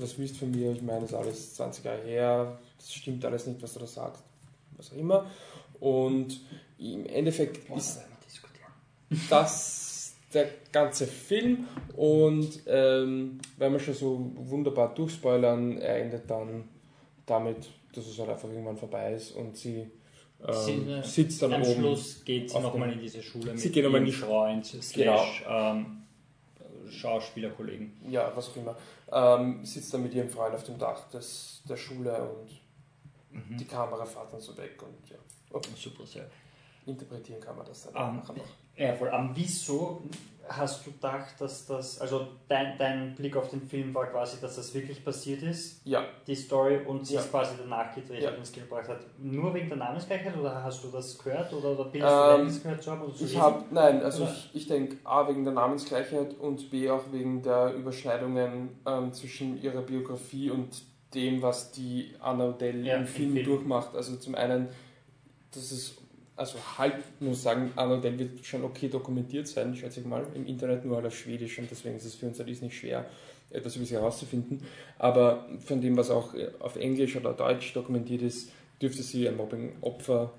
was willst du von mir, ich meine, das ist alles 20 Jahre her, das stimmt alles nicht, was du da sagst, was auch immer. Und im Endeffekt ist das der ganze Film und ähm, wenn wir schon so wunderbar durchspoilern, er endet dann damit, dass es halt einfach irgendwann vorbei ist und sie Sie, ähm, äh, sitzt dann Am oben. Schluss geht sie auf nochmal dem- in diese Schule Sie mit geht nochmal in ihrem Freund, slash ähm, Schauspielerkollegen. Ja, was auch immer. Ähm, sitzt dann mit ihrem Freund auf dem Dach des, der Schule und Mhm. die Kamera fährt dann so weg und ja, okay, Super sehr. Interpretieren kann man das dann Ähm, nachher noch. Ja, voll. Um, wieso hast du gedacht, dass das, also dein, dein Blick auf den Film war quasi, dass das wirklich passiert ist, Ja, die Story, und sie Ja. es quasi danach gedreht Ja. und ins Kino gebracht hat? Nur wegen der Namensgleichheit oder hast du das gehört oder, oder bildest Ähm, du das gehört zu haben? Oder zu Ich habe, nein, also Oder? ich, ich denke A wegen der Namensgleichheit und B auch wegen der Überschneidungen ähm, zwischen ihrer Biografie und dem, was die Anna Odell Ja, im im Film, Film. durchmacht. Also zum einen, das ist, also halb muss sagen, Odell wird schon okay dokumentiert sein, schätze ich mal, im Internet nur halt auf Schwedisch und deswegen ist es für uns halt nicht schwer, etwas über sie herauszufinden. Aber von dem, was auch äh, auf Englisch oder Deutsch dokumentiert ist, dürfte sie ein Mobbing-Opfer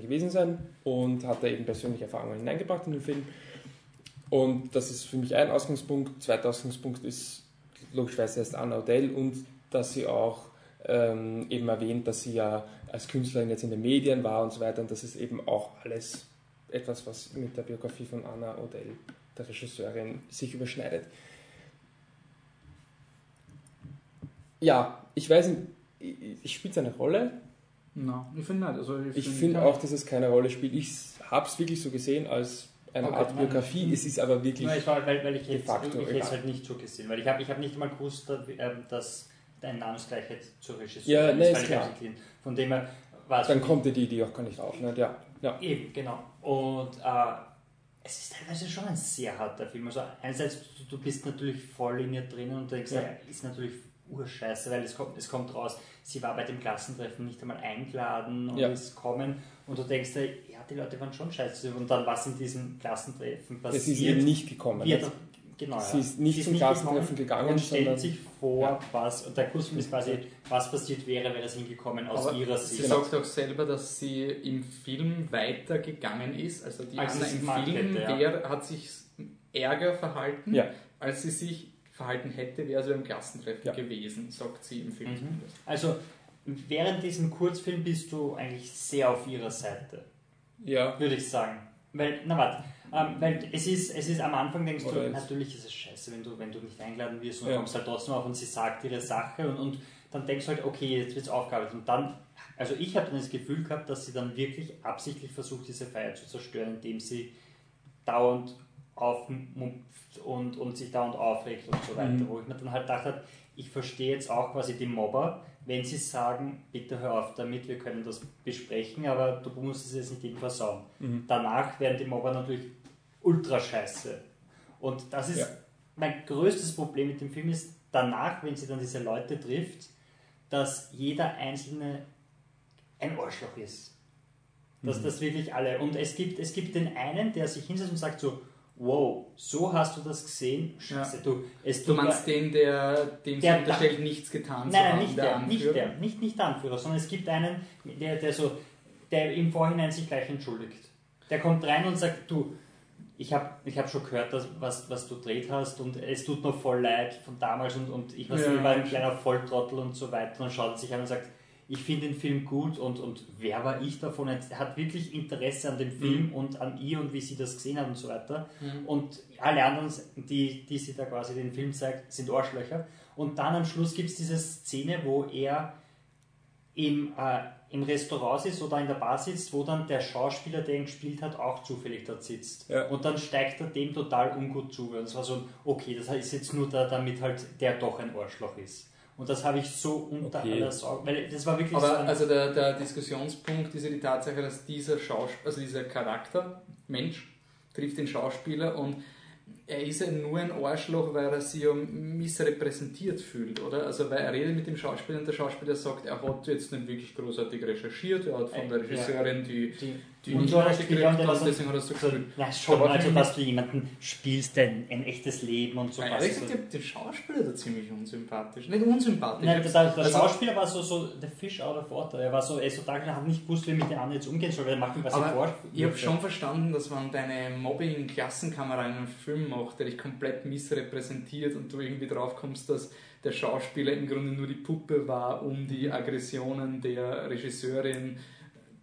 gewesen sein und hat da eben persönliche Erfahrungen hineingebracht in den Film. Und das ist für mich ein Ausgangspunkt. Zweiter Ausgangspunkt ist logischerweise erst Anna Odell und dass sie auch ähm, eben erwähnt, dass sie ja als Künstlerin jetzt in den Medien war und so weiter. Und das ist eben auch alles etwas, was mit der Biografie von Anna Odell, der Regisseurin, sich überschneidet. Ja, ich weiß nicht, ich spielt es eine Rolle. No, ich finde nicht. Also Ich find- finde auch, dass es keine Rolle spielt. Ich habe es wirklich so gesehen als eine Okay, Art nein. Biografie. Es ist aber wirklich. Nein, es war, weil, weil ich de jetzt, facto ich jetzt halt nicht so gesehen, weil ich habe ich hab nicht mal gewusst, dass, dein Namensgleichheit zur Regisseurin Ja, nee, ist klar. Von dem her war es Dann kommt dir die Idee auch gar nicht auf. Ne? Ja, ja. Eben, genau. Und äh, es ist teilweise schon ein sehr harter Film. Also einerseits, du, bist natürlich voll in ihr drinnen und denkst, Ja. ist natürlich urscheiße, weil es kommt, es kommt raus, sie war bei dem Klassentreffen nicht einmal eingeladen und Ja. ist kommen und du denkst dir, ja, die Leute waren schon scheiße. Und dann, was in diesem Klassentreffen Ja, sie ist passiert, eben nicht gekommen. wird? Genau, Sie ist nicht zum Klassentreffen gegangen, und stellt sondern- sich vor, Ja. was, und der Kurzfilm ist quasi, was passiert wäre, wäre das hingekommen aus Aber ihrer sie Sicht. sagt auch selber, dass sie im Film weitergegangen ist. Also die Als Anna sie im Film hätte, ja. wär, hat sich ärger verhalten, Ja. als sie sich verhalten hätte, wäre sie beim Klassentreffen Ja. gewesen, sagt sie im Film Mhm. zumindest. Also während diesem Kurzfilm bist du eigentlich sehr auf ihrer Seite, Ja, würde ich sagen. Weil, na warte, ähm, weil es ist, es ist am Anfang denkst Oder du, natürlich ist es scheiße, wenn du, wenn du nicht eingeladen wirst und Ja. kommst halt trotzdem auf und sie sagt ihre Sache und, und dann denkst du halt, okay, jetzt wird es aufgearbeitet. Und dann, also ich habe dann das Gefühl gehabt, dass sie dann wirklich absichtlich versucht, diese Feier zu zerstören, indem sie dauernd aufmumpft und, und sich dauernd aufregt und so weiter. Mhm. Wo ich mir dann halt gedacht habe, ich verstehe jetzt auch quasi die Mobber, wenn sie sagen, bitte hör auf damit, wir können das besprechen, aber du musst es jetzt nicht jedem versauen. Mhm. Danach werden die Mobber natürlich ultra scheiße. Und das ist Ja. mein größtes Problem mit dem Film ist, danach, wenn sie dann diese Leute trifft, dass jeder Einzelne ein Arschloch ist. Dass das wirklich alle. Und es gibt, es gibt den einen, der sich hinsetzt und sagt so, wow, so hast du das gesehen? Scheiße, du. Es Du meinst den, der dem sie Der- unterstellt, nichts getan Nein, nein, nicht der, nicht Anführer? der, nicht, nicht der Anführer, sondern es gibt einen, der, der so, der im Vorhinein sich gleich entschuldigt. Der kommt rein und sagt, du, ich habe ich hab schon gehört, dass, was, was du dreht hast und es tut mir voll leid von damals und, und ich, weiß Ja. ich war ein kleiner Volltrottel und so weiter. Und schaut sich an und sagt, ich finde den Film gut und, und wer war ich davon? Er hat wirklich Interesse an dem Film und an ihr und wie sie das gesehen hat und so weiter. Und alle anderen, die, die sie da quasi den Film zeigt, sind Arschlöcher. Und dann am Schluss gibt es diese Szene, wo er im, äh, im Restaurant sitzt oder in der Bar sitzt, wo dann der Schauspieler, der ihn gespielt hat, auch zufällig dort sitzt. Ja. Und dann steigt er dem total ungut zu. Und es war so, okay, das ist jetzt nur da, damit halt der doch ein Arschloch ist. Und das habe ich so unter Okay. aller Sorge, weil das war wirklich so Aber ein, also der, der Diskussionspunkt ist ja die Tatsache, dass dieser Schauspieler, also dieser Charakter, Mensch, trifft den Schauspieler und er ist ja nur ein Arschloch, weil er sich ja missrepräsentiert fühlt, oder? Also weil er redet mit dem Schauspieler und der Schauspieler sagt, er hat jetzt nicht wirklich großartig recherchiert, er hat von der Äh. Regisseurin die, die, die und nicht so gekriegt und der und war so- deswegen hat er so gefühlt. na schon, Aber also dass du jemanden spielst, ein, ein echtes Leben und so. Quasi ehrlich gesagt, der Schauspieler da ziemlich unsympathisch. Nicht unsympathisch. Nein, ich der, der also- Schauspieler war so, so der Fish out of water. Er war so, er so da, er hat nicht gewusst, wie er mit den anderen jetzt umgehen soll, weil er macht ihm quasi Aber vor. ich habe schon verstanden, dass wenn deine Mobbing-Klassenkamera einen Film macht, der dich komplett missrepräsentiert und du irgendwie drauf kommst, dass der Schauspieler im Grunde nur die Puppe war, um die Aggressionen der Regisseurin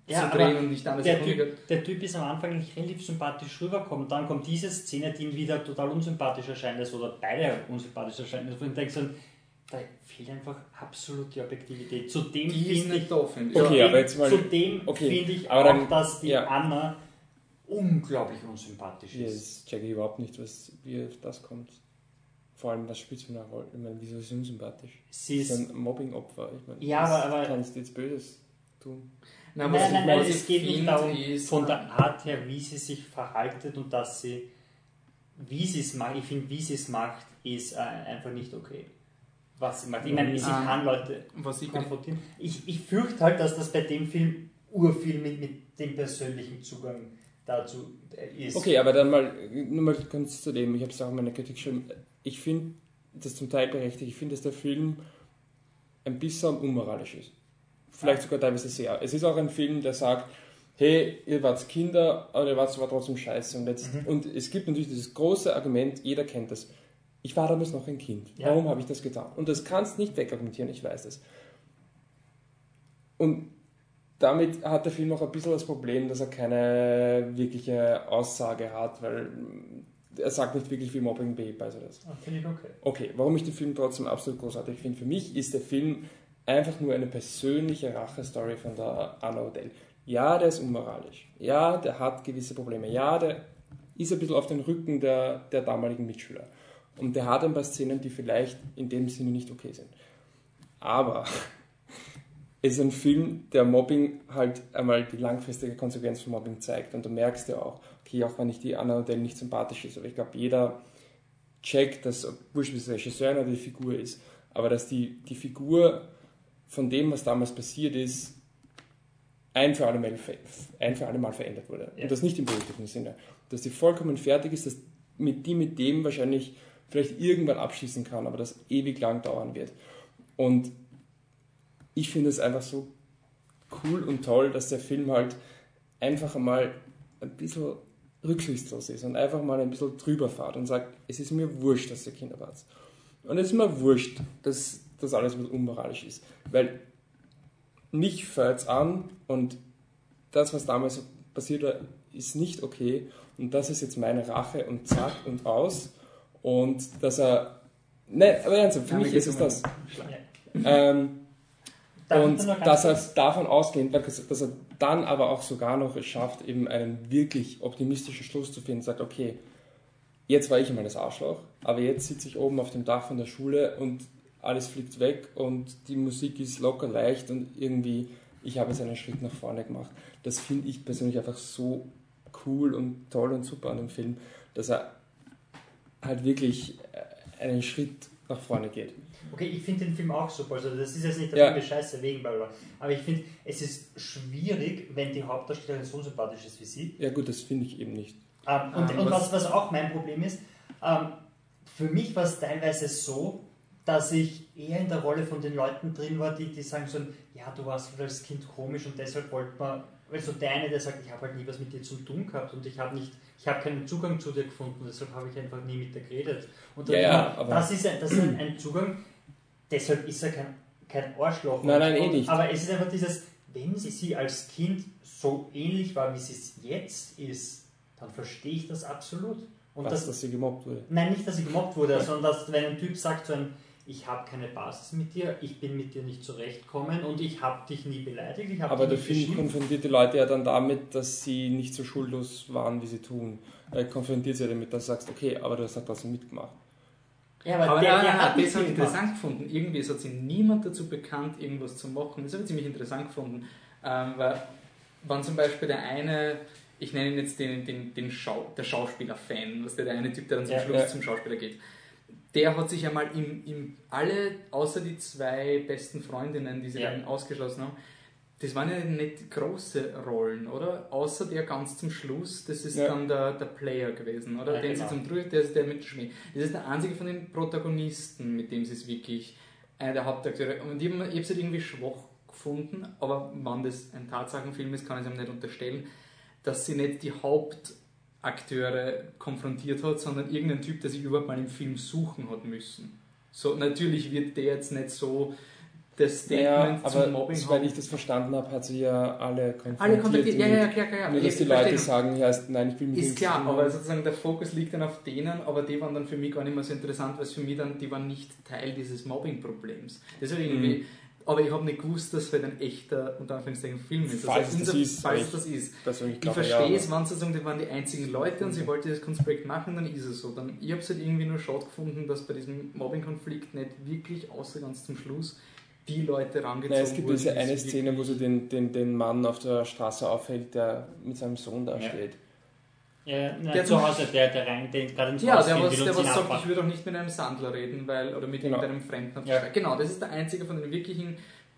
Ja, zu drehen und nicht alles Der typ, der Typ ist am Anfang eigentlich relativ sympathisch rüberkommt. Dann kommt diese Szene, die ihm wieder total unsympathisch erscheint lässt, oder beide unsympathisch erscheinen lässt. Und ich denke so, da fehlt einfach absolut die Objektivität. Zudem Die ist finde ich, nicht. Okay, zudem, aber jetzt mal- zudem okay, finde ich aber auch, dann- dass die ja. Anna unglaublich unsympathisch ist. das checke ich überhaupt nicht, was, wie auf das kommt. Vor allem, was spielt für eine Rolle? Ich meine, wieso ist sie unsympathisch? Sie ist ist, ein Mobbing-Opfer. Ich meine, Ja, aber- aber- kannst du jetzt Böses tun? Nein, nein, nein, nein, es geht nicht darum, ist, von der Art her, wie sie sich verhaltet und dass sie, wie sie es macht, ich finde, wie sie es macht, ist äh, einfach nicht okay. was sie macht. Ich meine, sie Ah. kann Leute Was ich konfrontieren. Ich, ich fürchte halt, dass das bei dem Film urviel mit, mit dem persönlichen Zugang dazu äh, ist. Okay, aber dann mal, nur mal ganz zu dem, ich habe es auch in meiner Kritik geschrieben, ich finde das zum Teil berechtigt, ich finde, dass der Film ein bisschen unmoralisch ist. Vielleicht sogar teilweise sehr. Es ist auch ein Film, der sagt, hey, ihr wart Kinder, aber ihr wart aber trotzdem scheiße. Und, jetzt, und es gibt natürlich dieses große Argument, jeder kennt das. Ich war damals noch ein Kind. Ja. Warum habe ich das getan? Und das kannst nicht wegargumentieren, ich weiß das. Und damit hat der Film auch ein bisschen das Problem, dass er keine wirkliche Aussage hat, weil er sagt nicht wirklich, wie Mobbing behebt, also das. Ah, Finde ich okay. Okay, warum ich den Film trotzdem absolut großartig finde. Für mich ist der Film einfach nur eine persönliche Rache-Story von der Anna Odell. Ja, der ist unmoralisch. Ja, der hat gewisse Probleme. Ja, der ist ein bisschen auf den Rücken der, der damaligen Mitschüler. Und der hat ein paar Szenen, die vielleicht in dem Sinne nicht okay sind. Aber ist ein Film, der Mobbing halt einmal die langfristige Konsequenz von Mobbing zeigt. Und du merkst ja auch, okay, auch wenn ich die Anna Odell nicht sympathisch ist, aber ich glaube, jeder checkt, dass, wurscht, wie es der Regisseur oder die Figur ist, aber dass die, die Figur von dem, was damals passiert ist, ein für alle Mal, ein für alle Mal verändert wurde. Ja. Und das nicht im positiven Sinne. Dass die vollkommen fertig ist, dass mit die mit dem wahrscheinlich vielleicht irgendwann abschließen kann, aber das ewig lang dauern wird. Und ich finde es einfach so cool und toll, dass der Film halt einfach einmal ein bisschen rücksichtslos ist und einfach mal ein bisschen drüber fährt und sagt, es ist mir wurscht, dass ihr Kinder wart. Und es ist mir wurscht, dass das alles bisschen unmoralisch ist. Weil mich fällt es an und das, was damals passiert war, ist nicht okay. Und das ist jetzt meine Rache und zack und aus. Und dass er. Nein, aber ernsthaft, für Ja, mich ist es das. Ähm, und dass er davon ausgehend, dass er dann aber auch sogar noch es schafft, eben einen wirklich optimistischen Schluss zu finden, sagt, okay, jetzt war ich einmal das Arschloch, aber jetzt sitze ich oben auf dem Dach von der Schule und alles fliegt weg und die Musik ist locker leicht und irgendwie, ich habe jetzt einen Schritt nach vorne gemacht. Das finde ich persönlich einfach so cool und toll und super an dem Film, dass er halt wirklich einen Schritt nach vorne geht. Okay, ich finde den Film auch super. Also das ist jetzt nicht der Ja. Film scheiße wegen bla Aber ich finde, es ist schwierig, wenn die Hauptdarstellerin so sympathisch ist wie sie. Ja gut, das finde ich eben nicht. Ähm, und Ähm, und was- was, auch mein Problem ist, ähm, für mich war es teilweise so, dass ich eher in der Rolle von den Leuten drin war, die, die sagen so, ja, du warst als Kind komisch und deshalb wollte man, weil so der eine, der sagt, ich habe halt nie was mit dir zu tun gehabt und ich habe nicht, ich habe keinen Zugang zu dir gefunden, deshalb habe ich einfach nie mit dir geredet. Und dann Ja, ja, das ist, ein, das ist ein, ein Zugang, deshalb ist er kein, kein Arschloch. Nein, nein, eh nicht. Aber es ist einfach dieses, wenn sie sie als Kind so ähnlich war, wie sie es jetzt ist, dann verstehe ich das absolut. Und was, das, dass sie gemobbt wurde. nein, nicht, dass sie gemobbt wurde, sondern dass wenn ein Typ sagt, so ein, ich habe keine Basis mit dir, ich bin mit dir nicht zurechtkommen und ich habe dich nie beleidigt, ich habe Aber dich der Film beschimpft. konfrontiert die Leute ja dann damit, dass sie nicht so schuldlos waren, wie sie tun. Er konfrontiert sie ja damit, dass du sagst, okay, aber du hast halt trotzdem mitgemacht. Ja, aber, Aber der, der nein, hat das interessant gefunden. Irgendwie ist- hat sich niemand dazu bekannt, irgendwas zu machen. Das habe ich ziemlich interessant gefunden. Ähm, weil, wenn zum Beispiel der eine, ich nenne ihn jetzt den, den, den Schau, der Schauspieler-Fan, was der, der eine Typ, der dann zum Ja, Schluss ja. zum Schauspieler geht, der hat sich einmal im, im, alle, außer die zwei besten Freundinnen, die sie Ja. dann ausgeschlossen haben, das waren ja nicht große Rollen, oder? Außer der ganz zum Schluss, das ist Ja. dann der, der Player gewesen, oder? Ja, Den genau. sie zum Drück, der ist der mit Schmäh. Das ist der einzige von den Protagonisten, mit dem sie es wirklich, einer der Hauptakteure, und ich habe es halt irgendwie schwach gefunden, aber wenn das ein Tatsachenfilm ist, kann ich es ihm nicht unterstellen, dass sie nicht die Hauptakteure konfrontiert hat, sondern irgendein Typ, der sich überhaupt mal im Film suchen hat müssen. So, natürlich wird der jetzt nicht so das Statement aber zum Mobbing soweit ich das verstanden habe, hat sie ja alle konfrontiert. alle kontaktiert, ja, ja, ja, klar, klar. ja. Nur, dass Ich die Leute sagen, ja, ist- nein, ich will mich Ist klar, aber sozusagen der Fokus liegt dann auf denen, aber die waren dann für mich gar nicht mehr so interessant, weil es für mich dann, die waren nicht Teil dieses Mobbing-Problems. War irgendwie, Mhm. aber ich habe nicht gewusst, dass es halt ein echter, unter Anführungszeichen, Film ist. Falls es das ist, falls das ist. Ich glaube, verstehe ja, es, wenn sie sagen, die waren die einzigen Leute und sie wollten das Kunstprojekt machen, dann ist es so. Dann, ich habe es halt irgendwie nur schade gefunden, dass bei diesem Mobbing-Konflikt nicht wirklich, außer ganz zum Schluss, die Leute rangezogen Nein, es gibt wurden. diese die eine Szene, wo sie den, den, den Mann auf der Straße aufhält, der mit seinem Sohn da Ja. steht. Ja, na, Der zu Hause, der, der rein, der gerade ins Ja, Haus der was, der was sagt, ich würde auch nicht mit einem Sandler reden, weil, oder mit Genau. irgendeinem Fremden auf der Ja. Straße. Genau, das ist der einzige von den wirklichen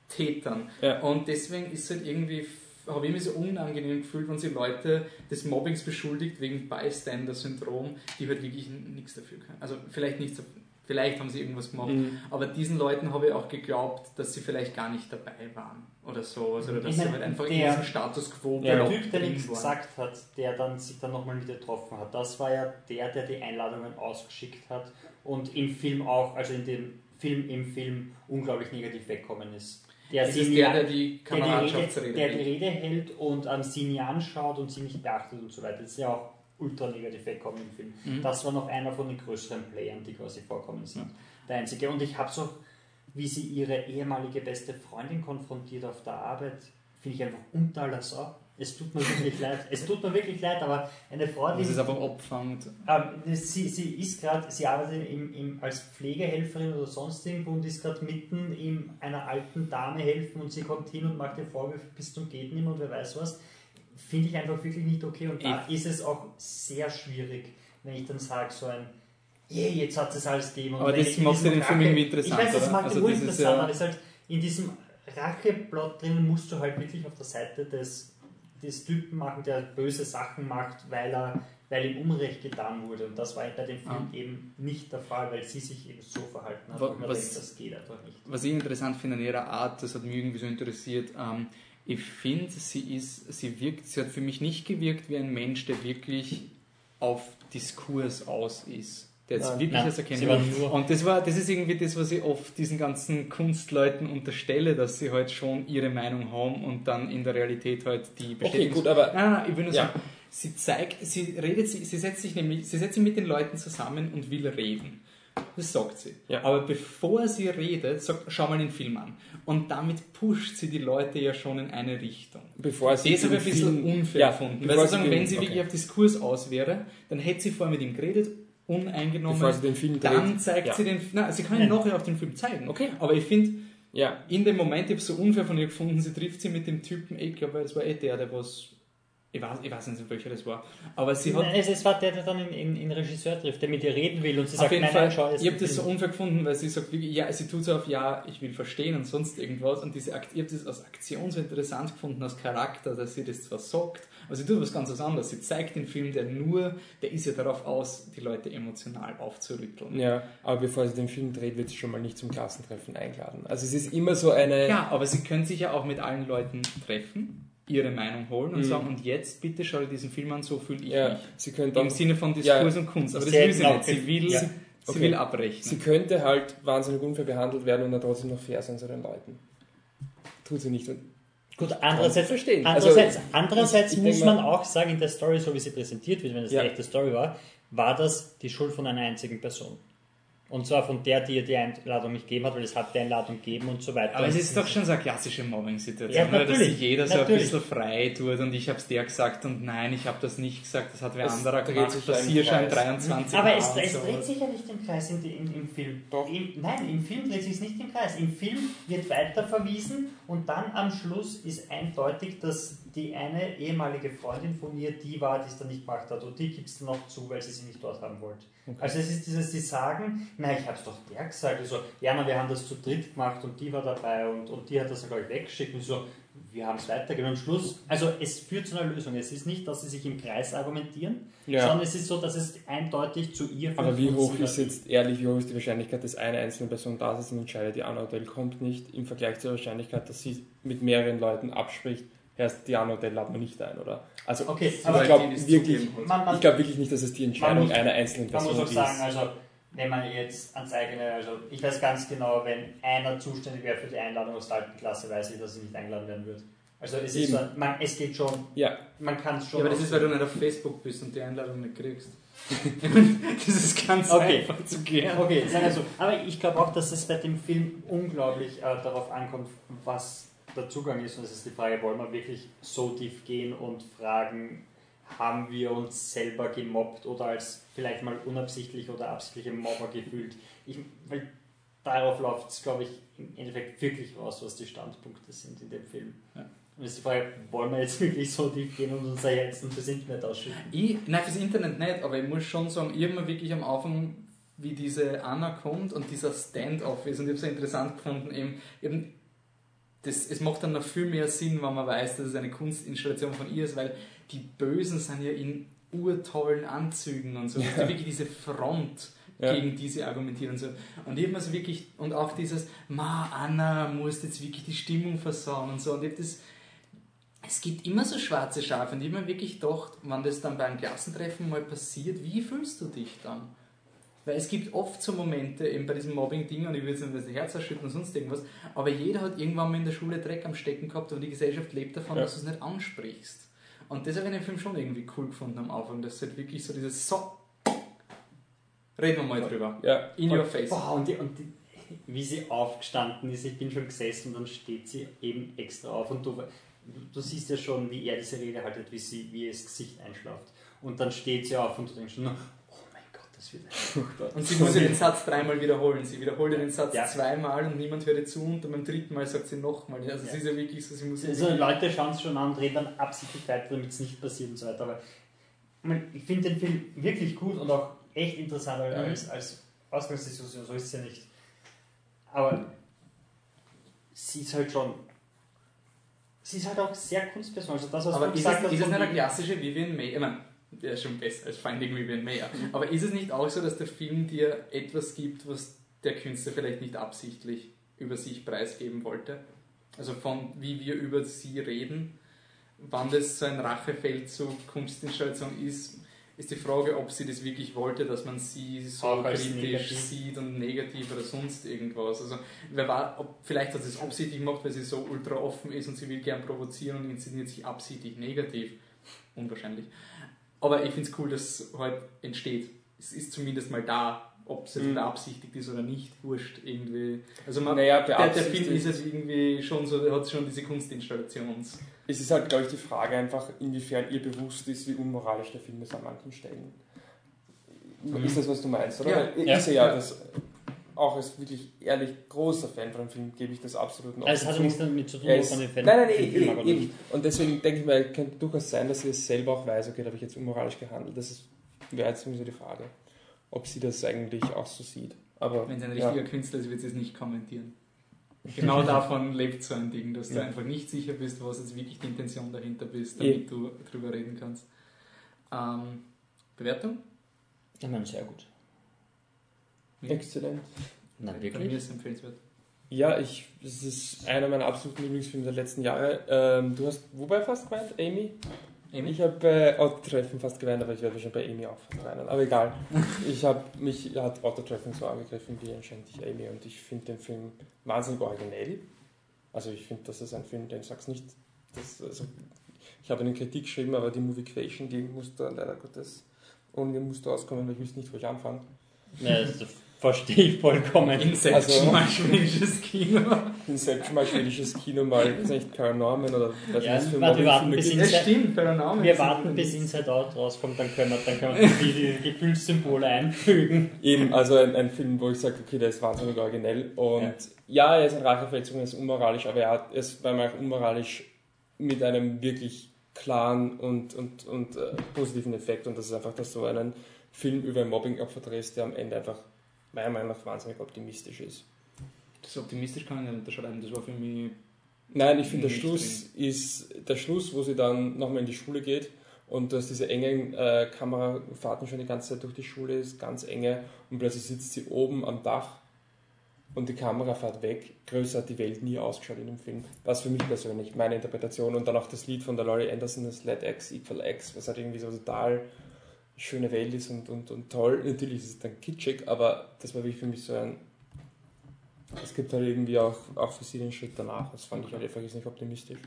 Tätern. Ja. Und deswegen ist halt irgendwie, habe ich mich so unangenehm gefühlt, wenn sie Leute des Mobbings beschuldigt wegen Bystander-Syndrom, die halt wirklich nichts dafür können. Also vielleicht nicht so, vielleicht haben sie irgendwas gemacht, Mhm. aber diesen Leuten habe ich auch geglaubt, dass sie vielleicht gar nicht dabei waren oder so. Also, oder dass Ich sie halt einfach in der- diesem Status quo Der Typ, der nichts waren. gesagt hat, der dann sich dann nochmal wieder getroffen hat, das war ja der, der die Einladungen ausgeschickt hat und im Film auch, also in dem Film im Film unglaublich negativ weggekommen ist. Der ist nie- der, der die der die, Rede, der die hält. Rede hält und sie nie anschaut und sie nicht beachtet und so weiter. Das ist ja auch ultra negativ weggekommen im Film. Mhm. Das war noch einer von den größeren Playern, die quasi vorkommen sind. Der einzige. Und ich habe so, wie sie ihre ehemalige beste Freundin konfrontiert auf der Arbeit, finde ich einfach unter aller Sau. Es tut mir wirklich (laughs) leid. Es tut mir wirklich leid, aber eine Frau, die. Das ist einfach Opfer und Ähm, sie, sie ist gerade, sie arbeitet im, im, als Pflegehelferin oder sonst irgendwo und ist gerade mitten in einer alten Dame helfen und sie kommt hin und macht den Vorwurf bis zum Geht nicht mehr und wer weiß was. Finde ich einfach wirklich nicht okay und da ist es auch sehr schwierig, wenn ich dann sage, so ein Yeah, jetzt hat es alles gegeben. Und Aber das ich macht ja den Film irgendwie interessant, Ich weiß, das macht Also den das ist uninteressant, ja- aber es ist halt in diesem Racheplot drin musst du halt wirklich auf der Seite des, des Typen machen, der böse Sachen macht, weil er weil ihm Unrecht getan wurde. Und das war bei dem Film Ah. eben nicht der Fall, weil sie sich eben so verhalten hat. Was- denkt, das geht einfach nicht. Was ich interessant finde an ihrer Art, das hat mich irgendwie so interessiert, ähm, ich finde, sie ist, sie wirkt, sie hat für mich nicht gewirkt wie ein Mensch, der wirklich auf Diskurs aus ist. Der jetzt Nein. wirklich Nein, das war nur- Und das war, das ist irgendwie das, was ich oft diesen ganzen Kunstleuten unterstelle, dass sie halt schon ihre Meinung haben und dann in der Realität halt die Okay, bestätigen. gut, aber Nein, nein, nein, ich will nur Ja. sagen, sie zeigt, sie redet, sie, sie setzt sich nämlich, sie setzt sich mit den Leuten zusammen und will reden. Das sagt sie. Ja. Aber bevor sie redet, sagt, schau mal den Film an. Und damit pusht sie die Leute ja schon in eine Richtung. bevor sie Das habe ich ein bisschen Film- unfair Ja, gefunden. Weil sie sagen, wenn sie okay. wirklich auf Diskurs aus wäre, dann hätte sie vorher mit ihm geredet, uneingenommen. Bevor sie den Film dann dreht. zeigt Ja. sie den Nein, sie kann ihn nachher auf den Film zeigen. Okay. Aber ich finde, in dem Moment, ich habe es so unfair von ihr gefunden, sie trifft sie mit dem Typen, ich glaube, das war eh der, der was. Ich weiß, ich weiß nicht, welcher das war. Aber sie hat. Nein, es, es war der, der dann in, in, in Regisseur trifft, der mit ihr reden will und sie Auf sagt, jeden nein, Fall, nein, schau ich habe das so unfair gefunden, weil sie sagt ja, sie tut so auf ja, ich will verstehen und sonst irgendwas und diese Akt, ich habe das als Aktion so interessant gefunden, als Charakter, dass sie das zwar sagt, aber sie tut was ganz was anderes. Sie zeigt den Film, der nur, der ist ja darauf aus, die Leute emotional aufzurütteln. ja, aber bevor sie den Film dreht, wird sie schon mal nicht zum Klassentreffen eingeladen. Also es ist immer so eine... Ja, aber sie können sich ja auch mit allen Leuten treffen, ihre Meinung holen und Mhm. sagen, und jetzt bitte schau dir diesen Film an, so fühle ich Ja, mich. sie könnte Im Sinne von Diskurs Ja, und Kunst. Aber das sie will sie auch nicht. Sie will, ja. sie Okay. will sie abrechnen. könnte halt wahnsinnig unfair behandelt werden und dann trotzdem noch fair sein zu den Leuten. Tut sie nicht. Und Gut, andererseits, ich verstehen. andererseits, Also, andererseits ich- ich muss man mal- auch sagen, in der Story, so wie sie präsentiert wird, wenn es Ja. eine echte Story war, war das die Schuld von einer einzigen Person. Und zwar von der, die ihr die Einladung nicht gegeben hat, weil es hat die Einladung gegeben und so weiter. Aber es ist doch schon so eine klassische Mobbing-Situation, Ja, dass sich jeder so natürlich. ein bisschen frei tut und ich habe es der gesagt und nein, ich habe das nicht gesagt, das hat wer anderer gemacht, passiert schon Kreis. 23 Aber es, es so. dreht sich ja nicht im Kreis in, die- im, im Film. Doch. Im, nein, im Film dreht sich es nicht im Kreis. Im Film wird weiter verwiesen und dann am Schluss ist eindeutig, dass die eine ehemalige Freundin von ihr die war, die es dann nicht gemacht hat. Und die gibt es dann noch zu, weil sie sie nicht dort haben wollte. Also es ist dieses, sie sagen, na ich habe es doch der gesagt. Also, ja, na, wir haben das zu dritt gemacht und die war dabei und, und die hat das dann, glaube ich, weggeschickt. Und so, wir haben es weitergegeben. Am Schluss, also es führt zu einer Lösung. Es ist nicht, dass sie sich im Kreis argumentieren, Ja. sondern es ist so, dass es eindeutig zu ihr aber wie hoch ist jetzt, ehrlich, wie hoch ist die Wahrscheinlichkeit, dass eine einzelne Person da sitzt und entscheidet, die Anna Hotel kommt nicht, im Vergleich zur Wahrscheinlichkeit, dass sie mit mehreren Leuten abspricht, heißt, die Anna Hotel laden wir nicht ein, oder? Also, Okay, ich aber glaube die es wirklich, man, man, ich glaube wirklich nicht, dass es die Entscheidung muss- einer einzelnen man Person muss auch ist. sagen, also wenn man jetzt ans eigene, also ich weiß ganz genau, wenn einer zuständig wäre für die Einladung aus der alten Klasse, weiß ich, dass sie nicht eingeladen werden wird. Also es ist so, man, es geht schon, ja, man kann es schon. Ja, aber das ist, weil du nicht auf Facebook bist und die Einladung nicht kriegst. das ist ganz Okay. einfach zu gehen. Okay, sagen wir so. Aber ich glaube auch, dass es bei dem Film unglaublich äh, darauf ankommt, was der Zugang ist. Und es ist die Frage, wollen wir wirklich so tief gehen und fragen, haben wir uns selber gemobbt oder als vielleicht mal unabsichtlich oder absichtliche Mobber gefühlt? Ich, weil darauf läuft es, glaube ich, im Endeffekt wirklich raus, was die Standpunkte sind in dem Film. Und jetzt die Frage, wollen wir jetzt (laughs) wirklich so tief gehen und unser Herzen fürs Internet ausschütten? Ich, nein, fürs Internet nicht, aber ich muss schon sagen, ich habe mir wirklich am Anfang, wie diese Anna kommt und dieser Stand-off ist, und ich habe es interessant gefunden, eben, eben das, es macht dann noch viel mehr Sinn, wenn man weiß, dass es eine Kunstinstallation von ihr ist, weil die Bösen sind ja in urtollen Anzügen und so. Ja. wirklich diese Front ja. gegen diese argumentieren und so. Und ich habe mir so wirklich, und auch dieses, ma, Anna muss jetzt wirklich die Stimmung versauen und so. Und ich habe das, es gibt immer so schwarze Schafe und ich habe mir wirklich gedacht, wenn das dann beim Klassentreffen mal passiert, wie fühlst du dich dann? Weil es gibt oft so Momente, eben bei diesem Mobbing-Ding, und ich will jetzt nicht das Herz erschüttern und sonst irgendwas, aber jeder hat irgendwann mal in der Schule Dreck am Stecken gehabt und die Gesellschaft lebt davon, ja. dass du es nicht ansprichst. Und das habe ich in dem Film schon irgendwie cool gefunden am Anfang, dass halt wirklich so dieses So, reden wir mal drüber. Ja. In your face. Boah, und, die, und die, wie sie aufgestanden ist, ich bin schon gesessen und dann steht sie eben extra auf und du, du siehst ja schon, wie er diese Rede haltet, wie, sie, wie ihr das Gesicht einschlaft. Und dann steht sie auf und du denkst schon, das wird (laughs) furchtbar. Und sie muss den Satz dreimal wiederholen. Sie wiederholt den Satz ja. zweimal und niemand hört ihr zu und beim dritten Mal sagt sie nochmal. Also ja. es ist ja wirklich so, sie muss... Also Leute schauen es schon an und reden dann absichtlich weiter, damit es nicht passiert und so weiter. Aber ich finde den Film wirklich gut und auch echt interessant mhm. als, als Ausgangsdiskussion, so ist es ja nicht. Aber sie ist halt schon sie ist halt auch sehr kunstpersonal. Also das, was Aber ist, es, ist es nicht eine klassische Vivian May? Ich meine, der ist schon besser als Finding Vivian Mayer. Aber ist es nicht auch so, dass der Film dir etwas gibt, was der Künstler vielleicht nicht absichtlich über sich preisgeben wollte? Also von wie wir über sie reden, wann das so ein Rachefeldzug Kunstinstallation ist, ist die Frage, ob sie das wirklich wollte, dass man sie so kritisch sieht und negativ oder sonst irgendwas. Also wer war, ob, vielleicht hat sie es absichtlich gemacht, weil sie so ultra offen ist und sie will gern provozieren und inszeniert sich absichtlich negativ. Unwahrscheinlich. Aber ich finde es cool, dass es halt entsteht. Es ist zumindest mal da, ob es mhm. beabsichtigt ist oder nicht, wurscht irgendwie. Also man, naja, der, der Film ist es irgendwie schon so, hat schon diese Kunstinstallations. Es ist halt, glaube ich, die Frage einfach, inwiefern ihr bewusst ist, wie unmoralisch der Film ist an manchen Stellen. Mhm. Ist das, was du meinst, oder? Ja. Ist ja, ja. Das, auch als wirklich ehrlich großer Fan von dem Film gebe ich das absolut noch. Also es hat nichts damit zu tun, was man den Fan Nein, nein, nein, eben, eben. Und deswegen denke ich mal, könnte durchaus sein, dass sie es selber auch weiß, okay, da habe ich jetzt unmoralisch gehandelt. Das wäre jetzt sowieso die Frage, ob sie das eigentlich auch so sieht. Aber, Wenn sie ein richtiger ja. Künstler ist, wird sie es nicht kommentieren. Genau davon lebt so ein Ding, dass du einfach nicht sicher bist, was jetzt wirklich die Intention dahinter ist, damit du drüber reden kannst. Ähm, Bewertung? Ich meine, sehr gut. Exzellent. Na, wirklich? Mir ist empfehlenswert. Ja, ich, es ist einer meiner absoluten Lieblingsfilme der letzten Jahre. Ähm, du hast wobei fast gemeint? Amy? Amy? Ich habe bei Autotreffen fast geweint, aber ich werde schon bei Amy auch fast weinen. Aber egal. (laughs) ich habe mich hat Autotreffen so angegriffen wie anscheinend ich Amy und ich finde den Film wahnsinnig originell. Also ich finde, das ist ein Film, den sag's nicht. Das, also, ich habe eine Kritik geschrieben, aber die Movie Quation, die muss da leider Gottes ohne Muster auskommen, weil ich wüsste nicht, wo ich anfange. Ja, das ist Verstehe ich vollkommen. Inception also, mal schwedisches Kino. Inception mal schwedisches Kino, mal ist nicht Paranorman oder was ja, für warte, wir warten bis Inside, ja, stimmt, Paranorman. Wir warten bis Inside Out rauskommt, dann können wir, dann können wir die, die Gefühlssymbole einfügen. Eben, also ein, ein Film, wo ich sage, okay, der ist wahnsinnig originell und ja, ja er ist ein Rachefeldzug, er ist unmoralisch, aber er hat, er ist bei mir auch unmoralisch mit einem wirklich klaren und, und, und äh, positiven Effekt und das ist einfach, dass du einen Film über ein Mobbing-Opfer drehst, der am Ende einfach meiner Meinung nach wahnsinnig optimistisch ist. Das optimistisch kann ich nicht unterschreiben, das war für mich. Nein, ich finde, der Schluss drin. ist der Schluss, wo sie dann nochmal in die Schule geht und dass diese engen äh, Kamerafahrten schon die ganze Zeit durch die Schule ist, ganz enge und plötzlich sitzt sie oben am Dach und die Kamera fährt weg. Größer hat die Welt nie ausgeschaut in dem Film. Was für mich persönlich, meine Interpretation und dann auch das Lied von der Laurie Anderson, das Let X Equal X, was halt irgendwie so total schöne Welt ist und, und, und toll. (laughs) Natürlich ist es dann kitschig, aber das war wirklich für mich so ein. Es gibt halt irgendwie auch, auch für sie den Schritt danach. Das fand ich halt einfach nicht optimistisch.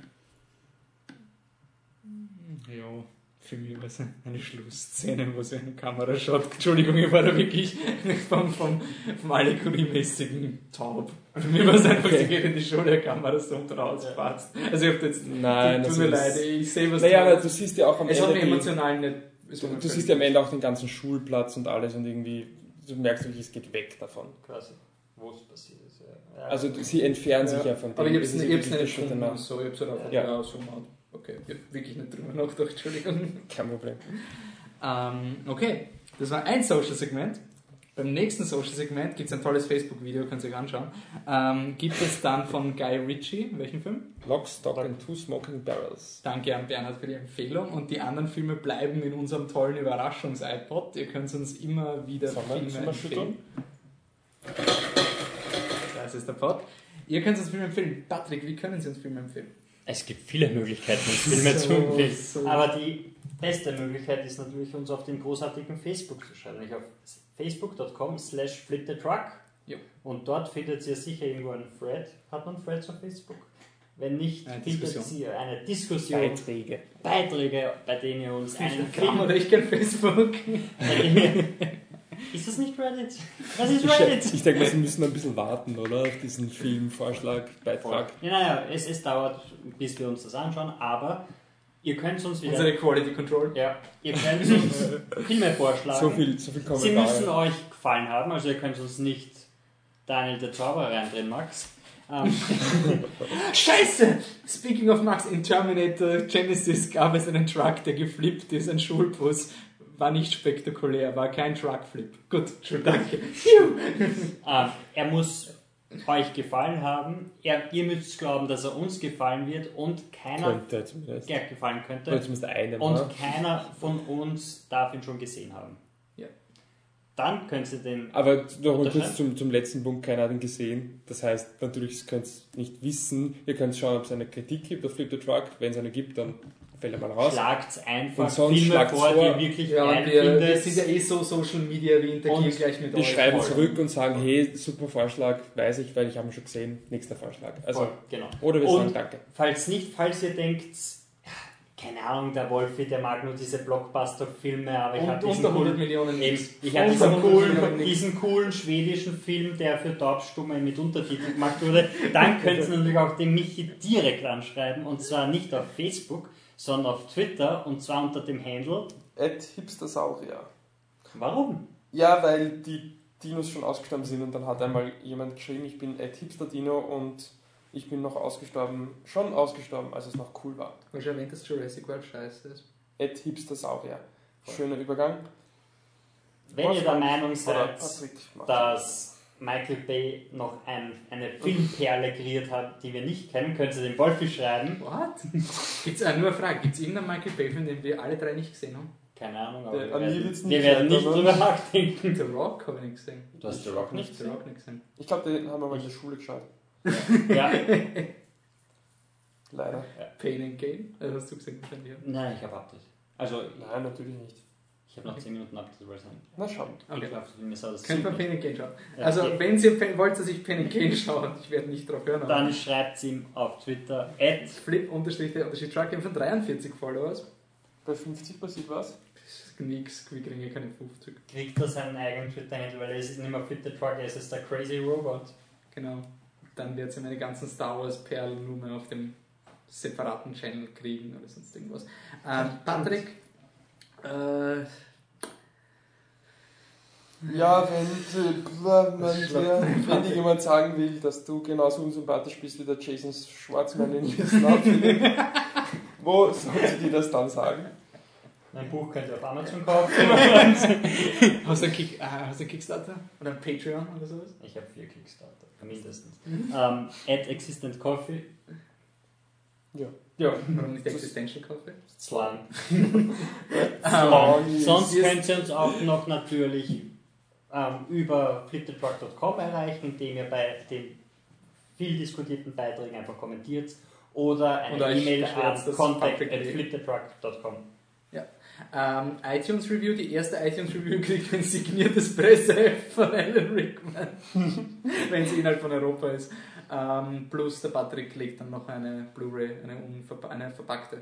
Ja, für mich war es eine Schlussszene, wo sie eine Kamera schaut. Entschuldigung, ich war da wirklich (laughs) vom, vom, vom Allegorie-mäßigen taub. Für mich war es einfach, sie geht in die Schule, die Kamera so und rauspasst. Also ich hab jetzt, Nein, tut mir leid, ich sehe was Naja, aber du siehst ja auch am es Ende... Es hat mich emotional nicht Du, du siehst ja am Ende auch den ganzen Schulplatz und alles und irgendwie, du merkst wirklich, es geht weg davon. Quasi. wo es passiert ist. Ja. Ja. Also sie entfernen sich ja von dem. Aber ich hab's Das nicht, nicht Schritt gefunden. danach. So, ich hab's halt einfach Ja. ja. so gemacht. Okay, ich hab wirklich nicht drüber nachgedacht, Entschuldigung. Kein Problem. Ähm, okay, das war ein Social-Segment. Beim nächsten Social-Segment gibt es ein tolles Facebook-Video, könnt ihr euch anschauen. Ähm, gibt es dann von Guy Ritchie, welchen Film? Lock, Stock and Two Smoking Barrels. Danke an Bernhard für die Empfehlung. Und die anderen Filme bleiben in unserem tollen Überraschungs-iPod. Ihr könnt uns immer wieder Sollen Filme wir empfehlen. Das ist der Pod. Ihr könnt uns Filme empfehlen. Patrick, wie können Sie uns Filme empfehlen? Es gibt viele Möglichkeiten, uns (laughs) Filme So, zu empfehlen. so. Aber die beste Möglichkeit ist natürlich, uns auf den großartigen Facebook zu schreiben. Nämlich auf facebook.com slash flipthetruck. Jo. Und dort findet ihr sicher irgendwo einen Thread. Hat man Threads auf Facebook? Wenn nicht, Eine findet Diskussion. ihr eine Diskussion, Beiträge. Beiträge, bei denen ihr uns einen Film oder ich kenn Facebook. ist das nicht Reddit? Was ist Ich, Reddit? ich denke mal, sie müssen ein bisschen warten, oder? Auf diesen Filmvorschlag, Beitrag. Ja, naja, es, es dauert, bis wir uns das anschauen, aber ihr könnt uns wieder... Unsere Quality Control. Ja, ihr könnt uns (laughs) Filme vorschlagen. So viel, so viel Sie müssen euch gefallen haben, also ihr könnt uns nicht Daniel der Zauberer reindrehen, Max. Ähm, (laughs) Scheiße! Speaking of Max, in Terminator Genesis gab es einen Truck, der geflippt ist, ein Schulbus. War nicht spektakulär, war kein Truckflip. Gut, schon danke. ähm, er muss euch gefallen haben. Er, ihr müsst glauben, dass er uns gefallen wird und keiner Könnte zumindest. ja, gefallen Oder könnte. zumindest einem. Und ne? keiner von uns darf ihn schon gesehen haben. Ja. Dann könnt ihr den. Aber noch mal kurz zum, zum letzten Punkt, keiner hat ihn gesehen. Das heißt, natürlich könnt ihr es nicht wissen. Ihr könnt schauen, ob es eine Kritik gibt auf Flip the Truck. Wenn es eine gibt, dann fällt er mal raus. Schlagt einfach Und sonst Filme schlagt's vor, die vor. ihr wirklich Ja, wir, wir findet. sind ja eh so Social Media, wir interagieren Und gleich mit Wir euch. schreiben voll. zurück und sagen, hey, super Vorschlag, weiß ich, weil ich habe ihn schon gesehen. Nächster Vorschlag. Also, Voll, genau. oder wir Und- sagen Danke. Falls nicht, falls ihr denkt, keine Ahnung, der Wolfi, der mag nur diese Blockbuster-Filme, aber ich habe diesen unter 100 coolen, ich habe Unter diesen 100 Millionen coolen, diesen coolen schwedischen Film, der für Taubstumme mit Untertiteln gemacht wurde, dann könnt ihr (laughs) natürlich auch den Michi direkt anschreiben und zwar nicht auf Facebook, sondern auf Twitter und zwar unter dem Handle. Ed Hipstersaurier. Warum? Ja, weil die Dinos schon ausgestorben sind und dann hat einmal jemand geschrieben, ich bin Ed Hipster Dino und ich bin noch ausgestorben, schon ausgestorben, als es noch cool war. Hast schon erwähnt, dass Jurassic World scheiße ist. Ed Hipstersaurier. Schöner Übergang. Wenn ihr der Meinung seid, dass Michael Bay noch ein, eine Filmperle kreiert hat, die wir nicht kennen, könnt ihr den Wolfi schreiben. What? Gibt's, äh, nur eine Frage, gibt es irgendeinen Michael Bay-Film, den wir alle drei nicht gesehen haben? Keine Ahnung, aber Der- wir werden, wir nicht werden nicht drüber nachdenken. The Rock habe ich nicht gesehen. Du hast The Rock nicht The Rock nicht gesehen. Ich glaube, den haben wir mal in der Schule geschaut. Ja. Leider. Pain and Gain? Also hast du gesehen wahrscheinlich. ja. Nein, ich habe Abtritt. Also, Nein, natürlich nicht. Ich habe noch 10 Minuten es ein Na schauen. Okay. Film ist. aber das Könnt man and Gain schauen. Ja, Also, okay. wenn ihr wollt, dass ich and Gain (laughs) schaue, ich werde nicht drauf hören, Dann schreibt ihm auf Twitter at Flip unterstrich der Unterschied Truck von 43 Followers. Bei 50 passiert was? Das ist nix, wir kriegen ja keine 50. kriegt er seinen eigenen Twitter-Handle, weil er ist nicht mehr Flip the Truck, er ist der Crazy Robot. Genau. Dann wird sie meine ganzen Star Wars Perlen nur mehr auf dem separaten Channel kriegen oder sonst irgendwas. Ähm, Patrick, äh, Ja, wenn, wenn, wenn dir jemand sagen will, dass du genauso unsympathisch bist wie der Jason Schwartzman in Vietnam, (laughs) wo soll sie dir das dann sagen? Mein Buch könnt ihr auf Amazon kaufen. (laughs) hast du einen Kick, äh, hast du einen Kickstarter oder ein Patreon oder sowas? Ich habe vier Kickstarter, mindestens. Ähm, at Existent Coffee. Ja. Ja, Warum nicht Existential Coffee? Slang. (laughs) Ähm, sonst yes. könnt ihr uns auch noch natürlich ähm, über fliptetruck.com erreichen, indem ihr bei den viel diskutierten Beiträgen einfach kommentiert oder eine E-Mail an dass contact Patrick at lebt. fliptetruck.com. Ähm, iTunes Review, die erste iTunes Review kriegt ein signiertes Presseheft von Alan Rickman, (laughs) wenn es innerhalb von Europa ist. Ähm, plus der Patrick legt dann noch eine Blu-ray, eine, eine verpackte,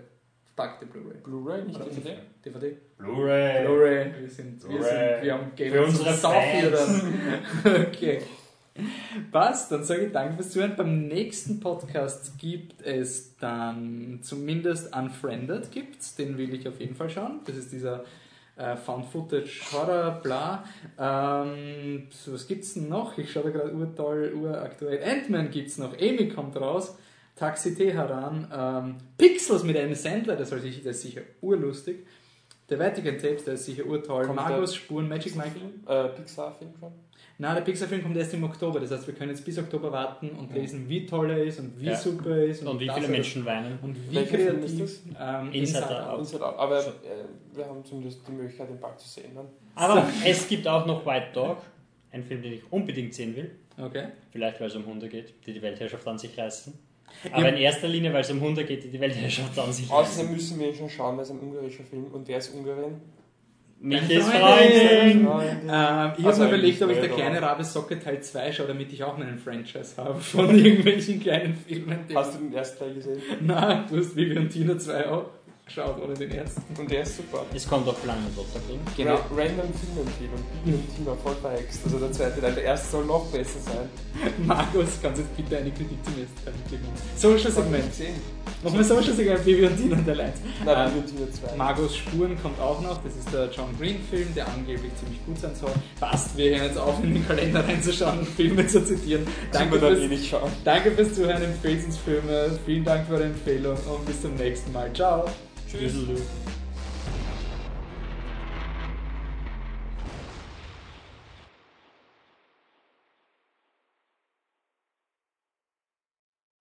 verpackte Blu-ray. Blu-ray, nicht Oder DVD? DVD? Blu-ray. Bluray, wir sind, wir Blu-ray. sind, wir haben Geld Für unsere Fans. dann. (laughs) okay. Passt, dann sage ich danke fürs Zuhören. Beim nächsten Podcast gibt es dann zumindest Unfriended gibt's, den will ich auf jeden Fall schauen. Das ist dieser äh, Found Footage Horror, bla. Ähm, was gibt's denn noch? Ich schaue da gerade urtoll, uraktuell. Ant-Man gibt's noch, Amy kommt raus, Taxi Teheran, ähm, Pixels mit einem Sandler, das, soll sich, das ist sicher urlustig. Der Vatican Tapes, der ist sicher urtoll. Der- Spuren, Magic Mike. Äh, Pixar-Film schon. Na, der Pixar-Film kommt erst im Oktober, das heißt, wir können jetzt bis Oktober warten und lesen, wie toll er ist und wie Ja. super er ist. Und wie dass viele Menschen weinen. Und wie Welcher Film kreativ. ist Ähm, Inside Out. Inside Out. Aber äh, wir haben zumindest die Möglichkeit, den bald zu sehen. Dann. Aber (laughs) es gibt auch noch White Dog, ein Film, den ich unbedingt sehen will. Okay. Vielleicht, weil es um Hunde geht, die die Weltherrschaft an sich reißen. Aber Ja. in erster Linie, weil es um Hunde geht, die die Weltherrschaft an sich Außerdem reißen. müssen wir ihn schon schauen, weil es ein ungarischer Film und wer ist Ungarin? Michels Freundin. Freundin! Ähm, ich habe Also mir überlegt, ob ich der kleine. Rabe Socke Teil 2 schaue, damit ich auch meinen Franchise habe von (laughs) irgendwelchen kleinen Filmen. Hast du den ersten Teil gesehen? Nein, du hast Vivi und Tina 2 auch geschaut, ohne den ersten. Und der ist super. Es kommt auf Plan und Lotterbring. Genau. Ra Random Filmempfehlung. Bibi und Tina voll verhext. Also der zweite Teil. Der erste soll noch besser sein. (laughs) Markus, kannst du jetzt bitte eine Kritik zum ersten Teil geben? Social Segment. gesehen? Nochmal Social Segment, Vivi und Tina der Leid. Nein, Ähm, Bibi und Tina 2. Margos Spuren kommt auch noch. Das ist der John Green Film, der angeblich ziemlich gut sein soll. Passt, wir hören jetzt auf, in den Kalender reinzuschauen und Filme zu zitieren. Danke wir fürs, eh nicht schauen. danke fürs Zuhören, uns Filme. Vielen Dank für eure Empfehlung und bis zum nächsten Mal. Ciao. Doodle-doo.